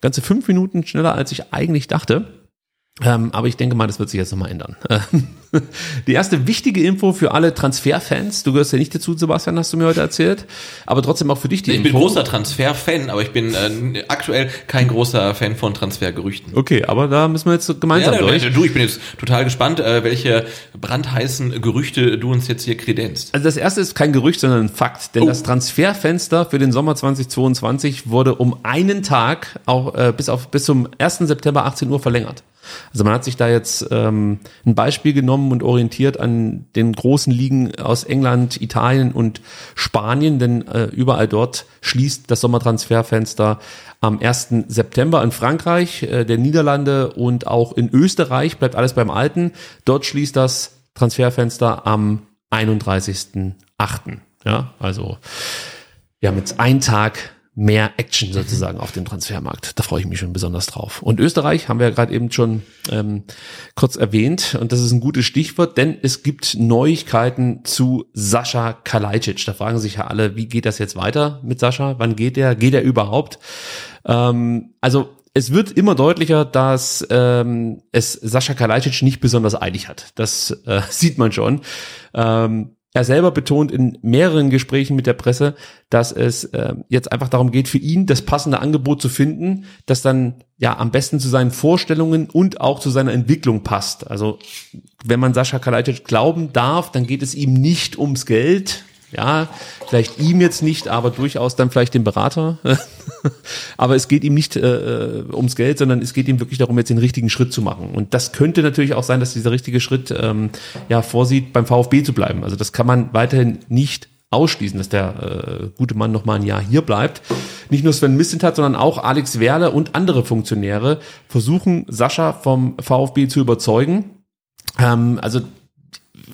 ganze fünf Minuten schneller, als ich eigentlich dachte. Ähm, aber ich denke mal, das wird sich jetzt nochmal ändern. [laughs] Die erste wichtige Info für alle Transferfans. Du gehörst ja nicht dazu, Sebastian, hast du mir heute erzählt. Aber trotzdem auch für dich die Ich Info. bin großer Transfer-Fan, aber ich bin äh, aktuell kein großer Fan von Transfergerüchten. Okay, aber da müssen wir jetzt gemeinsam Ja, durch. du, ich bin jetzt total gespannt, äh, welche brandheißen Gerüchte du uns jetzt hier kredenzt. Also das erste ist kein Gerücht, sondern ein Fakt, denn Oh. das Transferfenster für den Sommer 2022 wurde um einen Tag auch äh, bis auf bis zum 1. September 18 Uhr verlängert. Also man hat sich da jetzt ähm, ein Beispiel genommen und orientiert an den großen Ligen aus England, Italien und Spanien, denn äh, überall dort schließt das Sommertransferfenster am 1. September in Frankreich, äh, der Niederlande und auch in Österreich bleibt alles beim Alten. Dort schließt das Transferfenster am 31.8. Ja, also wir haben jetzt einen Tag mehr Action sozusagen auf dem Transfermarkt. Da freue ich mich schon besonders drauf. Und Österreich haben wir ja gerade eben schon ähm, kurz erwähnt und das ist ein gutes Stichwort, denn es gibt Neuigkeiten zu Sascha Kalajdzic. Da fragen sich ja alle, wie geht das jetzt weiter mit Sascha? Wann geht er? Geht er überhaupt? Ähm, also es wird immer deutlicher, dass ähm, es Sascha Kalajdzic nicht besonders eilig hat. Das äh, [laughs] sieht man schon. Ähm, er selber betont in mehreren Gesprächen mit der Presse, dass es äh, jetzt einfach darum geht, für ihn das passende Angebot zu finden, das dann ja am besten zu seinen Vorstellungen und auch zu seiner Entwicklung passt. Also wenn man Sascha Kalajdzic glauben darf, dann geht es ihm nicht ums Geld, ja, vielleicht ihm jetzt nicht, aber durchaus dann vielleicht dem Berater. [laughs] aber es geht ihm nicht äh, ums Geld, sondern es geht ihm wirklich darum, jetzt den richtigen Schritt zu machen. Und das könnte natürlich auch sein, dass dieser richtige Schritt ähm, ja vorsieht, beim VfB zu bleiben. Also das kann man weiterhin nicht ausschließen, dass der äh, gute Mann noch mal ein Jahr hier bleibt. Nicht nur Sven Missentat, sondern auch Alex Werle und andere Funktionäre versuchen, Sascha vom VfB zu überzeugen. Ähm, also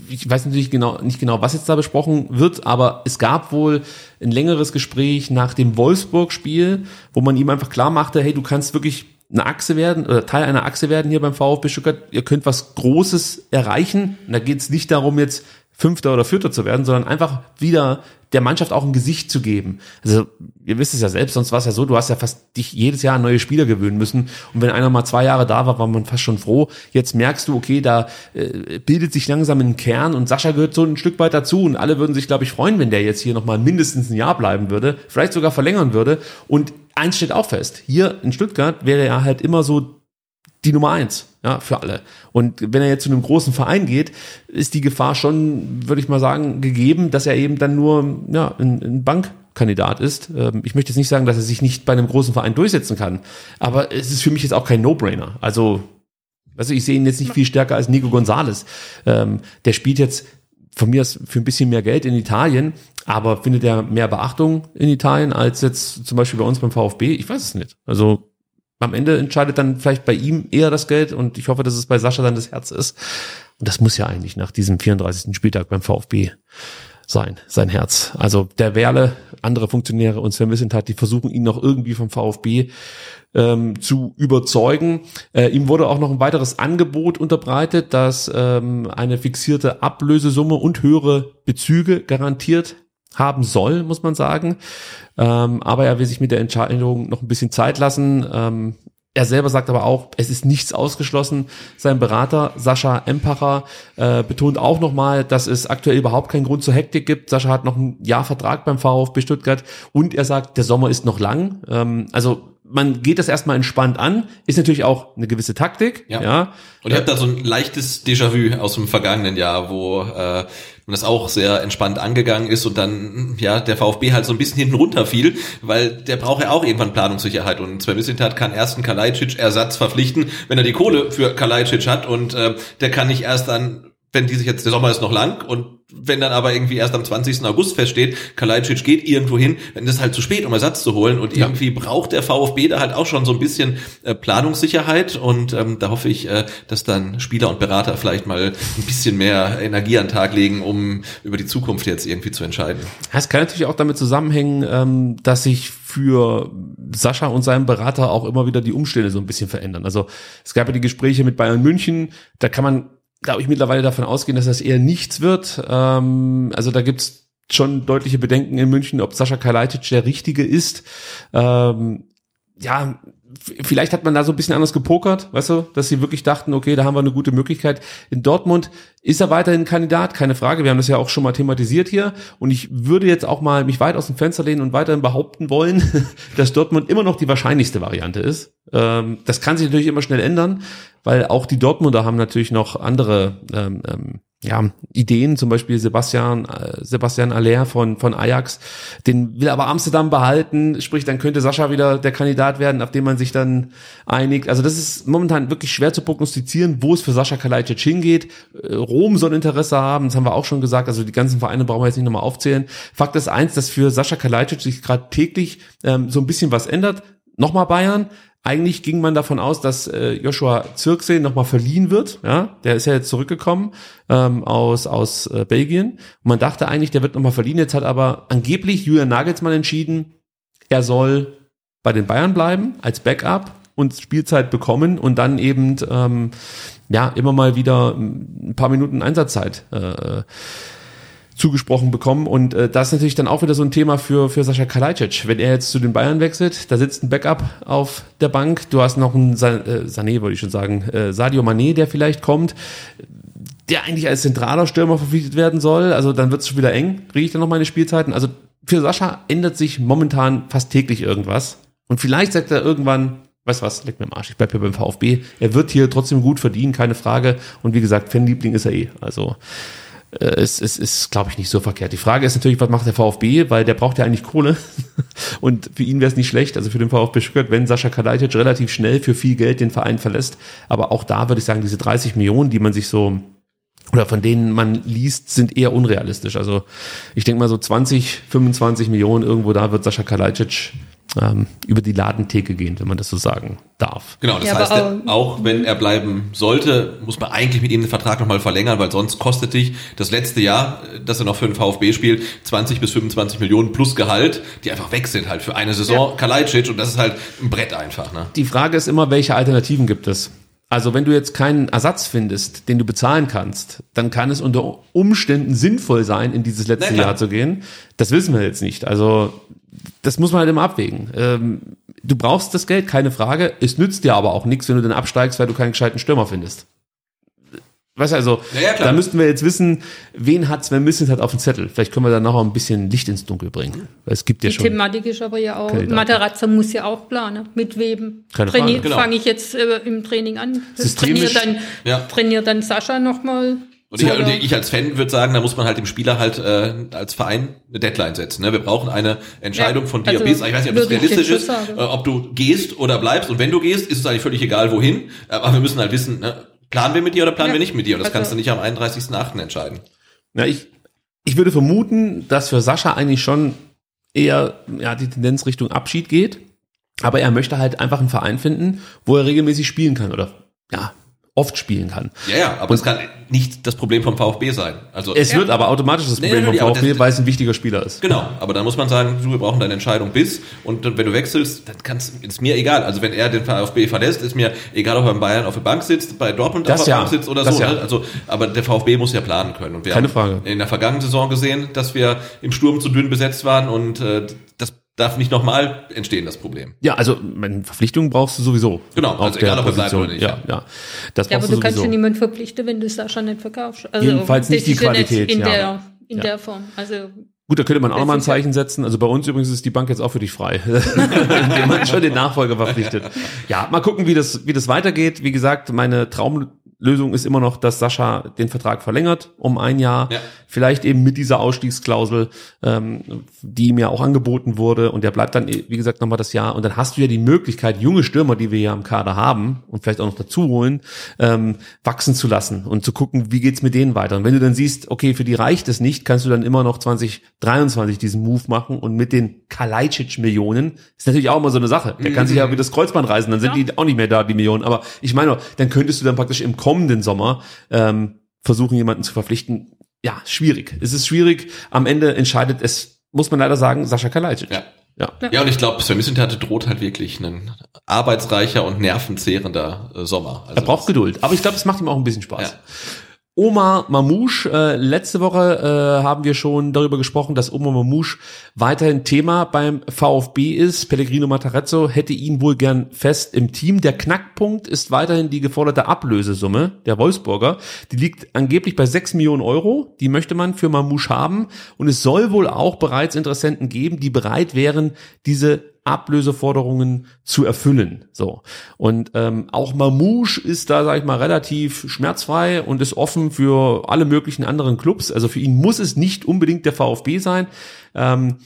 ich weiß natürlich genau, nicht genau, was jetzt da besprochen wird, aber es gab wohl ein längeres Gespräch nach dem Wolfsburg-Spiel, wo man ihm einfach klar machte, hey, du kannst wirklich eine Achse werden oder Teil einer Achse werden hier beim VfB Stuttgart. Ihr könnt was Großes erreichen. Und da geht es nicht darum, jetzt Fünfter oder Vierter zu werden, sondern einfach wieder der Mannschaft auch ein Gesicht zu geben. Also ihr wisst es ja selbst, sonst war es ja so, du hast ja fast dich jedes Jahr an neue Spieler gewöhnen müssen. Und wenn einer mal zwei Jahre da war, war man fast schon froh. Jetzt merkst du, okay, da äh, bildet sich langsam ein Kern und Sascha gehört so ein Stück weit dazu. Und alle würden sich, glaube ich, freuen, wenn der jetzt hier nochmal mindestens ein Jahr bleiben würde, vielleicht sogar verlängern würde. Und eins steht auch fest, hier in Stuttgart wäre er halt immer so die Nummer eins, ja, für alle. Und wenn er jetzt zu einem großen Verein geht, ist die Gefahr schon, würde ich mal sagen, gegeben, dass er eben dann nur, ja, ein, ein Bankkandidat ist. Ähm, ich möchte jetzt nicht sagen, dass er sich nicht bei einem großen Verein durchsetzen kann, aber es ist für mich jetzt auch kein No-Brainer. Also, also ich sehe ihn jetzt nicht viel stärker als Nico Gonzalez. Ähm, der spielt jetzt von mir aus für ein bisschen mehr Geld in Italien, aber findet er mehr Beachtung in Italien als jetzt zum Beispiel bei uns beim VfB? Ich weiß es nicht. Also am Ende entscheidet dann vielleicht bei ihm eher das Geld und ich hoffe, dass es bei Sascha dann das Herz ist. Und das muss ja eigentlich nach diesem 34. Spieltag beim VfB sein, sein Herz. Also der Werle, andere Funktionäre und Sven Wissentat, die versuchen ihn noch irgendwie vom VfB ähm, zu überzeugen. Äh, ihm wurde auch noch ein weiteres Angebot unterbreitet, das ähm, eine fixierte Ablösesumme und höhere Bezüge garantiert haben soll, muss man sagen. Ähm, aber er will sich mit der Entscheidung noch ein bisschen Zeit lassen. Ähm, er selber sagt aber auch, es ist nichts ausgeschlossen. Sein Berater Sascha Empacher äh, betont auch nochmal, dass es aktuell überhaupt keinen Grund zur Hektik gibt. Sascha hat noch ein Jahr Vertrag beim VfB Stuttgart und er sagt, der Sommer ist noch lang. Ähm, also man geht das erstmal entspannt an, ist natürlich auch eine gewisse Taktik. Ja. ja. Und ihr habt da so ein leichtes Déjà-vu aus dem vergangenen Jahr, wo äh, man das auch sehr entspannt angegangen ist und dann ja der VfB halt so ein bisschen hinten runterfiel, weil der braucht ja auch irgendwann Planungssicherheit und Sven Mislintat kann erst einen Kalajdzic Ersatz verpflichten, wenn er die Kohle für Kalajdzic hat und äh, der kann nicht erst dann wenn die sich jetzt, der Sommer ist noch lang und wenn dann aber irgendwie erst am 20. August feststeht, Kalajdzic geht irgendwo hin, dann ist es halt zu spät, um Ersatz zu holen und ja. irgendwie braucht der VfB da halt auch schon so ein bisschen äh, Planungssicherheit und ähm, da hoffe ich, äh, dass dann Spieler und Berater vielleicht mal ein bisschen mehr Energie an den Tag legen, um über die Zukunft jetzt irgendwie zu entscheiden. Es kann natürlich auch damit zusammenhängen, ähm, dass sich für Sascha und seinen Berater auch immer wieder die Umstände so ein bisschen verändern. Also es gab ja die Gespräche mit Bayern München, da kann man glaube ich, mittlerweile davon ausgehen, dass das eher nichts wird. Ähm, also da gibt's schon deutliche Bedenken in München, ob Sascha Kalajdzic der Richtige ist. Ähm, ja, vielleicht hat man da so ein bisschen anders gepokert, weißt du, dass sie wirklich dachten, okay, da haben wir eine gute Möglichkeit. In Dortmund ist er weiterhin Kandidat, keine Frage. Wir haben das ja auch schon mal thematisiert hier. Und ich würde jetzt auch mal mich weit aus dem Fenster lehnen und weiterhin behaupten wollen, [laughs] dass Dortmund immer noch die wahrscheinlichste Variante ist. Ähm, das kann sich natürlich immer schnell ändern, weil auch die Dortmunder haben natürlich noch andere ähm, ähm, ja, Ideen, zum Beispiel Sebastian, äh, Sebastian Aller von, von Ajax, den will aber Amsterdam behalten, sprich, dann könnte Sascha wieder der Kandidat werden, auf den man sich dann einigt. Also das ist momentan wirklich schwer zu prognostizieren, wo es für Sascha Kalajdzic hingeht. Äh, Rom soll Interesse haben, das haben wir auch schon gesagt, also die ganzen Vereine brauchen wir jetzt nicht nochmal aufzählen. Fakt ist eins, dass für Sascha Kalajdzic sich gerade täglich ähm, so ein bisschen was ändert. Nochmal Bayern, eigentlich ging man davon aus, dass äh, Joshua Zirksee nochmal verliehen wird. Ja, der ist ja jetzt zurückgekommen ähm, aus aus äh, Belgien. Und man dachte eigentlich, der wird nochmal verliehen. Jetzt hat aber angeblich Julian Nagelsmann entschieden, er soll bei den Bayern bleiben als Backup und Spielzeit bekommen und dann eben ähm, ja immer mal wieder ein paar Minuten Einsatzzeit äh, zugesprochen bekommen. Und äh, das ist natürlich dann auch wieder so ein Thema für, für Sascha Kalajdzic. Wenn er jetzt zu den Bayern wechselt, da sitzt ein Backup auf der Bank. Du hast noch einen Sa äh, Sané, wollte ich schon sagen, äh, Sadio Mané, der vielleicht kommt, der eigentlich als zentraler Stürmer verpflichtet werden soll. Also dann wird es schon wieder eng, kriege ich dann noch meine Spielzeiten. Also für Sascha ändert sich momentan fast täglich irgendwas. Und vielleicht sagt er irgendwann, weißt was, leck mir am Arsch, ich bleib hier beim VfB. Er wird hier trotzdem gut verdienen, keine Frage. Und wie gesagt, Fanliebling ist er eh. Also äh, es, es ist, glaube ich, nicht so verkehrt. Die Frage ist natürlich, was macht der VfB, weil der braucht ja eigentlich Kohle. [laughs] Und für ihn wäre es nicht schlecht, also für den VfB Stuttgart, wenn Sascha Kalajdzic relativ schnell für viel Geld den Verein verlässt. Aber auch da würde ich sagen, diese 30 Millionen, die man sich so oder von denen man liest, sind eher unrealistisch. Also ich denke mal so 20, 25 Millionen irgendwo da wird Sascha Kalajdzic ähm, über die Ladentheke gehen, wenn man das so sagen darf. Genau, das Ja, heißt, aber auch, auch wenn er bleiben sollte, muss man eigentlich mit ihm den Vertrag nochmal verlängern, weil sonst kostet dich das letzte Jahr, dass er noch für den VfB spielt, 20 bis 25 Millionen plus Gehalt, die einfach weg sind halt für eine Saison Ja. Kalajdzic und das ist halt ein Brett einfach. Ne? Die Frage ist immer, welche Alternativen gibt es? Also wenn du jetzt keinen Ersatz findest, den du bezahlen kannst, dann kann es unter Umständen sinnvoll sein, in dieses letzte. Jahr zu gehen. Das wissen wir jetzt nicht. Also das muss man halt immer abwägen. Ähm, du brauchst das Geld, keine Frage. Es nützt dir aber auch nichts, wenn du dann absteigst, weil du keinen gescheiten Stürmer findest. Weißt du, also, Ja, da müssten wir jetzt wissen, wen hat Sven Mislintat auf dem Zettel. Vielleicht können wir da noch ein bisschen Licht ins Dunkel bringen. Weil es gibt ja Die schon. Thematik ist aber ja auch, Kandidaten. Materazza muss ja auch planen. Mit wem Keine Frage. trainiert, Genau. fange ich jetzt äh, im Training an. Systemisch- Trainiert dann, Ja. trainiert dann Sascha nochmal. Und ich, und ich als Fan würde sagen, da muss man halt dem Spieler halt äh, als Verein eine Deadline setzen. Ne? Wir brauchen eine Entscheidung Ja, von dir also bis, ich weiß nicht, ob das realistisch ist, äh, ob du gehst oder bleibst. Und wenn du gehst, ist es eigentlich völlig egal, wohin. Aber wir müssen halt wissen, ne? planen wir mit dir oder planen Ja. wir nicht mit dir. Und das Also- kannst du nicht am 31.8. entscheiden. Ja, ich, ich würde vermuten, dass für Sascha eigentlich schon eher ja, die Tendenz Richtung Abschied geht. Aber er möchte halt einfach einen Verein finden, wo er regelmäßig spielen kann oder ja, oft spielen kann. Ja, ja, aber es kann nicht das Problem vom VfB sein. Also Es wird aber automatisch das Problem nee, nee, vom VfB, das- weil es ein wichtiger Spieler ist. Genau, aber dann muss man sagen, du, wir brauchen deine Entscheidung bis und wenn du wechselst, dann kannst, ist mir egal. Also wenn er den VfB verlässt, ist mir egal, ob er in Bayern auf der Bank sitzt, bei Dortmund Das auf der ja, Bank sitzt oder das so. ja. Ne? Also, aber der VfB muss ja planen können. Und wir Keine haben Frage. in der vergangenen Saison gesehen, dass wir im Sturm zu dünn besetzt waren und äh, darf nicht nochmal entstehen, das Problem. Ja, also Verpflichtungen brauchst du sowieso. Genau, also der egal, ob er bleibt Position. oder nicht, Ja, ja. Das Ja, aber du du kannst ja niemanden verpflichten, wenn du Sascha nicht verkaufst. Also, Jedenfalls nicht die Qualität, in ja. der, in Ja. der Form. Also, Gut, da könnte man auch Das noch mal ein Zeichen setzen. Also bei uns übrigens ist die Bank jetzt auch für dich frei, [laughs] indem man schon den Nachfolger verpflichtet. Ja, mal gucken, wie das, wie das weitergeht. Wie gesagt, meine Traumlösung ist immer noch, dass Sascha den Vertrag verlängert um ein Jahr. Ja. Vielleicht eben mit dieser Ausstiegsklausel, ähm, die ihm ja auch angeboten wurde. Und der bleibt dann, wie gesagt, nochmal das Jahr. Und dann hast du ja die Möglichkeit, junge Stürmer, die wir ja im Kader haben und vielleicht auch noch dazu holen, ähm, wachsen zu lassen und zu gucken, wie geht's mit denen weiter. Und wenn du dann siehst, okay, für die reicht es nicht, kannst du dann immer noch 2023 diesen Move machen und mit den Kalajdzic-Millionen ist natürlich auch immer so eine Sache. Der kann sich ja wie das Kreuzband reißen, dann sind Ja. die auch nicht mehr da, die Millionen. Aber ich meine, dann könntest du dann praktisch im kommenden Sommer ähm, versuchen, jemanden zu verpflichten. Ja, schwierig. Es ist schwierig. Am Ende entscheidet es, muss man leider sagen, Sascha Kalajdzic. Ja. Ja. Ja, und ich glaube, Sven Mislintat droht halt wirklich ein arbeitsreicher und nervenzehrender äh, Sommer. Also Er braucht Geduld. Aber ich glaube, es macht ihm auch ein bisschen Spaß. Ja. Omar Mamouche, äh, letzte Woche äh, haben wir schon darüber gesprochen, dass Omar Mamouche weiterhin Thema beim VfB ist. Pellegrino Matarazzo hätte ihn wohl gern fest im Team. Der Knackpunkt ist weiterhin die geforderte Ablösesumme der Wolfsburger. Die liegt angeblich bei 6 Millionen Euro. Die möchte man für Mamouche haben. Und es soll wohl auch bereits Interessenten geben, die bereit wären, diese Ablöseforderungen zu erfüllen. So. Und ähm, auch Mamouche ist da, sag ich mal, relativ schmerzfrei und ist offen für alle möglichen anderen Clubs. Also für ihn muss es nicht unbedingt der VfB sein. Ähm,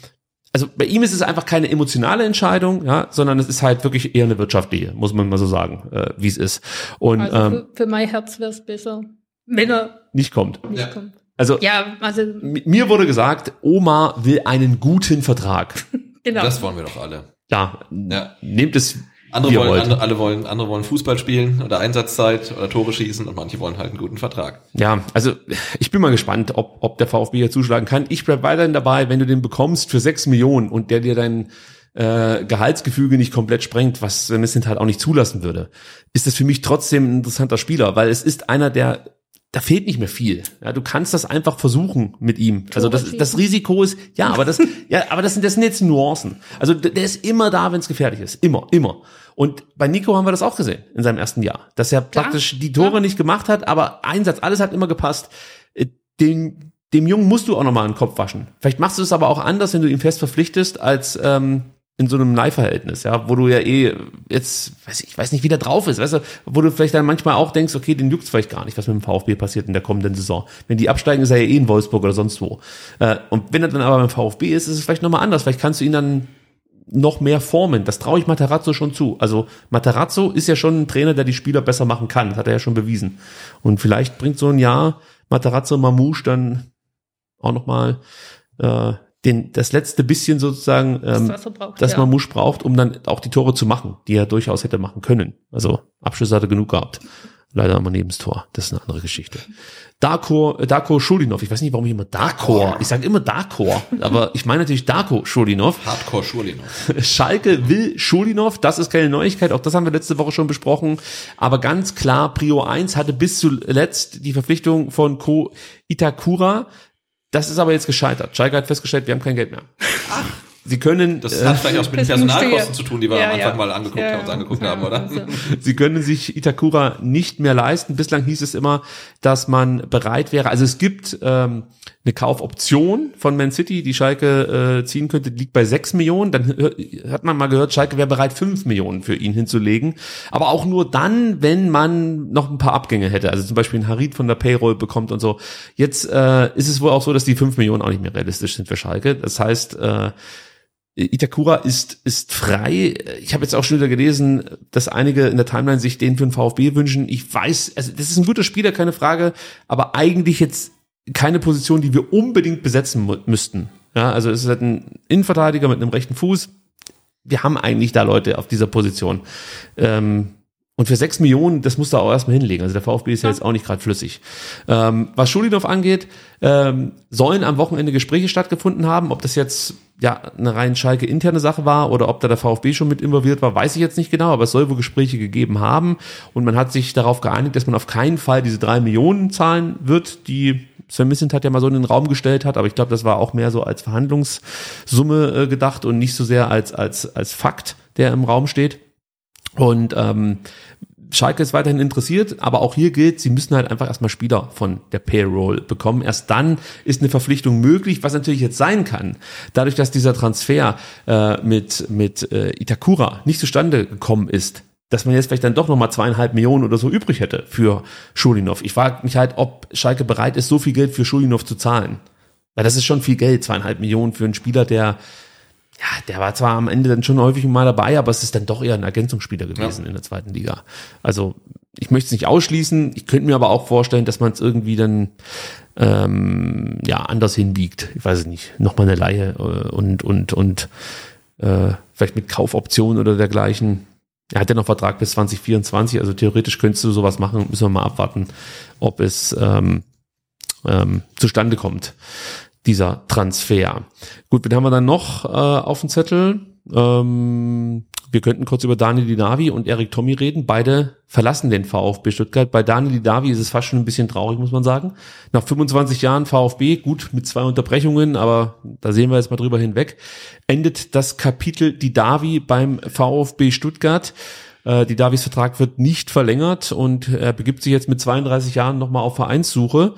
also bei ihm ist es einfach keine emotionale Entscheidung, ja, sondern es ist halt wirklich eher eine wirtschaftliche, muss man mal so sagen, äh, wie es ist. Und also ähm, für, für mein Herz wäre es besser, wenn er nicht kommt. nicht Ja. kommt. Also Ja, also, mi- mir wurde gesagt, Oma will einen guten Vertrag. [laughs] genau. Das wollen wir doch alle. Ja, Ja. nehmt es Andere wollen, wollt. andere, alle wollen, andere wollen Fußball spielen oder Einsatzzeit oder Tore schießen und manche wollen halt einen guten Vertrag. Ja, also ich bin mal gespannt, ob, ob der VfB hier zuschlagen kann. Ich bleib weiterhin dabei, wenn du den bekommst für sechs Millionen und der dir dein äh, Gehaltsgefüge nicht komplett sprengt, was Mislintat halt auch nicht zulassen würde, ist das für mich trotzdem ein interessanter Spieler, weil es ist einer der da fehlt nicht mehr viel. Ja, du kannst das einfach versuchen mit ihm. Also das, das Risiko ist, ja, aber das, ja, aber das sind, das sind jetzt Nuancen. Also der ist immer da, wenn es gefährlich ist. Immer, immer. Und bei Nico haben wir das auch gesehen in seinem ersten Jahr, dass er praktisch die Tore nicht gemacht hat, aber Einsatz, alles hat immer gepasst. Äh, Den, dem Jungen musst du auch nochmal den Kopf waschen. Vielleicht machst du es aber auch anders, wenn du ihn fest verpflichtest, als ähm, in so einem Leihverhältnis, ja, wo du ja eh jetzt, weiß ich, ich weiß nicht, wie der drauf ist, weißt du, wo du vielleicht dann manchmal auch denkst, okay, den juckt's vielleicht gar nicht, was mit dem VfB passiert in der kommenden Saison. Wenn die absteigen, ist er ja eh in Wolfsburg oder sonst wo. Äh, und wenn er dann aber beim VfB ist, ist es vielleicht nochmal anders. Vielleicht kannst du ihn dann noch mehr formen. Das traue ich Materazzo schon zu. Also Materazzo ist ja schon ein Trainer, der die Spieler besser machen kann. Das hat er ja schon bewiesen. Und vielleicht bringt so ein Jahr Materazzo Mamouche dann auch nochmal äh, den, das letzte bisschen sozusagen, ähm, er braucht, das ja. Mamouche braucht, um dann auch die Tore zu machen, die er durchaus hätte machen können. Also Abschlüsse hat er genug gehabt. Leider immer neben das. Das ist eine andere Geschichte. Darko, äh, Darko Schulinov. Ich weiß nicht, warum ich immer Darko. Ich sage immer Darko, aber ich meine natürlich Darko Schulinov. Hardcore Schurlino. [laughs] Schalke will Schulinov, das ist keine Neuigkeit, auch das haben wir letzte Woche schon besprochen, aber ganz klar, Prio 1 hatte bis zuletzt die Verpflichtung von Ko Itakura, das ist aber jetzt gescheitert. Schalke hat festgestellt, wir haben kein Geld mehr. Sie können, Das äh, hat vielleicht auch mit den Personalkosten zu tun, die wir Ja, am Anfang ja. mal angeguckt Ja, haben, uns angeguckt ja, haben, oder? also- [laughs] Sie können sich Itakura nicht mehr leisten. Bislang hieß es immer, dass man bereit wäre. Also es gibt ähm, eine Kaufoption von Man City, die Schalke äh, ziehen könnte, die liegt bei 6 Millionen. Dann hat man mal gehört, Schalke wäre bereit, 5 Millionen für ihn hinzulegen. Aber auch nur dann, wenn man noch ein paar Abgänge hätte. Also zum Beispiel ein Harid von der Payroll bekommt und so. Jetzt äh, ist es wohl auch so, dass die 5 Millionen auch nicht mehr realistisch sind für Schalke. Das heißt, äh, Itakura ist, ist frei. Ich habe jetzt auch schon wieder gelesen, dass einige in der Timeline sich den für den VfB wünschen. Ich weiß, also das ist ein guter Spieler, keine Frage, aber eigentlich jetzt keine Position, die wir unbedingt besetzen müssten. Ja, also es ist halt ein Innenverteidiger mit einem rechten Fuß. Wir haben eigentlich da Leute auf dieser Position. Ähm, und für sechs Millionen, das muss da auch erstmal hinlegen. Also der VfB ist ja jetzt auch nicht gerade flüssig. Ähm, was Schulinov angeht, ähm, sollen am Wochenende Gespräche stattgefunden haben. Ob das jetzt ja eine rein Schalke interne Sache war oder ob da der VfB schon mit involviert war, weiß ich jetzt nicht genau. Aber es soll wohl Gespräche gegeben haben. Und man hat sich darauf geeinigt, dass man auf keinen Fall diese drei Millionen zahlen wird, die Sven Missent hat ja mal so in den Raum gestellt hat, aber ich glaube, das war auch mehr so als Verhandlungssumme äh, gedacht und nicht so sehr als, als, als Fakt, der im Raum steht. Und ähm, Schalke ist weiterhin interessiert, aber auch hier gilt, sie müssen halt einfach erstmal Spieler von der Payroll bekommen. Erst dann ist eine Verpflichtung möglich, was natürlich jetzt sein kann. Dadurch, dass dieser Transfer äh, mit, mit äh, Itakura nicht zustande gekommen ist, dass man jetzt vielleicht dann doch nochmal zweieinhalb Millionen oder so übrig hätte für Schulinov. Ich frage mich halt, ob Schalke bereit ist, so viel Geld für Schulinov zu zahlen. Weil das ist schon viel Geld, zweieinhalb Millionen für einen Spieler, der ja, der war zwar am Ende dann schon häufig mal dabei, aber es ist dann doch eher ein Ergänzungsspieler gewesen in der zweiten Liga. Also ich möchte es nicht ausschließen, ich könnte mir aber auch vorstellen, dass man es irgendwie dann ähm, ja anders hinbiegt. Ich weiß es nicht. Nochmal eine Laie äh, und und und äh, vielleicht mit Kaufoption oder dergleichen. Er hat ja noch Vertrag bis 2024, also theoretisch könntest du sowas machen. Müssen wir mal abwarten, ob es ähm, ähm, zustande kommt dieser Transfer. Gut, wen haben wir dann noch äh, auf dem Zettel? Ähm, wir könnten kurz über Daniel Didavi und Erik Tommy reden. Beide verlassen den VfB Stuttgart. Bei Daniel Didavi ist es fast schon ein bisschen traurig, muss man sagen. Nach 25 Jahren VfB, gut mit zwei Unterbrechungen, aber da sehen wir jetzt mal drüber hinweg, endet das Kapitel Didavi beim VfB Stuttgart. Äh, Didavis Vertrag wird nicht verlängert und er begibt sich jetzt mit 32 Jahren nochmal auf Vereinssuche.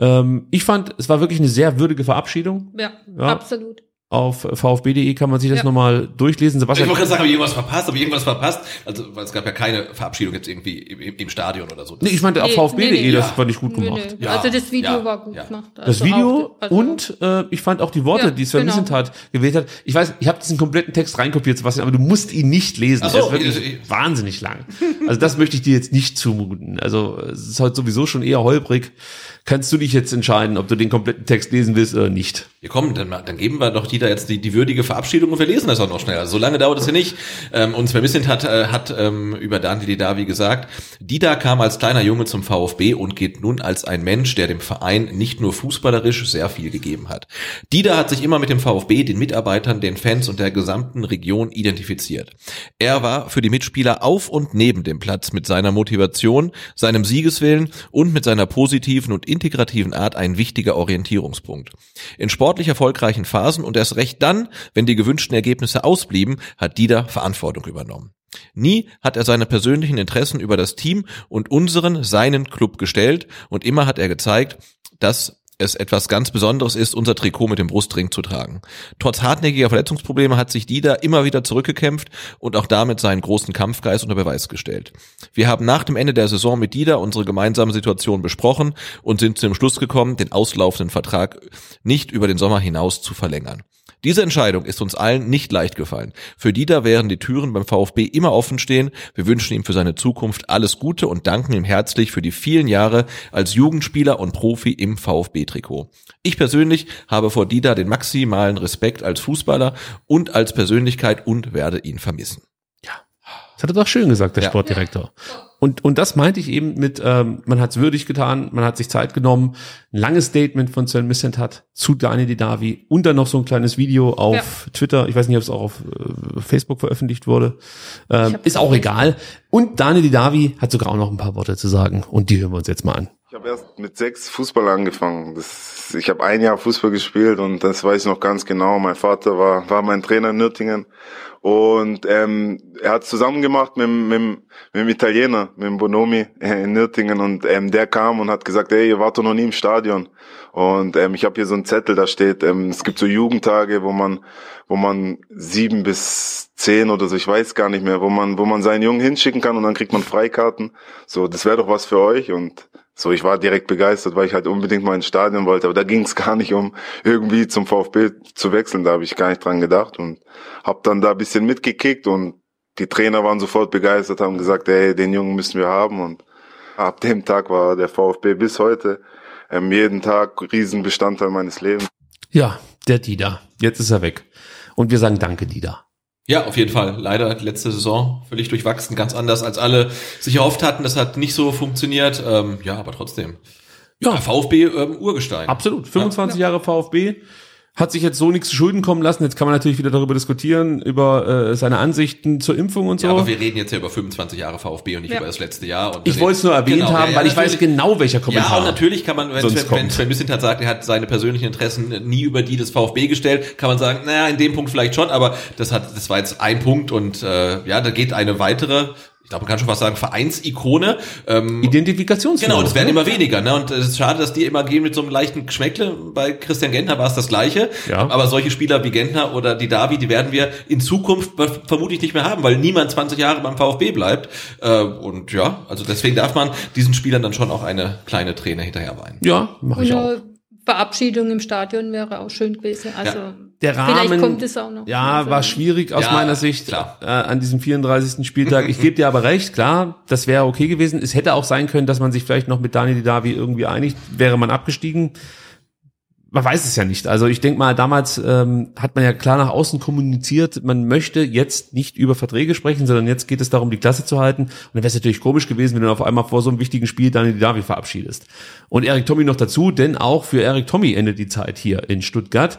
Ähm, ich fand, es war wirklich eine sehr würdige Verabschiedung. Ja, Ja. absolut. Auf vfb.de kann man sich das Ja. nochmal durchlesen. Ich Sebastian, wollte gerade sagen, habe ich irgendwas verpasst? Habe ich irgendwas verpasst? Also, weil es gab ja keine Verabschiedung jetzt irgendwie im, im, im Stadion oder so. nee, ich meinte auf Nee, vfb.de, nee, nee. das Ja. fand ich gut gemacht. nö. Ja, Also das Video ja, war gut ja. gemacht. Das Also Video auch- also und äh, ich fand auch die Worte, Ja, die Sven genau. Missentat gewählt hat. Ich weiß, ich habe diesen kompletten Text reinkopiert, Sebastian, aber du musst ihn nicht lesen. Ach so, ist wirklich ich- ich- wahnsinnig lang. Also das möchte ich dir jetzt nicht zumuten. Also es ist heute sowieso schon eher holprig. Kannst du dich jetzt entscheiden, ob du den kompletten Text lesen willst oder nicht? Wir kommen, dann, dann geben wir doch die Dieter jetzt die, die würdige Verabschiedung und wir lesen das auch noch schnell. So lange dauert es ja nicht. Ähm, und Sven Missint hat, äh, hat ähm, über Daniel Davi gesagt, Dieter kam als kleiner Junge zum VfB und geht nun als ein Mensch, der dem Verein nicht nur fußballerisch sehr viel gegeben hat. Dieter hat sich immer mit dem VfB, den Mitarbeitern, den Fans und der gesamten Region identifiziert. Er war für die Mitspieler auf und neben dem Platz mit seiner Motivation, seinem Siegeswillen und mit seiner positiven und integrativen Art ein wichtiger Orientierungspunkt. In sportlich erfolgreichen Phasen und erst recht dann, wenn die gewünschten Ergebnisse ausblieben, hat Dieter Verantwortung übernommen. Nie hat er seine persönlichen Interessen über das Team und unseren, seinen Club gestellt und immer hat er gezeigt, dass es etwas ganz Besonderes ist, unser Trikot mit dem Brustring zu tragen. Trotz hartnäckiger Verletzungsprobleme hat sich Dida immer wieder zurückgekämpft und auch damit seinen großen Kampfgeist unter Beweis gestellt. Wir haben nach dem Ende der Saison mit Dida unsere gemeinsame Situation besprochen und sind zum Schluss gekommen, den auslaufenden Vertrag nicht über den Sommer hinaus zu verlängern. Diese Entscheidung ist uns allen nicht leicht gefallen. Für Dieter werden die Türen beim VfB immer offen stehen. Wir wünschen ihm für seine Zukunft alles Gute und danken ihm herzlich für die vielen Jahre als Jugendspieler und Profi im VfB-Trikot. Ich persönlich habe vor Dieter den maximalen Respekt als Fußballer und als Persönlichkeit und werde ihn vermissen. Das hat er doch schön gesagt, der Ja. Sportdirektor. Und, und das meinte ich eben mit, ähm, man hat es würdig getan, man hat sich Zeit genommen, ein langes Statement von Sven Missent hat zu Daniel Didavi und dann noch so ein kleines Video auf Twitter, ich weiß nicht, ob es auch auf äh, Facebook veröffentlicht wurde, ähm, ist auch egal. Und Daniel Didavi hat sogar auch noch ein paar Worte zu sagen und die hören wir uns jetzt mal an. Ich habe erst mit sechs Fußball angefangen. Das, ich habe ein Jahr Fußball gespielt und das weiß ich noch ganz genau. Mein Vater war, war mein Trainer in Nürtingen und ähm, er hat zusammen gemacht mit, mit, mit dem Italiener, mit dem Bonomi äh, in Nürtingen und ähm, der kam und hat gesagt, ey, ihr wart doch noch nie im Stadion. Und ähm, ich habe hier so einen Zettel, da steht, ähm, es gibt so Jugendtage, wo man, wo man sieben bis zehn oder so, ich weiß gar nicht mehr, wo man, wo man seinen Jungen hinschicken kann und dann kriegt man Freikarten. So, das wäre doch was für euch und so, ich war direkt begeistert, weil ich halt unbedingt mal ins Stadion wollte, aber da ging es [laughs] gar nicht um irgendwie zum VfB zu wechseln, da habe ich gar nicht dran gedacht und habe dann da bisschen mitgekickt und die Trainer waren sofort begeistert, haben gesagt, ey, den Jungen müssen wir haben und ab dem Tag war der VfB bis heute ähm, jeden Tag Riesenbestandteil meines Lebens. Ja, der Dida. Jetzt ist er weg. Und wir sagen Danke, Dida. Ja, auf jeden Fall. Leider letzte Saison völlig durchwachsen, ganz anders als alle sich erhofft hatten. Das hat nicht so funktioniert. Ähm, ja, aber trotzdem. Ja, VfB ähm, Urgestein. Absolut. 25 Jahre VfB. Hat sich jetzt so nichts zu Schulden kommen lassen. Jetzt kann man natürlich wieder darüber diskutieren, über äh, seine Ansichten zur Impfung und so. Ja, aber wir reden jetzt ja über 25 Jahre VfB und nicht Ja. über das letzte Jahr. Und ich wollte es nur erwähnt Genau, haben, ja, weil ich weiß genau, welcher Kommentar. Ja, und natürlich kann man, wenn Sven, wenn. Sven Mislintat sagt, er hat seine persönlichen Interessen nie über die des VfB gestellt, kann man sagen, naja, in dem Punkt vielleicht schon, aber das hat, das war jetzt ein Punkt und äh, ja, da geht eine weitere, ich glaube, man kann schon fast sagen, Vereinsikone. Ähm, Identifikationsfigur. Genau, das werden ne? immer weniger, ne? Und es ist schade, dass die immer gehen mit so einem leichten Geschmäckle. Bei Christian Gentner war es das Gleiche. Ja. Aber solche Spieler wie Gentner oder die Davi, die werden wir in Zukunft vermutlich nicht mehr haben, weil niemand 20 Jahre beim VfB bleibt. Äh, Und ja, also deswegen darf man diesen Spielern dann schon auch eine kleine Träne hinterher weinen. Ja, mache ich auch. eine Verabschiedung im Stadion wäre auch schön gewesen. Also Der Rahmen, vielleicht kommt es auch noch. Ja, war schwierig aus Ja, meiner Sicht klar. äh, an diesem 34. Spieltag. Ich gebe dir aber recht, klar, das wäre okay gewesen. Es hätte auch sein können, dass man sich vielleicht noch mit Daniel Didavi irgendwie einigt, wäre man abgestiegen. Man weiß es ja nicht. Also ich denke mal, damals ähm, hat man ja klar nach außen kommuniziert, man möchte jetzt nicht über Verträge sprechen, sondern jetzt geht es darum, die Klasse zu halten. Und dann wäre es natürlich komisch gewesen, wenn du auf einmal vor so einem wichtigen Spiel Daniel Didavi verabschiedest. Und Erik Tommy noch dazu, denn auch für Erik Tommy endet die Zeit hier in Stuttgart.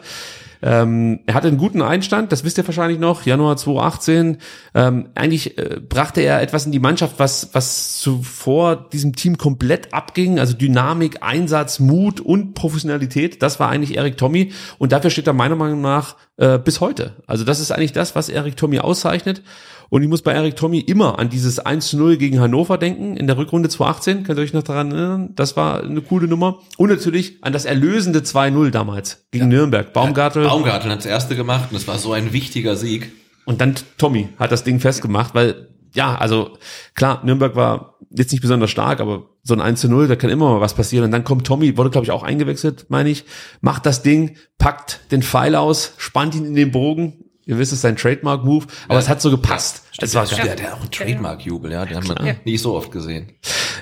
Ähm, er hatte einen guten Einstand, das wisst ihr wahrscheinlich noch, Januar 2018. Ähm, eigentlich äh, brachte er etwas in die Mannschaft, was, was zuvor diesem Team komplett abging. Also Dynamik, Einsatz, Mut und Professionalität. Das war eigentlich Erik Tommy. Und dafür steht er meiner Meinung nach äh, bis heute. Also das ist eigentlich das, was Erik Tommy auszeichnet. Und ich muss bei Erik Tommy immer an dieses 1 zu 0 gegen Hannover denken, in der Rückrunde 2018. Könnt ihr euch noch daran erinnern? Das war eine coole Nummer. Und natürlich an das erlösende 2-0 damals gegen Nürnberg. Baumgartel. Baumgartel hat das erste gemacht und es war so ein wichtiger Sieg. Und dann Tommy hat das Ding festgemacht, weil, ja, also klar, Nürnberg war jetzt nicht besonders stark, aber so ein 1 zu 0, da kann immer mal was passieren. Und dann kommt Tommy, wurde glaube ich auch eingewechselt, meine ich, macht das Ding, packt den Pfeil aus, spannt ihn in den Bogen Ihr wisst, es ist ein Trademark-Move, aber Ja. es hat so gepasst. es war geil. der, der hat auch einen Trademark-Jubel, ja, den haben wir Ja. nicht so oft gesehen.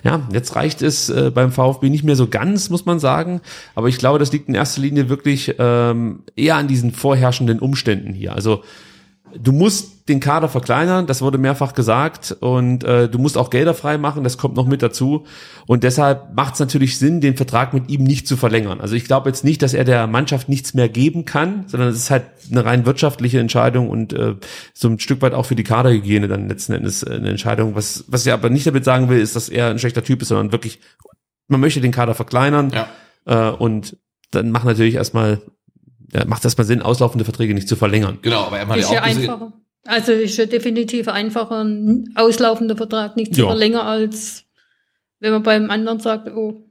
Ja, jetzt reicht es äh, beim VfB nicht mehr so ganz, muss man sagen. Aber ich glaube, das liegt in erster Linie wirklich ähm, eher an diesen vorherrschenden Umständen hier. Also du musst den Kader verkleinern, das wurde mehrfach gesagt, und äh, du musst auch Gelder frei machen, das kommt noch mit dazu. Und deshalb macht es natürlich Sinn, den Vertrag mit ihm nicht zu verlängern. Also ich glaube jetzt nicht, dass er der Mannschaft nichts mehr geben kann, sondern es ist halt eine rein wirtschaftliche Entscheidung und äh, so ein Stück weit auch für die Kaderhygiene dann letzten Endes eine Entscheidung. Was, was ich aber nicht damit sagen will, ist, dass er ein schlechter Typ ist, sondern wirklich, man möchte den Kader verkleinern Ja. äh, und dann macht natürlich erstmal, ja, macht erstmal Sinn, auslaufende Verträge nicht zu verlängern. Genau, aber er hat ja Ist ja auch gesehen. einfacher. Also ist ja definitiv einfacher, ein auslaufender Vertrag nicht zu Ja. verlängern, als wenn man beim anderen sagt, oh,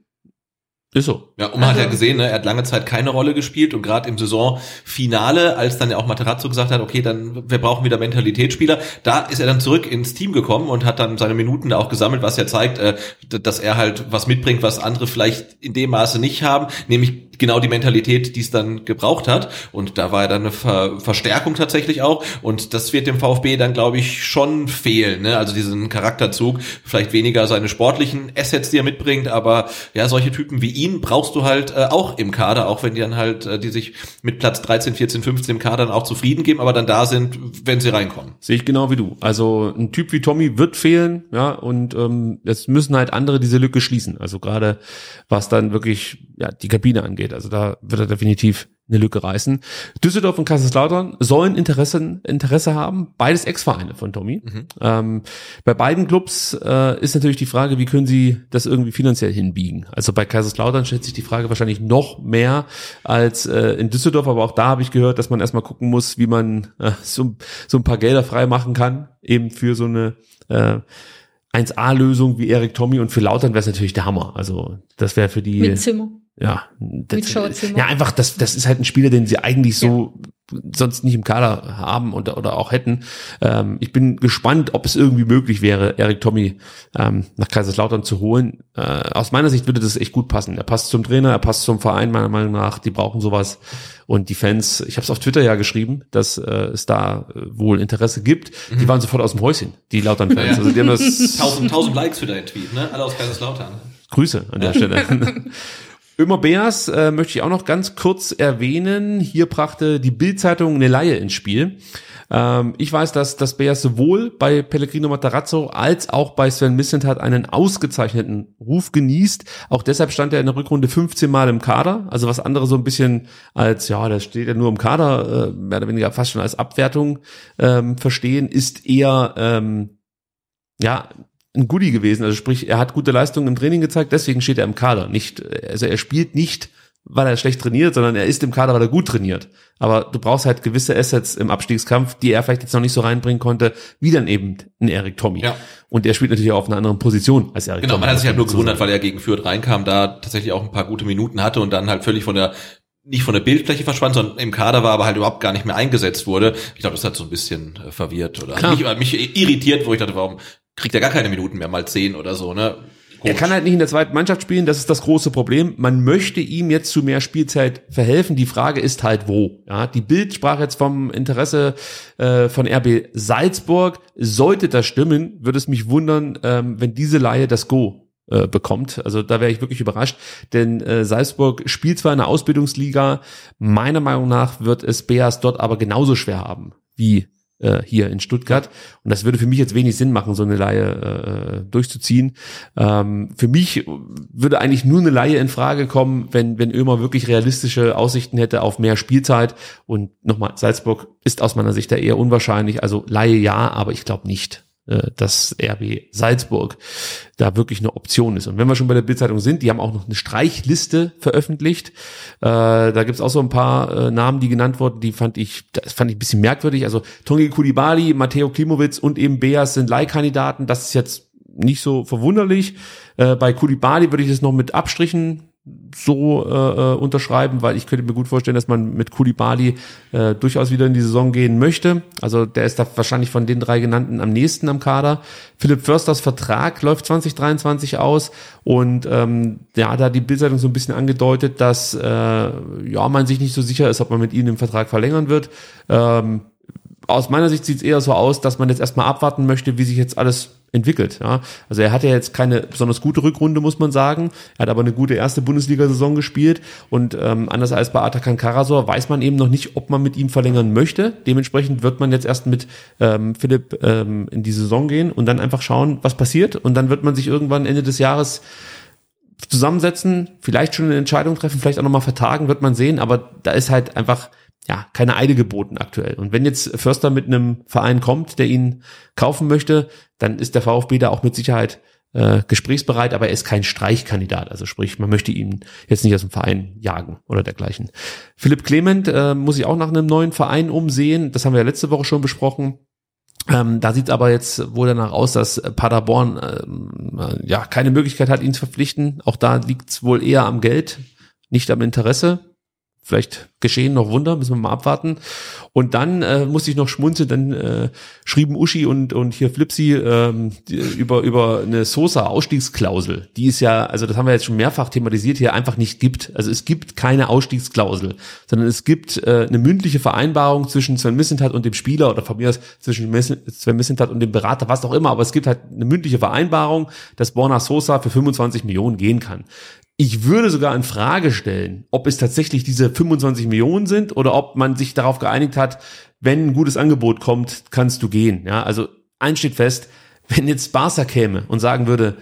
Ist so. Ja, und man hat Also- ja gesehen, ne, er hat lange Zeit keine Rolle gespielt und gerade im Saisonfinale, als dann ja auch Materazzo gesagt hat, okay, dann wir brauchen wieder Mentalitätsspieler, da ist er dann zurück ins Team gekommen und hat dann seine Minuten da auch gesammelt, was ja zeigt, äh, dass er halt was mitbringt, was andere vielleicht in dem Maße nicht haben, nämlich genau die Mentalität, die es dann gebraucht hat. Und da war ja dann eine Ver Verstärkung tatsächlich auch. Und das wird dem VfB dann, glaube ich, schon fehlen. Ne? Also diesen Charakterzug, vielleicht weniger seine sportlichen Assets, die er mitbringt, aber ja, solche Typen wie ihn brauchst du halt äh, auch im Kader, auch wenn die dann halt, äh, die sich mit Platz 13, 14, 15 im Kader dann auch zufrieden geben, aber dann da sind, wenn sie reinkommen. Sehe ich genau wie du. Also ein Typ wie Tommy wird fehlen, ja, und ähm, jetzt müssen halt andere diese Lücke schließen. Also gerade was dann wirklich ja die Kabine angeht. Also da wird er definitiv eine Lücke reißen. Düsseldorf und Kaiserslautern sollen Interesse, Interesse haben. Beides Ex-Vereine von Tommy. Ähm, bei beiden Clubs äh, ist natürlich die Frage, wie können sie das irgendwie finanziell hinbiegen? Also bei Kaiserslautern stellt sich die Frage wahrscheinlich noch mehr als äh, in Düsseldorf, aber auch da habe ich gehört, dass man erstmal gucken muss, wie man äh, so, so ein paar Gelder frei machen kann, eben für so eine äh, 1A-Lösung wie Erik Tommy und für Lautern wäre es natürlich der Hammer. Also das wäre für die mit Zimmer. Ja, das, ja, einfach, das, das ist halt ein Spieler, den sie eigentlich so sonst nicht im Kader haben oder, oder auch hätten. Ähm, ich bin gespannt, ob es irgendwie möglich wäre, Erik Tommy ähm, nach Kaiserslautern zu holen. Äh, aus meiner Sicht würde das echt gut passen. Er passt zum Trainer, er passt zum Verein, meiner Meinung nach. Die brauchen sowas. Und die Fans, ich habe es auf Twitter ja geschrieben, dass äh, es da äh, wohl Interesse gibt. Die waren sofort aus dem Häuschen, die Lautern-Fans. Ja. Also die haben das Tausend, tausend Likes für deinen Tweet, ne? Alle aus Kaiserslautern. Grüße an der Stelle. [laughs] Ömer Beas äh, möchte ich auch noch ganz kurz erwähnen. Hier brachte die Bild-Zeitung eine Laie ins Spiel. Ähm, ich weiß, dass, dass Beas sowohl bei Pellegrino Matarazzo als auch bei Sven Mislintat einen ausgezeichneten Ruf genießt. Auch deshalb stand er in der Rückrunde 15 Mal im Kader. Also was andere so ein bisschen als, ja, das steht ja nur im Kader, äh, mehr oder weniger fast schon als Abwertung ähm, verstehen, ist eher, ähm, ja, ein Goodie gewesen. Also sprich, er hat gute Leistungen im Training gezeigt, deswegen steht er im Kader. Nicht, also er spielt nicht, weil er schlecht trainiert, sondern er ist im Kader, weil er gut trainiert. Aber du brauchst halt gewisse Assets im Abstiegskampf, die er vielleicht jetzt noch nicht so reinbringen konnte, wie dann eben ein Erik Tommy. Ja. Und er spielt natürlich auch auf einer anderen Position als Erik Genau, Tommy. man hat sich halt nur gewundert, weil er gegen Fürth reinkam, da tatsächlich auch ein paar gute Minuten hatte und dann halt völlig von der nicht von der Bildfläche verschwand, sondern im Kader war, aber halt überhaupt gar nicht mehr eingesetzt wurde. Ich glaube, das hat so ein bisschen äh, verwirrt oder mich, mich irritiert, wo ich dachte, warum kriegt er gar keine Minuten mehr, mal zehn oder so, ne? Er kann halt nicht in der zweiten Mannschaft spielen, das ist das große Problem. Man möchte ihm jetzt zu mehr Spielzeit verhelfen. Die Frage ist halt wo. Ja, die Bild sprach jetzt vom Interesse äh, von RB Salzburg. Sollte das stimmen, würde es mich wundern, ähm, wenn diese Laie das Go äh, bekommt. Also da wäre ich wirklich überrascht, denn äh, Salzburg spielt zwar in der Ausbildungsliga, meiner Meinung nach wird es Beas dort aber genauso schwer haben wie äh, hier in Stuttgart. Und das würde für mich jetzt wenig Sinn machen, so eine Laie äh, durchzuziehen. Ähm, für mich würde eigentlich nur eine Laie in Frage kommen, wenn, wenn Ömer wirklich realistische Aussichten hätte auf mehr Spielzeit. Und nochmal, Salzburg ist aus meiner Sicht da eher unwahrscheinlich. Also Laie ja, aber ich glaube nicht äh, dass RB Salzburg da wirklich eine Option ist. Und wenn wir schon bei der Bildzeitung sind, die haben auch noch eine Streichliste veröffentlicht. Äh, da gibt's auch so ein paar äh, Namen, die genannt wurden, die fand ich, das fand ich ein bisschen merkwürdig. Also Tongi Kulibali, Matteo Klimowitz und eben Beas sind Leihkandidaten. Das ist jetzt nicht so verwunderlich. Äh, bei Kulibali würde ich es noch mit Abstrichen so äh, äh, unterschreiben, weil ich könnte mir gut vorstellen, dass man mit Kulibali äh, durchaus wieder in die Saison gehen möchte. Also der ist da wahrscheinlich von den drei genannten am nächsten am Kader. Philipp Försters Vertrag läuft 2023 aus und ähm, ja, da hat die Bildzeitung so ein bisschen angedeutet, dass äh, ja man sich nicht so sicher ist, ob man mit ihnen den Vertrag verlängern wird. Ähm, aus meiner Sicht sieht es eher so aus, dass man jetzt erstmal abwarten möchte, wie sich jetzt alles entwickelt. Ja. Also er hatte ja jetzt keine besonders gute Rückrunde, muss man sagen. Er hat aber eine gute erste Bundesliga-Saison gespielt und ähm, anders als bei Atakan Karasor weiß man eben noch nicht, ob man mit ihm verlängern möchte. Dementsprechend wird man jetzt erst mit ähm, Philipp ähm, in die Saison gehen und dann einfach schauen, was passiert und dann wird man sich irgendwann Ende des Jahres zusammensetzen, vielleicht schon eine Entscheidung treffen, vielleicht auch nochmal vertagen, wird man sehen, aber da ist halt einfach ja, keine Eile geboten aktuell. Und wenn jetzt Förster mit einem Verein kommt, der ihn kaufen möchte, dann ist der VfB da auch mit Sicherheit äh, gesprächsbereit, aber er ist kein Streichkandidat. Also sprich, man möchte ihn jetzt nicht aus dem Verein jagen oder dergleichen. Philipp Clement äh, muss sich auch nach einem neuen Verein umsehen. Das haben wir ja letzte Woche schon besprochen. Ähm, da sieht aber jetzt wohl danach aus, dass Paderborn äh, ja keine Möglichkeit hat, ihn zu verpflichten. Auch da liegt es wohl eher am Geld, nicht am Interesse. Vielleicht geschehen noch Wunder, müssen wir mal abwarten. Und dann äh, musste ich noch schmunzeln, dann äh, schrieben Uschi und, und hier Flipsi ähm, über, über eine Sosa-Ausstiegsklausel, die ist ja, also das haben wir jetzt schon mehrfach thematisiert, hier einfach nicht gibt. Also es gibt keine Ausstiegsklausel, sondern es gibt äh, eine mündliche Vereinbarung zwischen Sven Missentat und dem Spieler oder von mir aus zwischen Sven Missentat und dem Berater, was auch immer, aber es gibt halt eine mündliche Vereinbarung, dass Borna Sosa für 25 Millionen gehen kann. Ich würde sogar in Frage stellen, ob es tatsächlich diese 25 Millionen sind oder ob man sich darauf geeinigt hat, wenn ein gutes Angebot kommt, kannst du gehen. Ja, also eins steht fest, wenn jetzt Barca käme und sagen würde,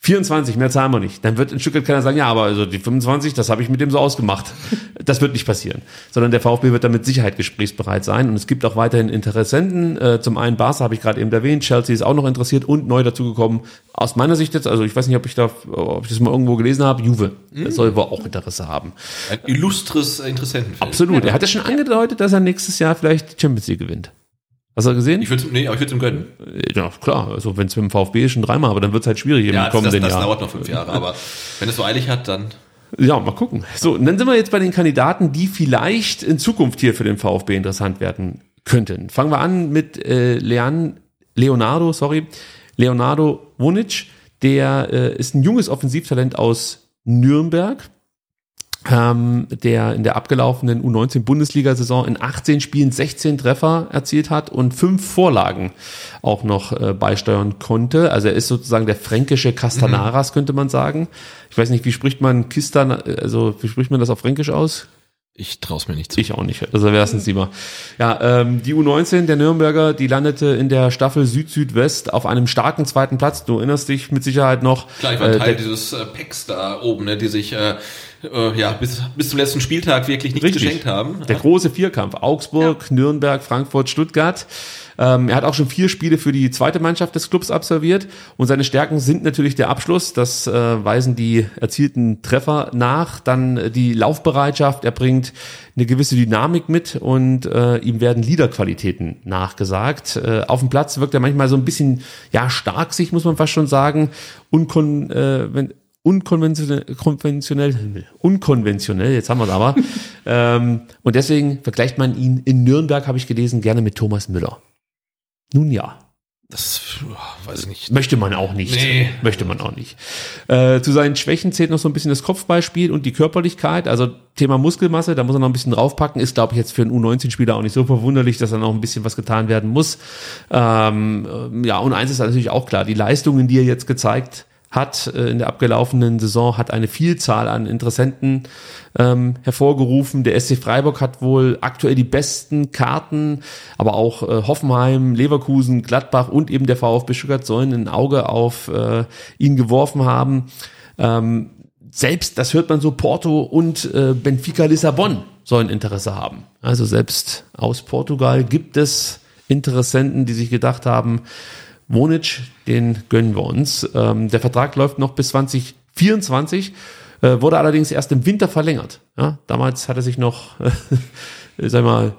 24, mehr zahlen wir nicht. Dann wird ein Stück weit keiner sagen, ja, aber also die 25, das habe ich mit dem so ausgemacht. [laughs] Das wird nicht passieren. Sondern der VfB wird dann mit Sicherheit gesprächsbereit sein. Und es gibt auch weiterhin Interessenten. Äh, zum einen Barca habe ich gerade eben erwähnt, Chelsea ist auch noch interessiert und neu dazugekommen. Aus meiner Sicht jetzt, also ich weiß nicht, ob ich da, ob ich das mal irgendwo gelesen habe, Juve. Mhm. Das soll wohl auch Interesse haben. Ein illustres Interessentenfeld. Absolut. Er hat ja schon angedeutet, dass er nächstes Jahr vielleicht die Champions League gewinnt. Hast du gesehen? Ich würde nee, aber ich würde ihm gönnen. Ja, klar. Also wenn es mit dem VfB schon dreimal, aber dann wird es halt schwierig im ja, kommenden das, das Jahr. dauert noch fünf Jahre, aber wenn es so eilig hat, dann. Ja, mal gucken. So, und dann sind wir jetzt bei den Kandidaten, die vielleicht in Zukunft hier für den VfB interessant werden könnten. Fangen wir an mit äh, Leon, Leonardo, sorry, Leonardo Vonic. Der äh, ist ein junges Offensivtalent aus Nürnberg ähm, der in der abgelaufenen U19-Bundesliga-Saison in 18 Spielen 16 Treffer erzielt hat und fünf Vorlagen auch noch äh, beisteuern konnte. Also er ist sozusagen der fränkische Castanaras, mhm. könnte man sagen. Ich weiß nicht, wie spricht man Kistan, also wie spricht man das auf Fränkisch aus? Ich traue mir nicht zu. Ich auch nicht. Also wer ist denn lieber? Ja, ähm, die U19 der Nürnberger, die landete in der Staffel Süd-Südwest auf einem starken zweiten Platz. Du erinnerst dich mit Sicherheit noch. Klar, ich war äh, Teil dieses äh, Packs da oben, ne, die sich äh, äh, ja, bis, bis zum letzten Spieltag wirklich nichts Richtig. geschenkt haben. Der große Vierkampf. Augsburg, ja. Nürnberg, Frankfurt, Stuttgart. Ähm, er hat auch schon vier Spiele für die zweite Mannschaft des Clubs absolviert und seine Stärken sind natürlich der Abschluss, das äh, weisen die erzielten Treffer nach, dann die Laufbereitschaft, er bringt eine gewisse Dynamik mit und äh, ihm werden Liederqualitäten nachgesagt. Äh, auf dem Platz wirkt er manchmal so ein bisschen ja stark sich, muss man fast schon sagen, unkon äh, wenn, unkonventionell, konventionell, unkonventionell, jetzt haben wir es aber. [laughs] ähm, und deswegen vergleicht man ihn in Nürnberg, habe ich gelesen, gerne mit Thomas Müller. Nun ja. Das weiß ich nicht. Möchte man auch nicht. Nee. Möchte man auch nicht. Äh, zu seinen Schwächen zählt noch so ein bisschen das Kopfballspiel und die Körperlichkeit. Also Thema Muskelmasse, da muss er noch ein bisschen draufpacken. Ist, glaube ich, jetzt für einen U19-Spieler auch nicht so verwunderlich, dass da noch ein bisschen was getan werden muss. Ähm, ja, und eins ist natürlich auch klar, die Leistungen, die er jetzt gezeigt hat äh, in der abgelaufenen Saison, hat eine Vielzahl an Interessenten ähm, hervorgerufen. Der SC Freiburg hat wohl aktuell die besten Karten, aber auch äh, Hoffenheim, Leverkusen, Gladbach und eben der VfB Stuttgart sollen ein Auge auf äh, ihn geworfen haben. Ähm, selbst, das hört man so, Porto und äh, Benfica Lissabon sollen Interesse haben. Also selbst aus Portugal gibt es Interessenten, die sich gedacht haben, Monic, den gönnen wir uns. Ähm, der Vertrag läuft noch bis 2024, äh, wurde allerdings erst im Winter verlängert. Ja, damals hat er sich noch, [laughs] äh, sag mal,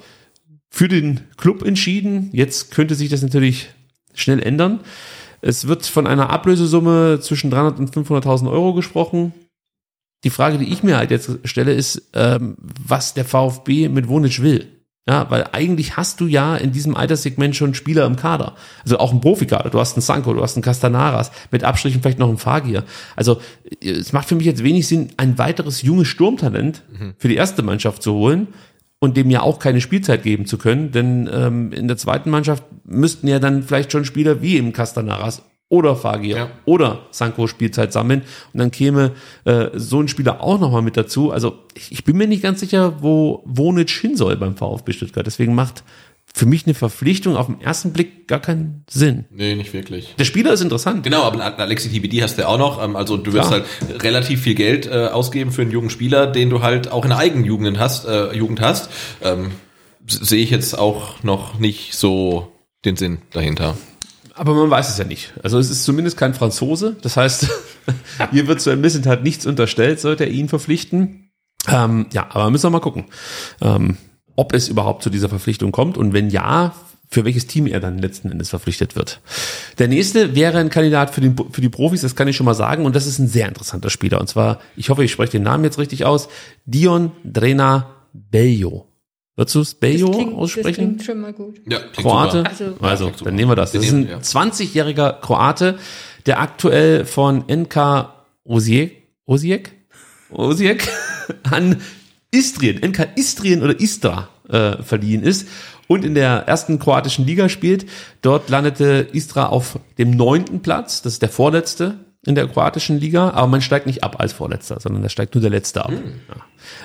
für den Club entschieden. Jetzt könnte sich das natürlich schnell ändern. Es wird von einer Ablösesumme zwischen 300 und 500.000 Euro gesprochen. Die Frage, die ich mir halt jetzt stelle, ist, ähm, was der VfB mit Wonic will. Ja, weil eigentlich hast du ja in diesem Alterssegment schon Spieler im Kader. Also auch ein Profikader. Du hast einen Sanko, du hast einen Castanaras, mit Abstrichen vielleicht noch einen Fagir. Also es macht für mich jetzt wenig Sinn, ein weiteres junges Sturmtalent mhm. für die erste Mannschaft zu holen, und dem ja auch keine Spielzeit geben zu können, denn ähm, in der zweiten Mannschaft müssten ja dann vielleicht schon Spieler wie im Castanaras oder Fagir Ja. oder Sanko Spielzeit sammeln und dann käme äh, so ein Spieler auch nochmal mit dazu. Also ich, ich bin mir nicht ganz sicher, wo Wonic hin soll beim VfB Stuttgart. Deswegen macht für mich eine Verpflichtung auf den ersten Blick gar keinen Sinn. Nee, nicht wirklich. Der Spieler ist interessant. Genau, aber Alexi TBD hast du ja auch noch. Ähm, Also du wirst Klar. halt relativ viel Geld äh, ausgeben für einen jungen Spieler, den du halt auch in der eigenen Jugend hast. Äh, Jugend hast. Ähm, Sehe ich jetzt auch noch nicht so den Sinn dahinter. Aber man weiß es ja nicht. Also es ist zumindest kein Franzose. Das heißt, [laughs] hier wird zu Missent halt nichts unterstellt, sollte er ihn verpflichten. Ähm, ja, aber müssen wir mal gucken, ähm, ob es überhaupt zu dieser Verpflichtung kommt und wenn ja, für welches Team er dann letzten Endes verpflichtet wird. Der nächste wäre ein Kandidat für, den, für die Profis, das kann ich schon mal sagen, und das ist ein sehr interessanter Spieler. Und zwar, ich hoffe, ich spreche den Namen jetzt richtig aus, Dion Drena Bello. Würdest du es Bello klingt, das aussprechen? klingt schon mal gut. Ja, Kroate. super. Also- Also, dann nehmen wir das. Das ist ein nehmen wir, ja. 20-jähriger Kroate, der aktuell von NK Osijek, Osijek, Osijek [laughs] an Istrien, NK Istrien oder Istra äh, verliehen ist und in der ersten kroatischen Liga spielt. Dort landete Istra auf dem neunten Platz. Das ist der vorletzte in der kroatischen Liga, aber man steigt nicht ab als Vorletzter, sondern da steigt nur der Letzte ab.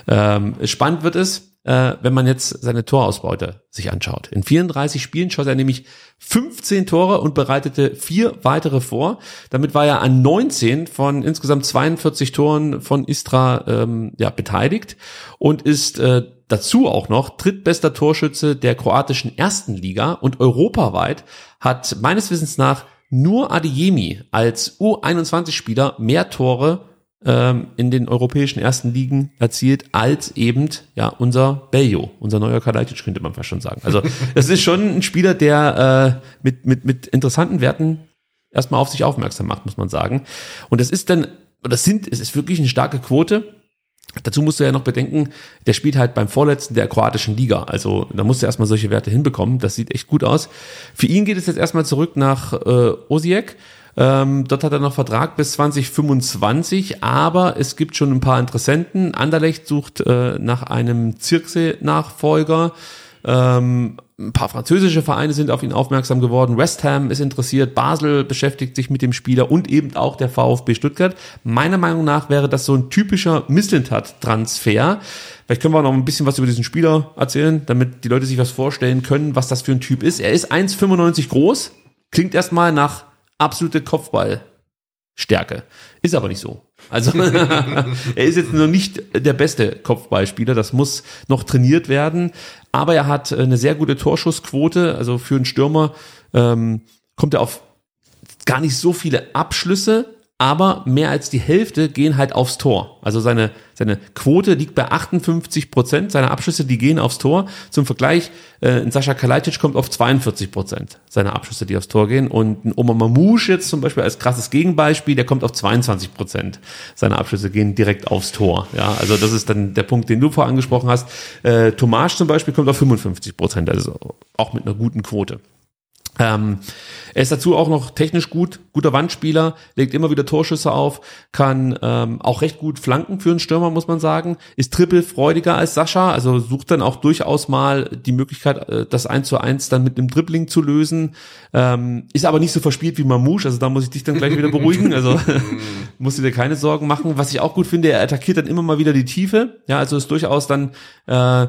Ja. Ähm, spannend wird es, äh, wenn man jetzt seine Torausbeute sich anschaut. In 34 Spielen schoss er nämlich 15 Tore und bereitete vier weitere vor. Damit war er an 19 von insgesamt 42 Toren von Istra ähm, ja, beteiligt und ist äh, dazu auch noch drittbester Torschütze der kroatischen ersten Liga und europaweit hat meines Wissens nach nur Adeyemi als U21-Spieler mehr Tore ähm, in den europäischen ersten Ligen erzielt als eben ja unser Bello, unser neuer Kalajdzic könnte man fast schon sagen. Also [laughs] das ist schon ein Spieler, der äh, mit mit mit interessanten Werten erstmal auf sich aufmerksam macht, muss man sagen. Und das ist dann, oder das sind, es ist wirklich eine starke Quote. Dazu musst du ja noch bedenken, der spielt halt beim Vorletzten der kroatischen Liga. Also da musst du erstmal solche Werte hinbekommen. Das sieht echt gut aus. Für ihn geht es jetzt erstmal zurück nach äh, Osijek. Ähm, dort hat er noch Vertrag bis 2025, aber es gibt schon ein paar Interessenten. Anderlecht sucht äh, nach einem Zirkse-Nachfolger. Ähm, ein paar französische Vereine sind auf ihn aufmerksam geworden. West Ham ist interessiert, Basel beschäftigt sich mit dem Spieler und eben auch der VfB Stuttgart. Meiner Meinung nach wäre das so ein typischer Mislintat-Transfer. Vielleicht können wir noch ein bisschen was über diesen Spieler erzählen, damit die Leute sich was vorstellen können, was das für ein Typ ist. Er ist 1,95 groß, klingt erstmal nach absolute Kopfballstärke. Ist aber nicht so. Also [laughs] er ist jetzt noch nicht der beste Kopfballspieler, das muss noch trainiert werden, aber er hat eine sehr gute Torschussquote, also für einen Stürmer ähm, kommt er auf gar nicht so viele Abschlüsse, aber mehr als die Hälfte gehen halt aufs Tor. Also seine, seine Quote liegt bei 58 Prozent, seine Abschlüsse, die gehen aufs Tor. Zum Vergleich, äh, Sascha Kalajdzic kommt auf 42 Prozent seiner Abschlüsse, die aufs Tor gehen. Und ein Omar Mamouche jetzt zum Beispiel als krasses Gegenbeispiel, der kommt auf 22 Prozent seiner Abschlüsse gehen direkt aufs Tor. Ja, also das ist dann der Punkt, den du vorher angesprochen hast. Äh, Tomasch zum Beispiel kommt auf 55 Prozent, also auch mit einer guten Quote. Ähm, er ist dazu auch noch technisch gut, guter Wandspieler, legt immer wieder Torschüsse auf, kann ähm, auch recht gut flanken für einen Stürmer, muss man sagen, ist trippelfreudiger als Sascha, also sucht dann auch durchaus mal die Möglichkeit, äh, das 1 zu 1 dann mit einem Dribbling zu lösen, ähm, ist aber nicht so verspielt wie Mamouche, also da muss ich dich dann gleich wieder beruhigen, also [laughs] musst du dir keine Sorgen machen. Was ich auch gut finde, er attackiert dann immer mal wieder die Tiefe, ja, also ist durchaus dann äh,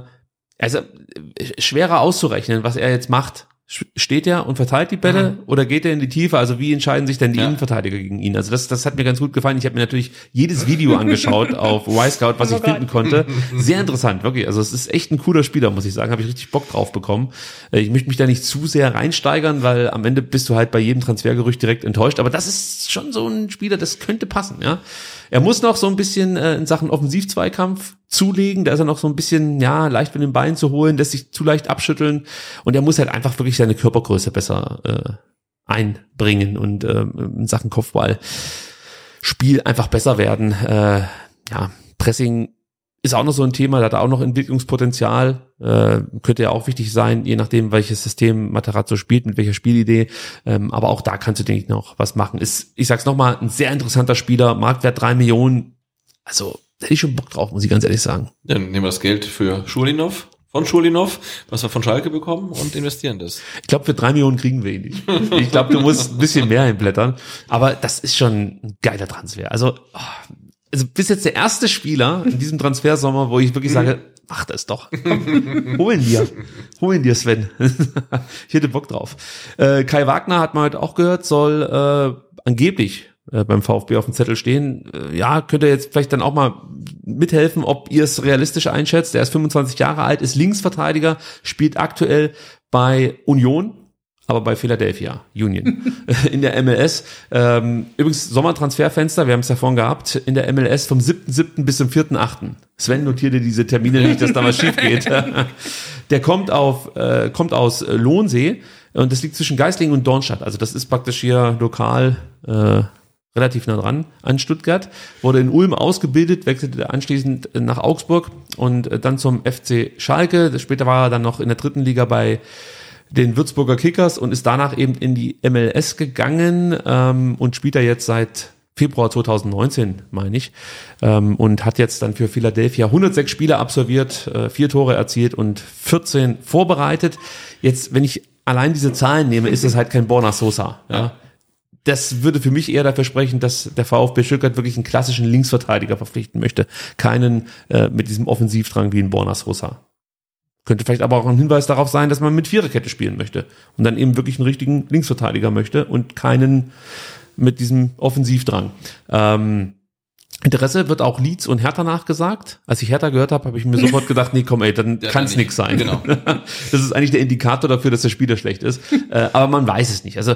also äh, schwerer auszurechnen, was er jetzt macht. Steht er und verteilt die Bälle oder geht er in die Tiefe? Also wie entscheiden sich denn die Ja. Innenverteidiger gegen ihn? Also das, das hat mir ganz gut gefallen. Ich habe mir natürlich jedes Video angeschaut [laughs] auf Y-Scout, was Oh ich Gott. finden konnte. Sehr interessant, wirklich. Also es ist echt ein cooler Spieler, muss ich sagen. Habe ich richtig Bock drauf bekommen. Äh, Ich möchte mich da nicht zu sehr reinsteigern, weil am Ende bist du halt bei jedem Transfergerücht direkt enttäuscht. Aber das ist schon so ein Spieler, das könnte passen, ja. Er muss noch so ein bisschen äh, in Sachen Offensivzweikampf zulegen. Da ist er noch so ein bisschen, ja, leicht mit den Beinen zu holen, lässt sich zu leicht abschütteln. Und er muss halt einfach wirklich seine Körpergröße besser äh, einbringen und äh, in Sachen Kopfball Spiel einfach besser werden. Äh, ja, Pressing ist auch noch so ein Thema, da hat er auch noch Entwicklungspotenzial, äh, könnte ja auch wichtig sein, je nachdem, welches System Materazzo spielt, mit welcher Spielidee. Ähm, aber auch da kannst du, denke ich, noch was machen. Ist, ich sag's nochmal, ein sehr interessanter Spieler, Marktwert drei Millionen. Also, da hätte ich schon Bock drauf, muss ich ganz ehrlich sagen. Dann nehmen wir das Geld für Schulinov von Schulinov, was wir von Schalke bekommen und investieren das. Ich glaube, für drei Millionen kriegen wir ihn nicht. Ich glaube, du musst ein bisschen mehr hinblättern. Aber das ist schon ein geiler Transfer. Also, oh, also bis jetzt der erste Spieler in diesem Transfersommer, wo ich wirklich sage, mach das doch. [laughs] Holen dir. Holen dir, Sven. [laughs] ich hätte Bock drauf. Äh, Kai Wagner hat man heute auch gehört, soll äh, angeblich äh, beim VfB auf dem Zettel stehen. Äh, ja, könnt ihr jetzt vielleicht dann auch mal mithelfen, ob ihr es realistisch einschätzt. Er ist 25 Jahre alt, ist Linksverteidiger, spielt aktuell bei Union, aber bei Philadelphia Union [laughs] in der MLS. Ähm, übrigens Sommertransferfenster, wir haben es ja vorhin gehabt, in der MLS vom 7.7. bis zum 4.8. Sven notierte diese Termine nicht, dass da was schief geht. [laughs] der kommt auf, äh, kommt aus Lohnsee und das liegt zwischen Geislingen und Dornstadt. Also das ist praktisch hier lokal äh, relativ nah dran an Stuttgart, wurde in Ulm ausgebildet, wechselte anschließend nach Augsburg und äh, dann zum FC Schalke. Später war er dann noch in der dritten Liga bei den Würzburger Kickers und ist danach eben in die MLS gegangen ähm, und spielt da jetzt seit Februar 2019, meine ich, ähm, und hat jetzt dann für Philadelphia 106 Spiele absolviert, äh, vier Tore erzielt und 14 vorbereitet. Jetzt, wenn ich allein diese Zahlen nehme, ist es halt kein Borna Sosa. Ja das würde für mich eher dafür sprechen, dass der VfB Stuttgart wirklich einen klassischen Linksverteidiger verpflichten möchte. Keinen äh, mit diesem Offensivdrang wie in Borna Sosa. Könnte vielleicht aber auch ein Hinweis darauf sein, dass man mit Viererkette spielen möchte und dann eben wirklich einen richtigen Linksverteidiger möchte und keinen mit diesem Offensivdrang. Ähm, Interesse wird auch Leeds und Hertha nachgesagt. Als ich Hertha gehört habe, habe ich mir sofort gedacht, nee, komm ey, dann ja, kann es nix sein. Genau. [laughs] Das ist eigentlich der Indikator dafür, dass der Spieler schlecht ist. [laughs] Äh, aber man weiß es nicht. Also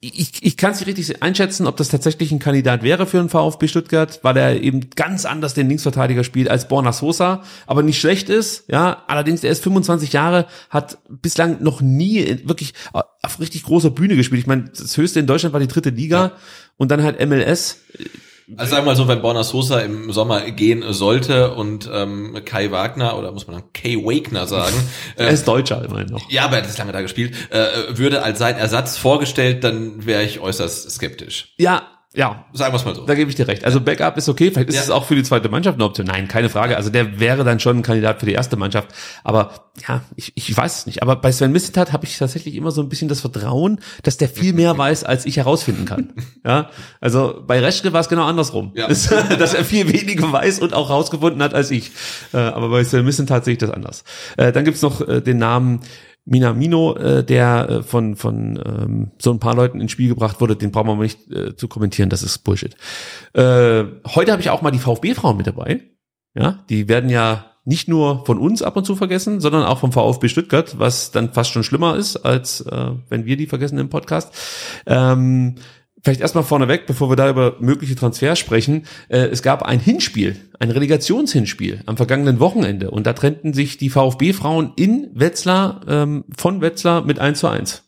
ich, ich kann es nicht richtig einschätzen, ob das tatsächlich ein Kandidat wäre für einen VfB Stuttgart, weil er eben ganz anders den Linksverteidiger spielt als Borna Sosa, aber nicht schlecht ist, ja. Allerdings, er ist 25 Jahre, hat bislang noch nie wirklich auf richtig großer Bühne gespielt. Ich meine, das höchste in Deutschland war die dritte Liga ja. und dann halt MLS. Also sagen wir mal so, wenn Borna Sosa im Sommer gehen sollte und ähm, Kai Wagner oder muss man dann Kai Wagner sagen. [laughs] Äh, er ist Deutscher immerhin noch. Ja, aber er hat das lange da gespielt. Äh, würde als sein Ersatz vorgestellt, dann wäre ich äußerst skeptisch. Ja, ja. Sagen wir es mal so. Da gebe ich dir recht. Also Backup ist okay, vielleicht ist ja. es auch für die zweite Mannschaft eine Option. Nein, keine Frage. Also der wäre dann schon ein Kandidat für die erste Mannschaft. Aber ja, ich, ich weiß es nicht. Aber bei Sven Missetat habe ich tatsächlich immer so ein bisschen das Vertrauen, dass der viel mehr weiß, als ich herausfinden kann. [laughs] Ja, also bei Reschke war es genau andersrum. Ja. [laughs] dass er viel weniger weiß und auch rausgefunden hat als ich. Äh, aber bei Sven Missetat sehe ich das anders. Äh, dann gibt's noch äh, den Namen Minamino, äh, der äh, von, von ähm, so ein paar Leuten ins Spiel gebracht wurde, den brauchen wir nicht äh, zu kommentieren, das ist Bullshit. Äh, heute habe ich auch mal die VfB-Frauen mit dabei. Ja, die werden ja nicht nur von uns ab und zu vergessen, sondern auch vom VfB Stuttgart, was dann fast schon schlimmer ist, als äh, wenn wir die vergessen im Podcast. Ähm, Vielleicht erstmal vorneweg, bevor wir da über mögliche Transfers sprechen. Äh, es gab ein Hinspiel, ein Relegationshinspiel am vergangenen Wochenende und da trennten sich die VfB-Frauen in Wetzlar ähm, von Wetzlar mit 1 zu 1.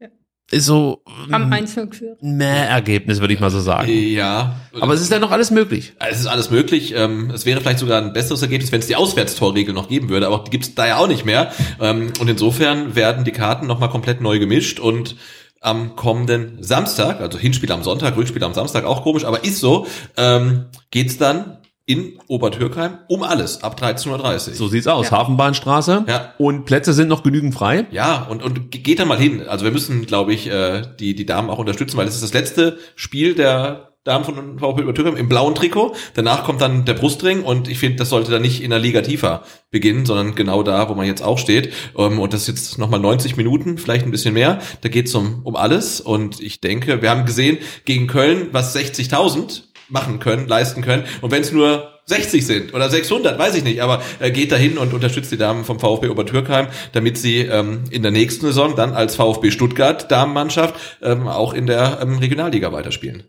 Ja. Ist so Am 1 geführt. Mehr Ergebnis, würde ich mal so sagen. Ja. Aber es ist ja noch alles möglich. Es ist alles möglich. Ähm, es wäre vielleicht sogar ein besseres Ergebnis, wenn es die Auswärtstorregel noch geben würde, aber die gibt es da ja auch nicht mehr. Ähm, und insofern werden die Karten nochmal komplett neu gemischt und am kommenden Samstag, also Hinspiel am Sonntag, Rückspiel am Samstag, auch komisch, aber ist so, ähm, geht's dann in Obertürkheim um alles ab 13.30 Uhr. So sieht's aus. Ja. Hafenbahnstraße. Ja. Und Plätze sind noch genügend frei. Ja, und, und geht dann mal hin. Also wir müssen, glaube ich, äh, die, die Damen auch unterstützen, weil es ist das letzte Spiel der Damen von VfB Übertürkheim im blauen Trikot. Danach kommt dann der Brustring und ich finde, das sollte dann nicht in der Liga tiefer beginnen, sondern genau da, wo man jetzt auch steht. Ähm, und das ist jetzt nochmal 90 Minuten, vielleicht ein bisschen mehr. Da geht's um, um alles und ich denke, wir haben gesehen gegen Köln, was 60.000 machen können, leisten können. Und wenn es nur 60 sind oder 600, weiß ich nicht, aber äh, geht dahin und unterstützt die Damen vom VfB Obertürkheim, damit sie ähm, in der nächsten Saison dann als VfB Stuttgart Damenmannschaft ähm, auch in der ähm, Regionalliga weiterspielen.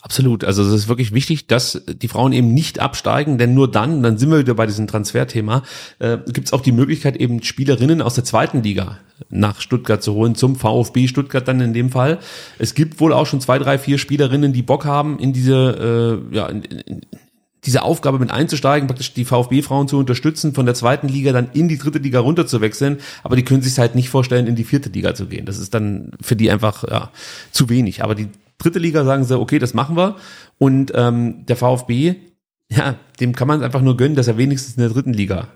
Absolut. Also es ist wirklich wichtig, dass die Frauen eben nicht absteigen, denn nur dann, dann sind wir wieder bei diesem Transferthema, äh, gibt es auch die Möglichkeit, eben Spielerinnen aus der zweiten Liga nach Stuttgart zu holen, zum VfB Stuttgart dann in dem Fall. Es gibt wohl auch schon zwei, drei, vier Spielerinnen, die Bock haben, in diese, äh, ja, in, in, diese Aufgabe mit einzusteigen, praktisch die VfB-Frauen zu unterstützen, von der zweiten Liga dann in die dritte Liga runter zu wechseln, aber die können sich halt nicht vorstellen, in die vierte Liga zu gehen. Das ist dann für die einfach ja, zu wenig. Aber die dritte Liga sagen sie, okay, das machen wir. Und ähm, der VfB, ja, dem kann man einfach nur gönnen, dass er wenigstens in der dritten Liga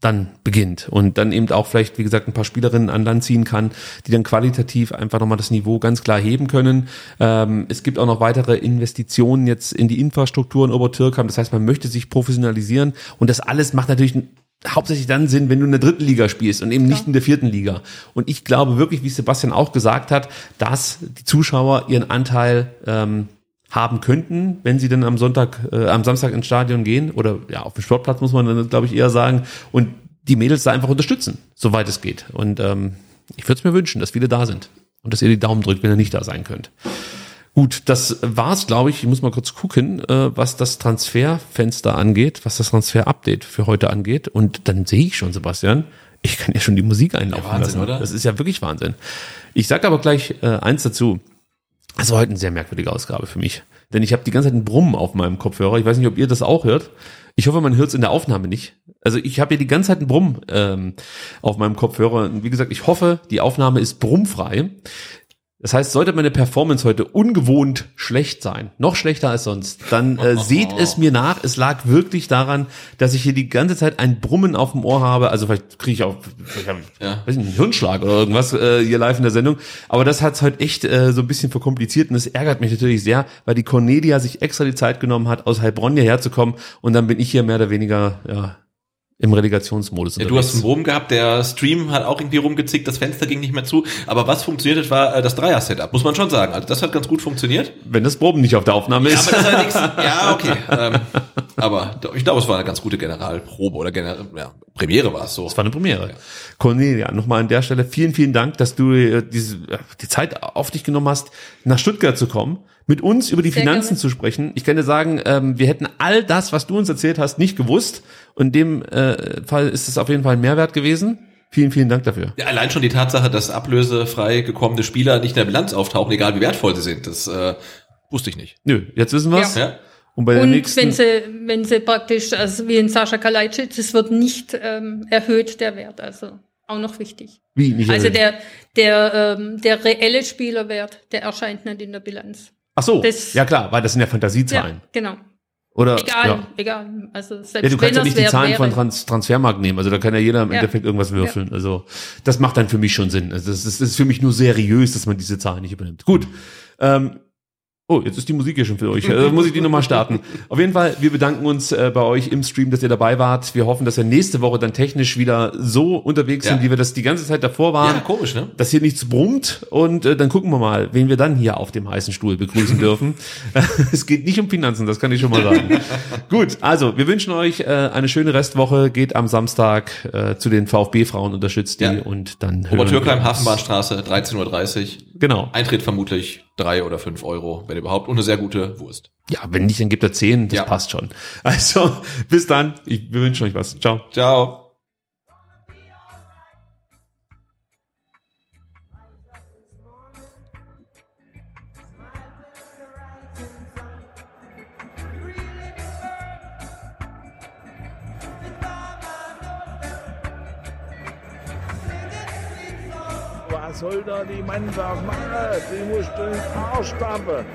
dann beginnt und dann eben auch vielleicht, wie gesagt, ein paar Spielerinnen an Land ziehen kann, die dann qualitativ einfach nochmal das Niveau ganz klar heben können. Ähm, es gibt auch noch weitere Investitionen jetzt in die Infrastruktur in Obertürkheim. Das heißt, man möchte sich professionalisieren und das alles macht natürlich hauptsächlich dann Sinn, wenn du in der dritten Liga spielst und eben nicht in der vierten Liga. Und ich glaube wirklich, wie Sebastian auch gesagt hat, dass die Zuschauer ihren Anteil ähm, haben könnten, wenn sie dann am Sonntag, äh, am Samstag ins Stadion gehen oder ja auf dem Sportplatz muss man dann glaube ich eher sagen und die Mädels da einfach unterstützen, soweit es geht. Und ähm, ich würde es mir wünschen, dass viele da sind und dass ihr die Daumen drückt, wenn ihr nicht da sein könnt. Gut, das war's, glaube ich. Ich muss mal kurz gucken, äh, was das Transferfenster angeht, was das Transfer-Update für heute angeht. Und dann sehe ich schon, Sebastian, ich kann ja schon die Musik einlaufen Ja, Wahnsinn, lassen. oder? Das ist ja wirklich Wahnsinn. Ich sage aber gleich äh, eins dazu. Das war heute eine sehr merkwürdige Ausgabe für mich. Denn ich habe die ganze Zeit einen Brummen auf meinem Kopfhörer. Ich weiß nicht, ob ihr das auch hört. Ich hoffe, man hört es in der Aufnahme nicht. Also ich habe hier die ganze Zeit einen Brumm ähm, auf meinem Kopfhörer. Und wie gesagt, ich hoffe, die Aufnahme ist brummfrei. Das heißt, sollte meine Performance heute ungewohnt schlecht sein, noch schlechter als sonst, dann äh, [laughs] seht es mir nach. Es lag wirklich daran, dass ich hier die ganze Zeit ein Brummen auf dem Ohr habe. Also vielleicht kriege ich auch vielleicht hab ich, Ja. weiß nicht, einen Hirnschlag oder irgendwas äh, hier live in der Sendung. Aber das hat's heute echt äh, so ein bisschen verkompliziert und es ärgert mich natürlich sehr, weil die Cornelia sich extra die Zeit genommen hat, aus Heilbronn hierher zu kommen und dann bin ich hier mehr oder weniger ja, im Relegationsmodus Ja, du hast einen Bogen gehabt, der Stream hat auch irgendwie rumgezickt, das Fenster ging nicht mehr zu. Aber was funktioniert hat, war äh, das Dreier-Setup, muss man schon sagen. Also das hat ganz gut funktioniert. Wenn das Proben nicht auf der Aufnahme Ja, ist. aber das allerdings, [laughs] ja, okay. Ähm, aber ich glaube, es war eine ganz gute Generalprobe oder General, ja, Premiere war es so. Das war eine Premiere. Cornelia, nochmal an der Stelle vielen, vielen Dank, dass du äh, diese, äh, die Zeit auf dich genommen hast, nach Stuttgart zu kommen, mit uns über die Sehr Finanzen gerne. zu sprechen. Ich kann dir sagen, ähm, wir hätten all das, was du uns erzählt hast, nicht gewusst. Und in dem äh, Fall ist es auf jeden Fall ein Mehrwert gewesen. Vielen, vielen Dank dafür. Ja, allein schon die Tatsache, dass ablösefrei gekommene Spieler nicht in der Bilanz auftauchen, egal wie wertvoll sie sind, das äh, wusste ich nicht. Nö, jetzt wissen wir's. Ja. Und bei der Und nächsten. wenn sie, wenn sie praktisch, also wie in Sascha Kalajdzic, es wird nicht ähm, erhöht, der Wert, also auch noch wichtig. wie nicht Also erhöht? der, der, ähm, der reelle Spielerwert, der erscheint nicht in der Bilanz. Ach so, das- ja klar, weil das sind ja Fantasiezahlen. Ja, genau. Oder Egal, ja. egal. Also selbst Ja, du kannst ja nicht die Zahlen von wäre. Trans Transfermarkt nehmen. Also da kann ja jeder im Ja. Endeffekt irgendwas würfeln. Also das macht dann für mich schon Sinn. Also das ist, das ist für mich nur seriös, dass man diese Zahlen nicht übernimmt. Gut. Ähm, oh, jetzt ist die Musik hier schon für euch. Also muss ich die nochmal starten. Auf jeden Fall, wir bedanken uns äh, bei euch im Stream, dass ihr dabei wart. Wir hoffen, dass wir nächste Woche dann technisch wieder so unterwegs Ja. sind, wie wir das die ganze Zeit davor waren. Ja, komisch, ne? dass hier nichts brummt und äh, dann gucken wir mal, wen wir dann hier auf dem heißen Stuhl begrüßen [laughs] dürfen. [laughs] es geht nicht um Finanzen, das kann ich schon mal sagen. [laughs] Gut, also wir wünschen euch äh, eine schöne Restwoche, geht am Samstag äh, zu den VfB-Frauen, unterstützt die Ja. und dann hören Obertürkheim. Hafenbahnstraße, 13.30 Uhr. Genau. Eintritt vermutlich drei oder fünf Euro, wenn überhaupt. Und eine sehr gute Wurst. Ja, wenn nicht, dann gibt er zehn, das Ja. passt schon. Also, bis dann. Ich, wir wünschen euch was. Ciao. Ciao. Soll da die Mannschaft machen? Die muss den Arsch stampfen.